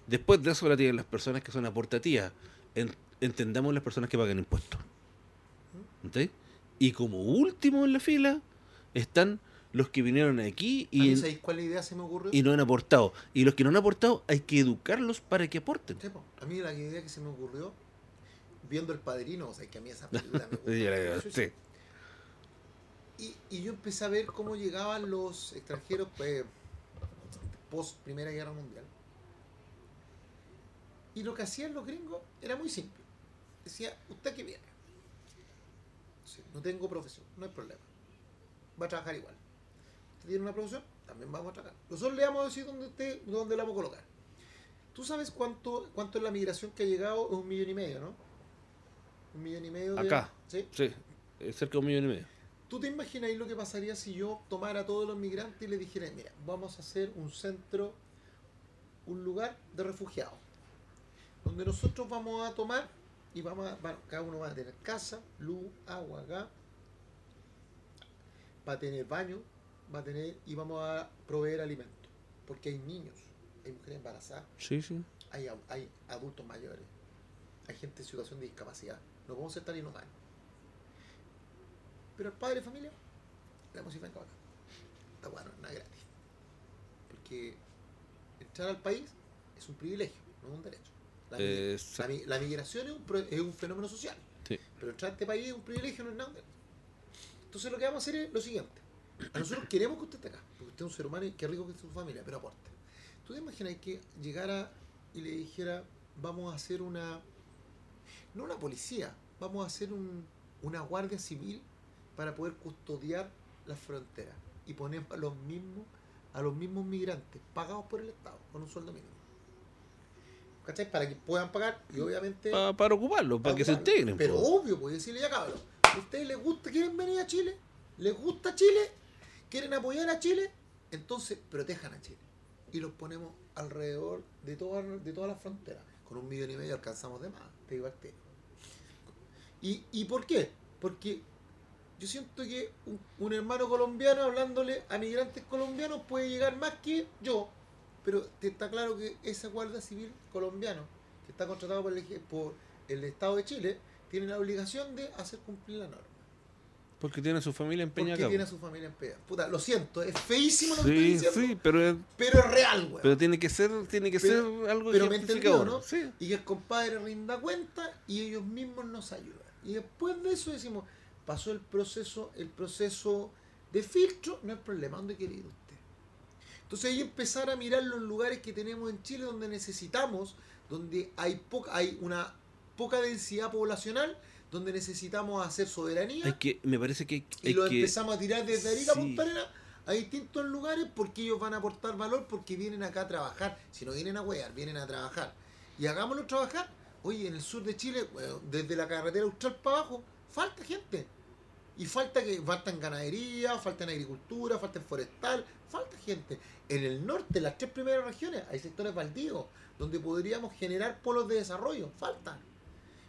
[SPEAKER 2] Después de eso la tienen las personas que son aportativas. En- entendamos las personas que pagan impuestos. ¿Ok? Y como último en la fila están los que vinieron aquí
[SPEAKER 3] ¿A mí
[SPEAKER 2] y,
[SPEAKER 3] sabéis cuál idea se me ocurrió?
[SPEAKER 2] y no han aportado. Y los que no han aportado hay que educarlos para que aporten.
[SPEAKER 3] Sí. A mí la idea que se me ocurrió, viendo El Padrino, o sea, que a mí esa <laughs> película me gusta.
[SPEAKER 2] Sí,
[SPEAKER 3] y yo empecé a ver cómo llegaban los extranjeros pues, post Primera Guerra Mundial. Y lo que hacían los gringos era muy simple. Decía, ¿usted qué viene? Sí, no tengo profesión, no hay problema. Va a trabajar igual. ¿Usted tiene una profesión? También vamos a trabajar. Nosotros le vamos a decir dónde, usted, dónde la vamos a colocar. ¿Tú sabes cuánto, cuánto es la migración que ha llegado? Es un millón y medio, ¿no? Un millón y medio. de-
[SPEAKER 2] Acá.
[SPEAKER 3] ¿Sí?
[SPEAKER 2] Sí, cerca de un millón y medio.
[SPEAKER 3] ¿Tú te imaginas lo que pasaría si yo tomara a todos los migrantes y les dijera, mira, vamos a hacer un centro, un lugar de refugiados, donde nosotros vamos a tomar y vamos a, bueno, cada uno va a tener casa, luz, agua, gas, va a tener baño, va a tener y vamos a proveer alimentos, porque hay niños, hay mujeres embarazadas,
[SPEAKER 2] Sí, sí.
[SPEAKER 3] hay, hay adultos mayores, hay gente en situación de discapacidad. No podemos ser tan inhumanos. Pero el padre de familia, le damos venga acá. Está bueno, no es gratis. Porque entrar al país es un privilegio, no es un derecho. La, la la migración es un, pro- es un fenómeno social.
[SPEAKER 2] Sí.
[SPEAKER 3] Pero entrar a este país es un privilegio, no es nada. un derecho. Entonces lo que vamos a hacer es lo siguiente. A nosotros queremos que usted esté acá, porque usted es un ser humano y qué rico que esté su familia, pero aporte. ¿Tú te imaginas que llegara y le dijera, vamos a hacer una, no una policía, vamos a hacer un- una guardia civil para poder custodiar las fronteras y ponemos a los mismos, a los mismos migrantes pagados por el Estado con un sueldo mínimo? ¿Cachai? Para que puedan pagar y obviamente...
[SPEAKER 2] Pa- para ocuparlos, para que se
[SPEAKER 3] ocuparlo.
[SPEAKER 2] integren.
[SPEAKER 3] Pero
[SPEAKER 2] po.
[SPEAKER 3] obvio, pues decirle ya cabrón, ¿a ustedes les gusta, quieren venir a Chile? ¿Les gusta Chile? ¿Quieren apoyar a Chile? Entonces protejan a Chile. Y los ponemos alrededor de todas de todas las fronteras. Con un millón y medio alcanzamos de más, te digo al. ¿Y, ¿Y por qué? Porque yo siento que un, un hermano colombiano hablándole a migrantes colombianos puede llegar más que yo. Pero te está claro que ese guardia civil colombiano, que está contratado por el, por el Estado de Chile, tiene la obligación de hacer cumplir la norma.
[SPEAKER 2] Porque tiene a su familia
[SPEAKER 3] Porque
[SPEAKER 2] empeñada acá.
[SPEAKER 3] tiene a su familia en pega. Puta, lo siento, es feísimo lo que estoy
[SPEAKER 2] Sí,
[SPEAKER 3] diciendo,
[SPEAKER 2] sí, pero, es-
[SPEAKER 3] pero es real, weón.
[SPEAKER 2] pero tiene que ser, tiene que
[SPEAKER 3] Pero-
[SPEAKER 2] ser algo
[SPEAKER 3] pero me entendió, ¿no?
[SPEAKER 2] Sí.
[SPEAKER 3] y que el compadre rinda cuenta y ellos mismos nos ayudan. Y después de eso decimos, pasó el proceso, el proceso de filtro, no hay problema, ¿dónde quiere ir usted? Entonces ahí empezar a mirar los lugares que tenemos en Chile donde necesitamos, donde hay poca, hay una poca densidad poblacional, donde necesitamos hacer soberanía
[SPEAKER 2] Hay que, me parece que hay,
[SPEAKER 3] y
[SPEAKER 2] hay
[SPEAKER 3] lo
[SPEAKER 2] que
[SPEAKER 3] empezamos a tirar desde Arica a
[SPEAKER 2] Sí.
[SPEAKER 3] Punta Arenas a distintos lugares porque ellos van a aportar valor porque vienen acá a trabajar. Si no vienen a huear, vienen a trabajar. Y hagámoslo trabajar. Oye, en el sur de Chile, desde la carretera austral para abajo, falta gente. Y falta que falta en ganadería, falta en agricultura, falta en forestal, falta gente. En el norte, las tres primeras regiones, hay sectores baldíos donde podríamos generar polos de desarrollo. Faltan.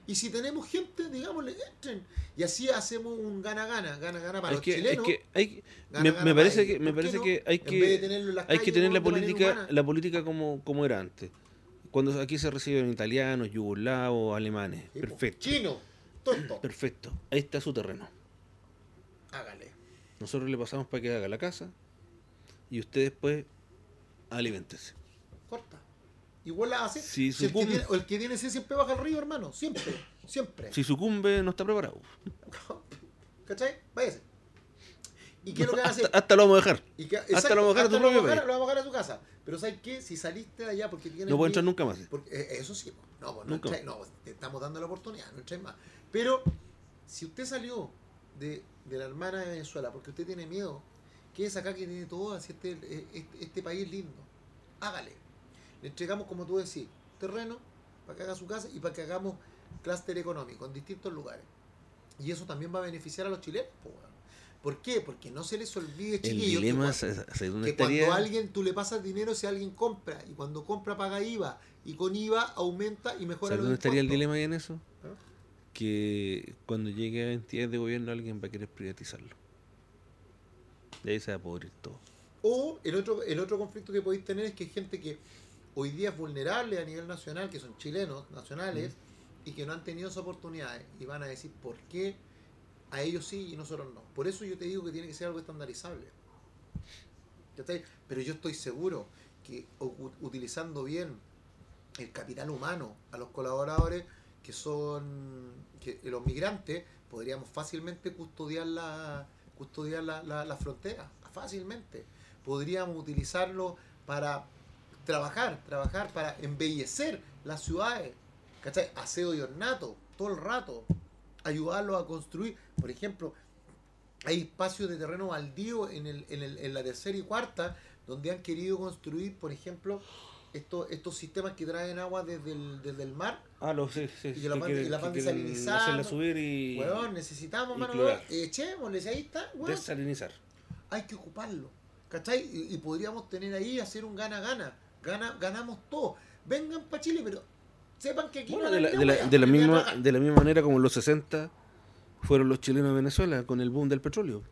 [SPEAKER 3] Y si tenemos gente, digámosle, entren. Y así hacemos un gana-gana, gana-gana para los
[SPEAKER 2] que,
[SPEAKER 3] chilenos.
[SPEAKER 2] que, hay,
[SPEAKER 3] gana,
[SPEAKER 2] me,
[SPEAKER 3] gana
[SPEAKER 2] me parece que, me
[SPEAKER 3] ¿Por qué
[SPEAKER 2] parece
[SPEAKER 3] no?
[SPEAKER 2] que hay que,
[SPEAKER 3] las
[SPEAKER 2] hay que
[SPEAKER 3] calles,
[SPEAKER 2] tener la política, la política como, como era antes. Cuando aquí se reciben italianos, yugoslavos, alemanes.
[SPEAKER 3] Sí.
[SPEAKER 2] Perfecto.
[SPEAKER 3] Chino, tonto.
[SPEAKER 2] Perfecto. Ahí está su terreno.
[SPEAKER 3] Hágale.
[SPEAKER 2] Nosotros le pasamos para que haga la casa y usted después aliméntese.
[SPEAKER 3] Corta. Igual la hace.
[SPEAKER 2] Si
[SPEAKER 3] Si el, que tiene, el que tiene siempre baja al río, hermano. Siempre. Siempre.
[SPEAKER 2] Si sucumbe, no está preparado. <laughs>
[SPEAKER 3] ¿Cachai? Váyase. ¿Y qué es lo que hace?
[SPEAKER 2] Hasta, hasta lo vamos a dejar.
[SPEAKER 3] Y que-
[SPEAKER 2] hasta
[SPEAKER 3] exacto,
[SPEAKER 2] lo vamos a dejar a tu
[SPEAKER 3] hasta
[SPEAKER 2] propio país.
[SPEAKER 3] lo vamos a dejar a tu casa. Pero ¿sabes qué? Si saliste de allá porque tienes
[SPEAKER 2] No puede entrar nunca más.
[SPEAKER 3] Porque, eh, eso sí, no, pues, no,
[SPEAKER 2] Nunca
[SPEAKER 3] entráis- no, pues, te estamos dando la oportunidad, no entréis más. Pero si usted salió de, de la hermana de Venezuela porque usted tiene miedo, que es acá que tiene todo, así este, eh, este, este país lindo, hágale. Le entregamos, como tú decís, terreno para que haga su casa y para que hagamos clúster económico en distintos lugares. Y eso también va a beneficiar a los chilenos. ¿Por qué? Porque no se les olvide, chiquillos, que cuando-
[SPEAKER 2] ¿sabes ¿sabes dónde
[SPEAKER 3] que cuando
[SPEAKER 2] estaría?
[SPEAKER 3] alguien tú le pasas dinero si alguien compra y cuando compra paga IVA y con IVA aumenta y mejora
[SPEAKER 2] ¿Sabes
[SPEAKER 3] los
[SPEAKER 2] dónde estaría el
[SPEAKER 3] impuestos.
[SPEAKER 2] dilema ahí en eso? Que cuando llegue a entidades de gobierno alguien va a querer privatizarlo. De ahí se va a pudrir todo.
[SPEAKER 3] O el otro, el otro conflicto que podéis tener es que hay gente que hoy día es vulnerable a nivel nacional, que son chilenos, nacionales,
[SPEAKER 2] Mm.
[SPEAKER 3] y que no han tenido esas oportunidades. Y van a decir, ¿por qué a ellos sí y nosotros no? Por eso yo te digo que tiene que ser algo estandarizable. Pero yo estoy seguro que utilizando bien el capital humano a los colaboradores que son que los migrantes podríamos fácilmente custodiar la custodiar la, la, frontera fácilmente podríamos utilizarlo para trabajar trabajar para embellecer las ciudades ¿cachai? aseo y ornato todo el rato ayudarlos a construir por ejemplo hay espacios de terreno baldío en, el, en, el, en la tercera y cuarta donde han querido construir, por ejemplo, estos, estos sistemas que traen agua desde el, desde el mar.
[SPEAKER 2] Ah, lo sí, sí.
[SPEAKER 3] Y que la van-
[SPEAKER 2] quieren-
[SPEAKER 3] la desalinizando.
[SPEAKER 2] hacerla subir y
[SPEAKER 3] Weón, necesitamos mano echémosle, si ahí está, weón,
[SPEAKER 2] desalinizar.
[SPEAKER 3] hay que ocuparlo. ¿Cachai? Y, y podríamos tener ahí, hacer un gana-gana. Gana, ganamos todo. Vengan para Chile, pero sepan que aquí
[SPEAKER 2] Bueno,
[SPEAKER 3] no
[SPEAKER 2] de la, de, la, de, la misma, de la misma manera como en los 60 fueron los chilenos a Venezuela con el boom del petróleo.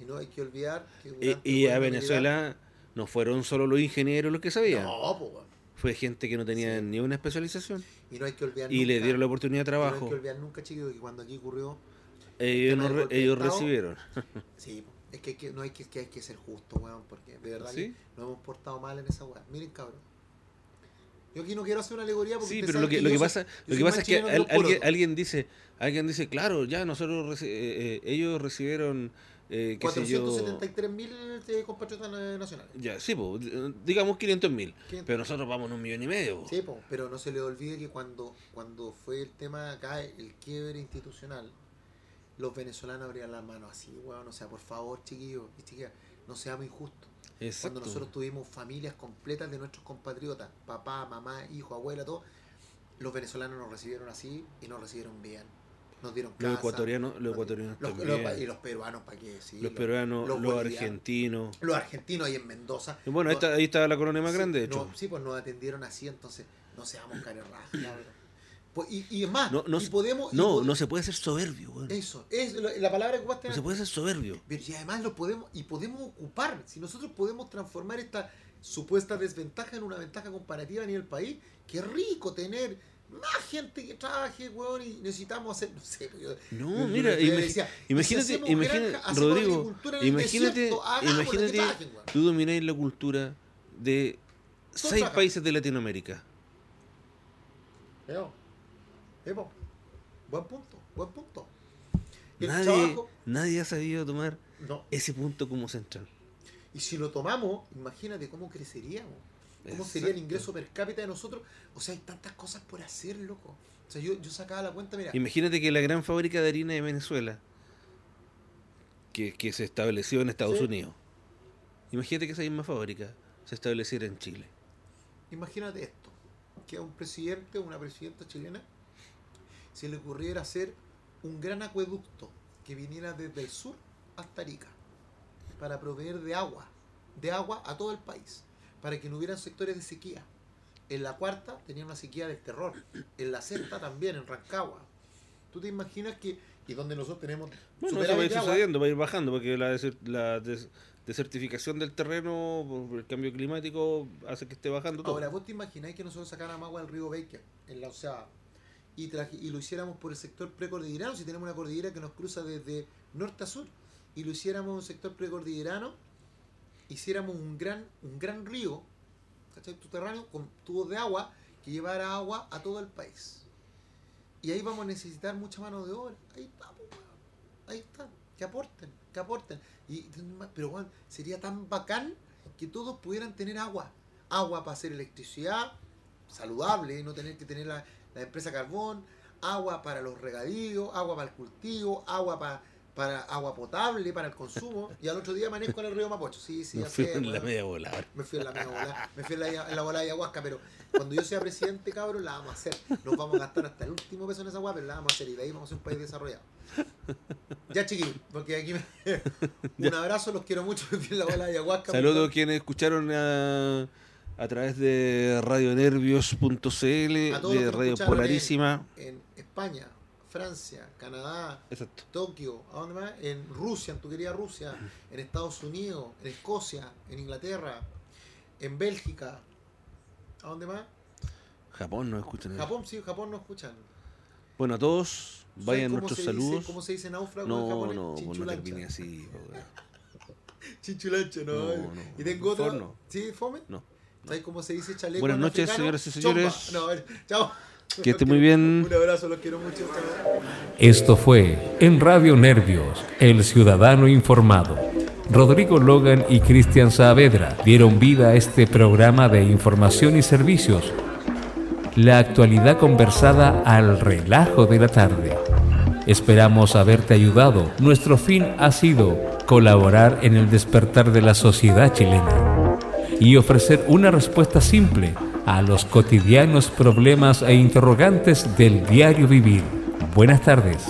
[SPEAKER 3] Y no hay que olvidar que
[SPEAKER 2] Y, y a Venezuela no fueron solo los ingenieros los que sabían.
[SPEAKER 3] No, pues, weón.
[SPEAKER 2] Fue gente que no tenía
[SPEAKER 3] Sí.
[SPEAKER 2] ni una especialización.
[SPEAKER 3] Y no hay que olvidar
[SPEAKER 2] Y le dieron la oportunidad de
[SPEAKER 3] y No hay
[SPEAKER 2] trabajo.
[SPEAKER 3] que olvidar nunca, chicos, que cuando aquí ocurrió
[SPEAKER 2] Ellos, no re- ellos
[SPEAKER 3] Estado.
[SPEAKER 2] recibieron. <laughs>
[SPEAKER 3] Sí, es que, que no hay que, que hay que ser justo, weón, porque de verdad
[SPEAKER 2] ¿Sí?
[SPEAKER 3] que nos hemos portado mal en esa weá. Miren, cabrón. Yo aquí no quiero hacer una alegoría porque
[SPEAKER 2] Sí, pero lo que, lo que pasa, lo que pasa es que al- alguien, alguien dice, alguien dice, claro, ya nosotros reci- eh, eh, ellos recibieron eh, qué sé yo,
[SPEAKER 3] 473 mil eh, compatriotas na- nacionales.
[SPEAKER 2] ya, sí, po, digamos 500 mil,
[SPEAKER 3] 500.
[SPEAKER 2] pero nosotros vamos en un millón y medio. po.
[SPEAKER 3] Sí, po, pero no se le olvide que cuando, cuando fue el tema acá, el quiebre institucional, los venezolanos abrían las manos así, weón. O sea, por favor, chiquillos y chiquillas, no seamos injustos.
[SPEAKER 2] Exacto.
[SPEAKER 3] Cuando nosotros tuvimos familias completas de nuestros compatriotas, papá, mamá, hijo, abuela, todo, los venezolanos nos recibieron así y nos recibieron bien. Nos dieron casa.
[SPEAKER 2] los ecuatorianos, los
[SPEAKER 3] nos-
[SPEAKER 2] ecuatorianos
[SPEAKER 3] los-
[SPEAKER 2] también,
[SPEAKER 3] los- y los peruanos, ¿para qué? Sí,
[SPEAKER 2] los peruanos, los, argentinos.
[SPEAKER 3] Los argentinos ahí en Mendoza.
[SPEAKER 2] Y bueno, ahí está, ahí está la colonia más
[SPEAKER 3] sí,
[SPEAKER 2] grande, de
[SPEAKER 3] no,
[SPEAKER 2] hecho.
[SPEAKER 3] sí, pues nos atendieron así, entonces no seamos carerrajas. Pues, y, y es más,
[SPEAKER 2] No, no
[SPEAKER 3] y
[SPEAKER 2] se-
[SPEAKER 3] podemos... y
[SPEAKER 2] No, se puede ser soberbio, weón.
[SPEAKER 3] Eso, es lo- la palabra que ocupaste
[SPEAKER 2] No se puede ser soberbio.
[SPEAKER 3] y además lo podemos, y podemos ocupar, si nosotros podemos transformar esta supuesta desventaja en una ventaja comparativa a nivel país, qué rico tener más gente que trabaje, weón, y necesitamos hacer, no sé, yo-
[SPEAKER 2] No, mira,
[SPEAKER 3] decía, si
[SPEAKER 2] imagínate,
[SPEAKER 3] granja,
[SPEAKER 2] Rodrigo, imagínate,
[SPEAKER 3] desierto,
[SPEAKER 2] imagínate,
[SPEAKER 3] trabajen,
[SPEAKER 2] tú domináis la cultura de seis
[SPEAKER 3] trabajan.
[SPEAKER 2] países de Latinoamérica.
[SPEAKER 3] Veo. Veo. Buen punto, buen punto. El
[SPEAKER 2] Nadie,
[SPEAKER 3] trabajo,
[SPEAKER 2] nadie ha sabido tomar
[SPEAKER 3] no.
[SPEAKER 2] ese punto como central.
[SPEAKER 3] Y si lo tomamos, imagínate cómo creceríamos. ¿Cómo sería el ingreso per cápita de nosotros? O sea, hay tantas cosas por hacer, loco. O sea, yo, yo sacaba la cuenta, mira.
[SPEAKER 2] Imagínate que la gran fábrica de harina de Venezuela, que, que se estableció en Estados
[SPEAKER 3] Sí.
[SPEAKER 2] Unidos, imagínate que esa misma fábrica se estableciera en Chile.
[SPEAKER 3] Imagínate esto, que a un presidente o una presidenta chilena se le ocurriera hacer un gran acueducto que viniera desde el sur hasta Arica para proveer de agua, de agua a todo el país, para que no hubieran sectores de sequía. En la cuarta tenía una sequía del terror, en la sexta también, en Rancagua. ¿Tú te imaginas que, y donde nosotros tenemos
[SPEAKER 2] Bueno, eso va a ir sucediendo, va a ir bajando, porque la, deser- la des- desertificación del terreno por el cambio climático hace que esté bajando todo.
[SPEAKER 3] Ahora, ¿vos te imagináis que nosotros sacáramos agua del río Baker, en la onceava, y, traje- y lo hiciéramos por el sector precordillerano, si tenemos una cordillera que nos cruza desde norte a sur, y lo hiciéramos en un sector precordillerano, hiciéramos un gran, un gran río, ¿cachai? Subterráneo, con tubos de agua, que llevara agua a todo el país. Y ahí vamos a necesitar mucha mano de obra. Ahí weón. ahí está. Que aporten, que aporten. Y, pero bueno, sería tan bacán que todos pudieran tener agua. Agua para hacer electricidad, saludable, no tener que tener la, la empresa carbón, agua para los regadíos, agua para el cultivo, agua para, para agua potable, para el consumo. Y al otro día amanezco en el río Mapocho. Sí, sí,
[SPEAKER 2] Me fui en la
[SPEAKER 3] weón.
[SPEAKER 2] media volada.
[SPEAKER 3] Me fui en la media bola, me fui en la, en la bola de ayahuasca, pero cuando yo sea presidente, cabrón, la vamos a hacer. Nos vamos a gastar hasta el último peso en esa agua, pero la vamos a hacer y de ahí vamos a ser un país desarrollado. Ya chiquillos, porque aquí me... <laughs> un abrazo, los quiero mucho, me fui en la bola de ayahuasca.
[SPEAKER 2] Saludos a quienes escucharon a, a través de radionervios.cl, de Radio Polarísima.
[SPEAKER 3] En España, Francia, Canadá,
[SPEAKER 2] Exacto.
[SPEAKER 3] Tokio, ¿a dónde más? En Rusia, en tu querida Rusia, en Estados Unidos, en Escocia, en Inglaterra, en Bélgica, ¿a dónde más?
[SPEAKER 2] Japón nos escuchan.
[SPEAKER 3] Japón, sí, Japón no escuchan.
[SPEAKER 2] Bueno, a todos, vayan
[SPEAKER 3] ¿Cómo
[SPEAKER 2] nuestros
[SPEAKER 3] se dice-
[SPEAKER 2] saludos.
[SPEAKER 3] ¿Cómo se dice náufrago en
[SPEAKER 2] No, no, pues no
[SPEAKER 3] Chinchulancha.
[SPEAKER 2] termine así. <laughs>
[SPEAKER 3] Chinchulancho, no.
[SPEAKER 2] No, no.
[SPEAKER 3] Y tengo otra.
[SPEAKER 2] Fome no.
[SPEAKER 3] ¿Sí, fome?
[SPEAKER 2] No.
[SPEAKER 3] ¿Sabes cómo se dice chaleco?
[SPEAKER 2] Buenas
[SPEAKER 3] en
[SPEAKER 2] noches, señoras y señores.
[SPEAKER 3] No, a ver, chao.
[SPEAKER 2] Que esté muy bien.
[SPEAKER 3] Un abrazo, los quiero mucho.
[SPEAKER 1] Esto fue en Radio Nervios, El Ciudadano Informado. Rodrigo Logan y Cristian Saavedra dieron vida a este programa de información y servicios. La actualidad conversada al relajo de la tarde. Esperamos haberte ayudado. Nuestro fin ha sido colaborar en el despertar de la sociedad chilena y ofrecer una respuesta simple a los cotidianos problemas e interrogantes del diario vivir. Buenas tardes.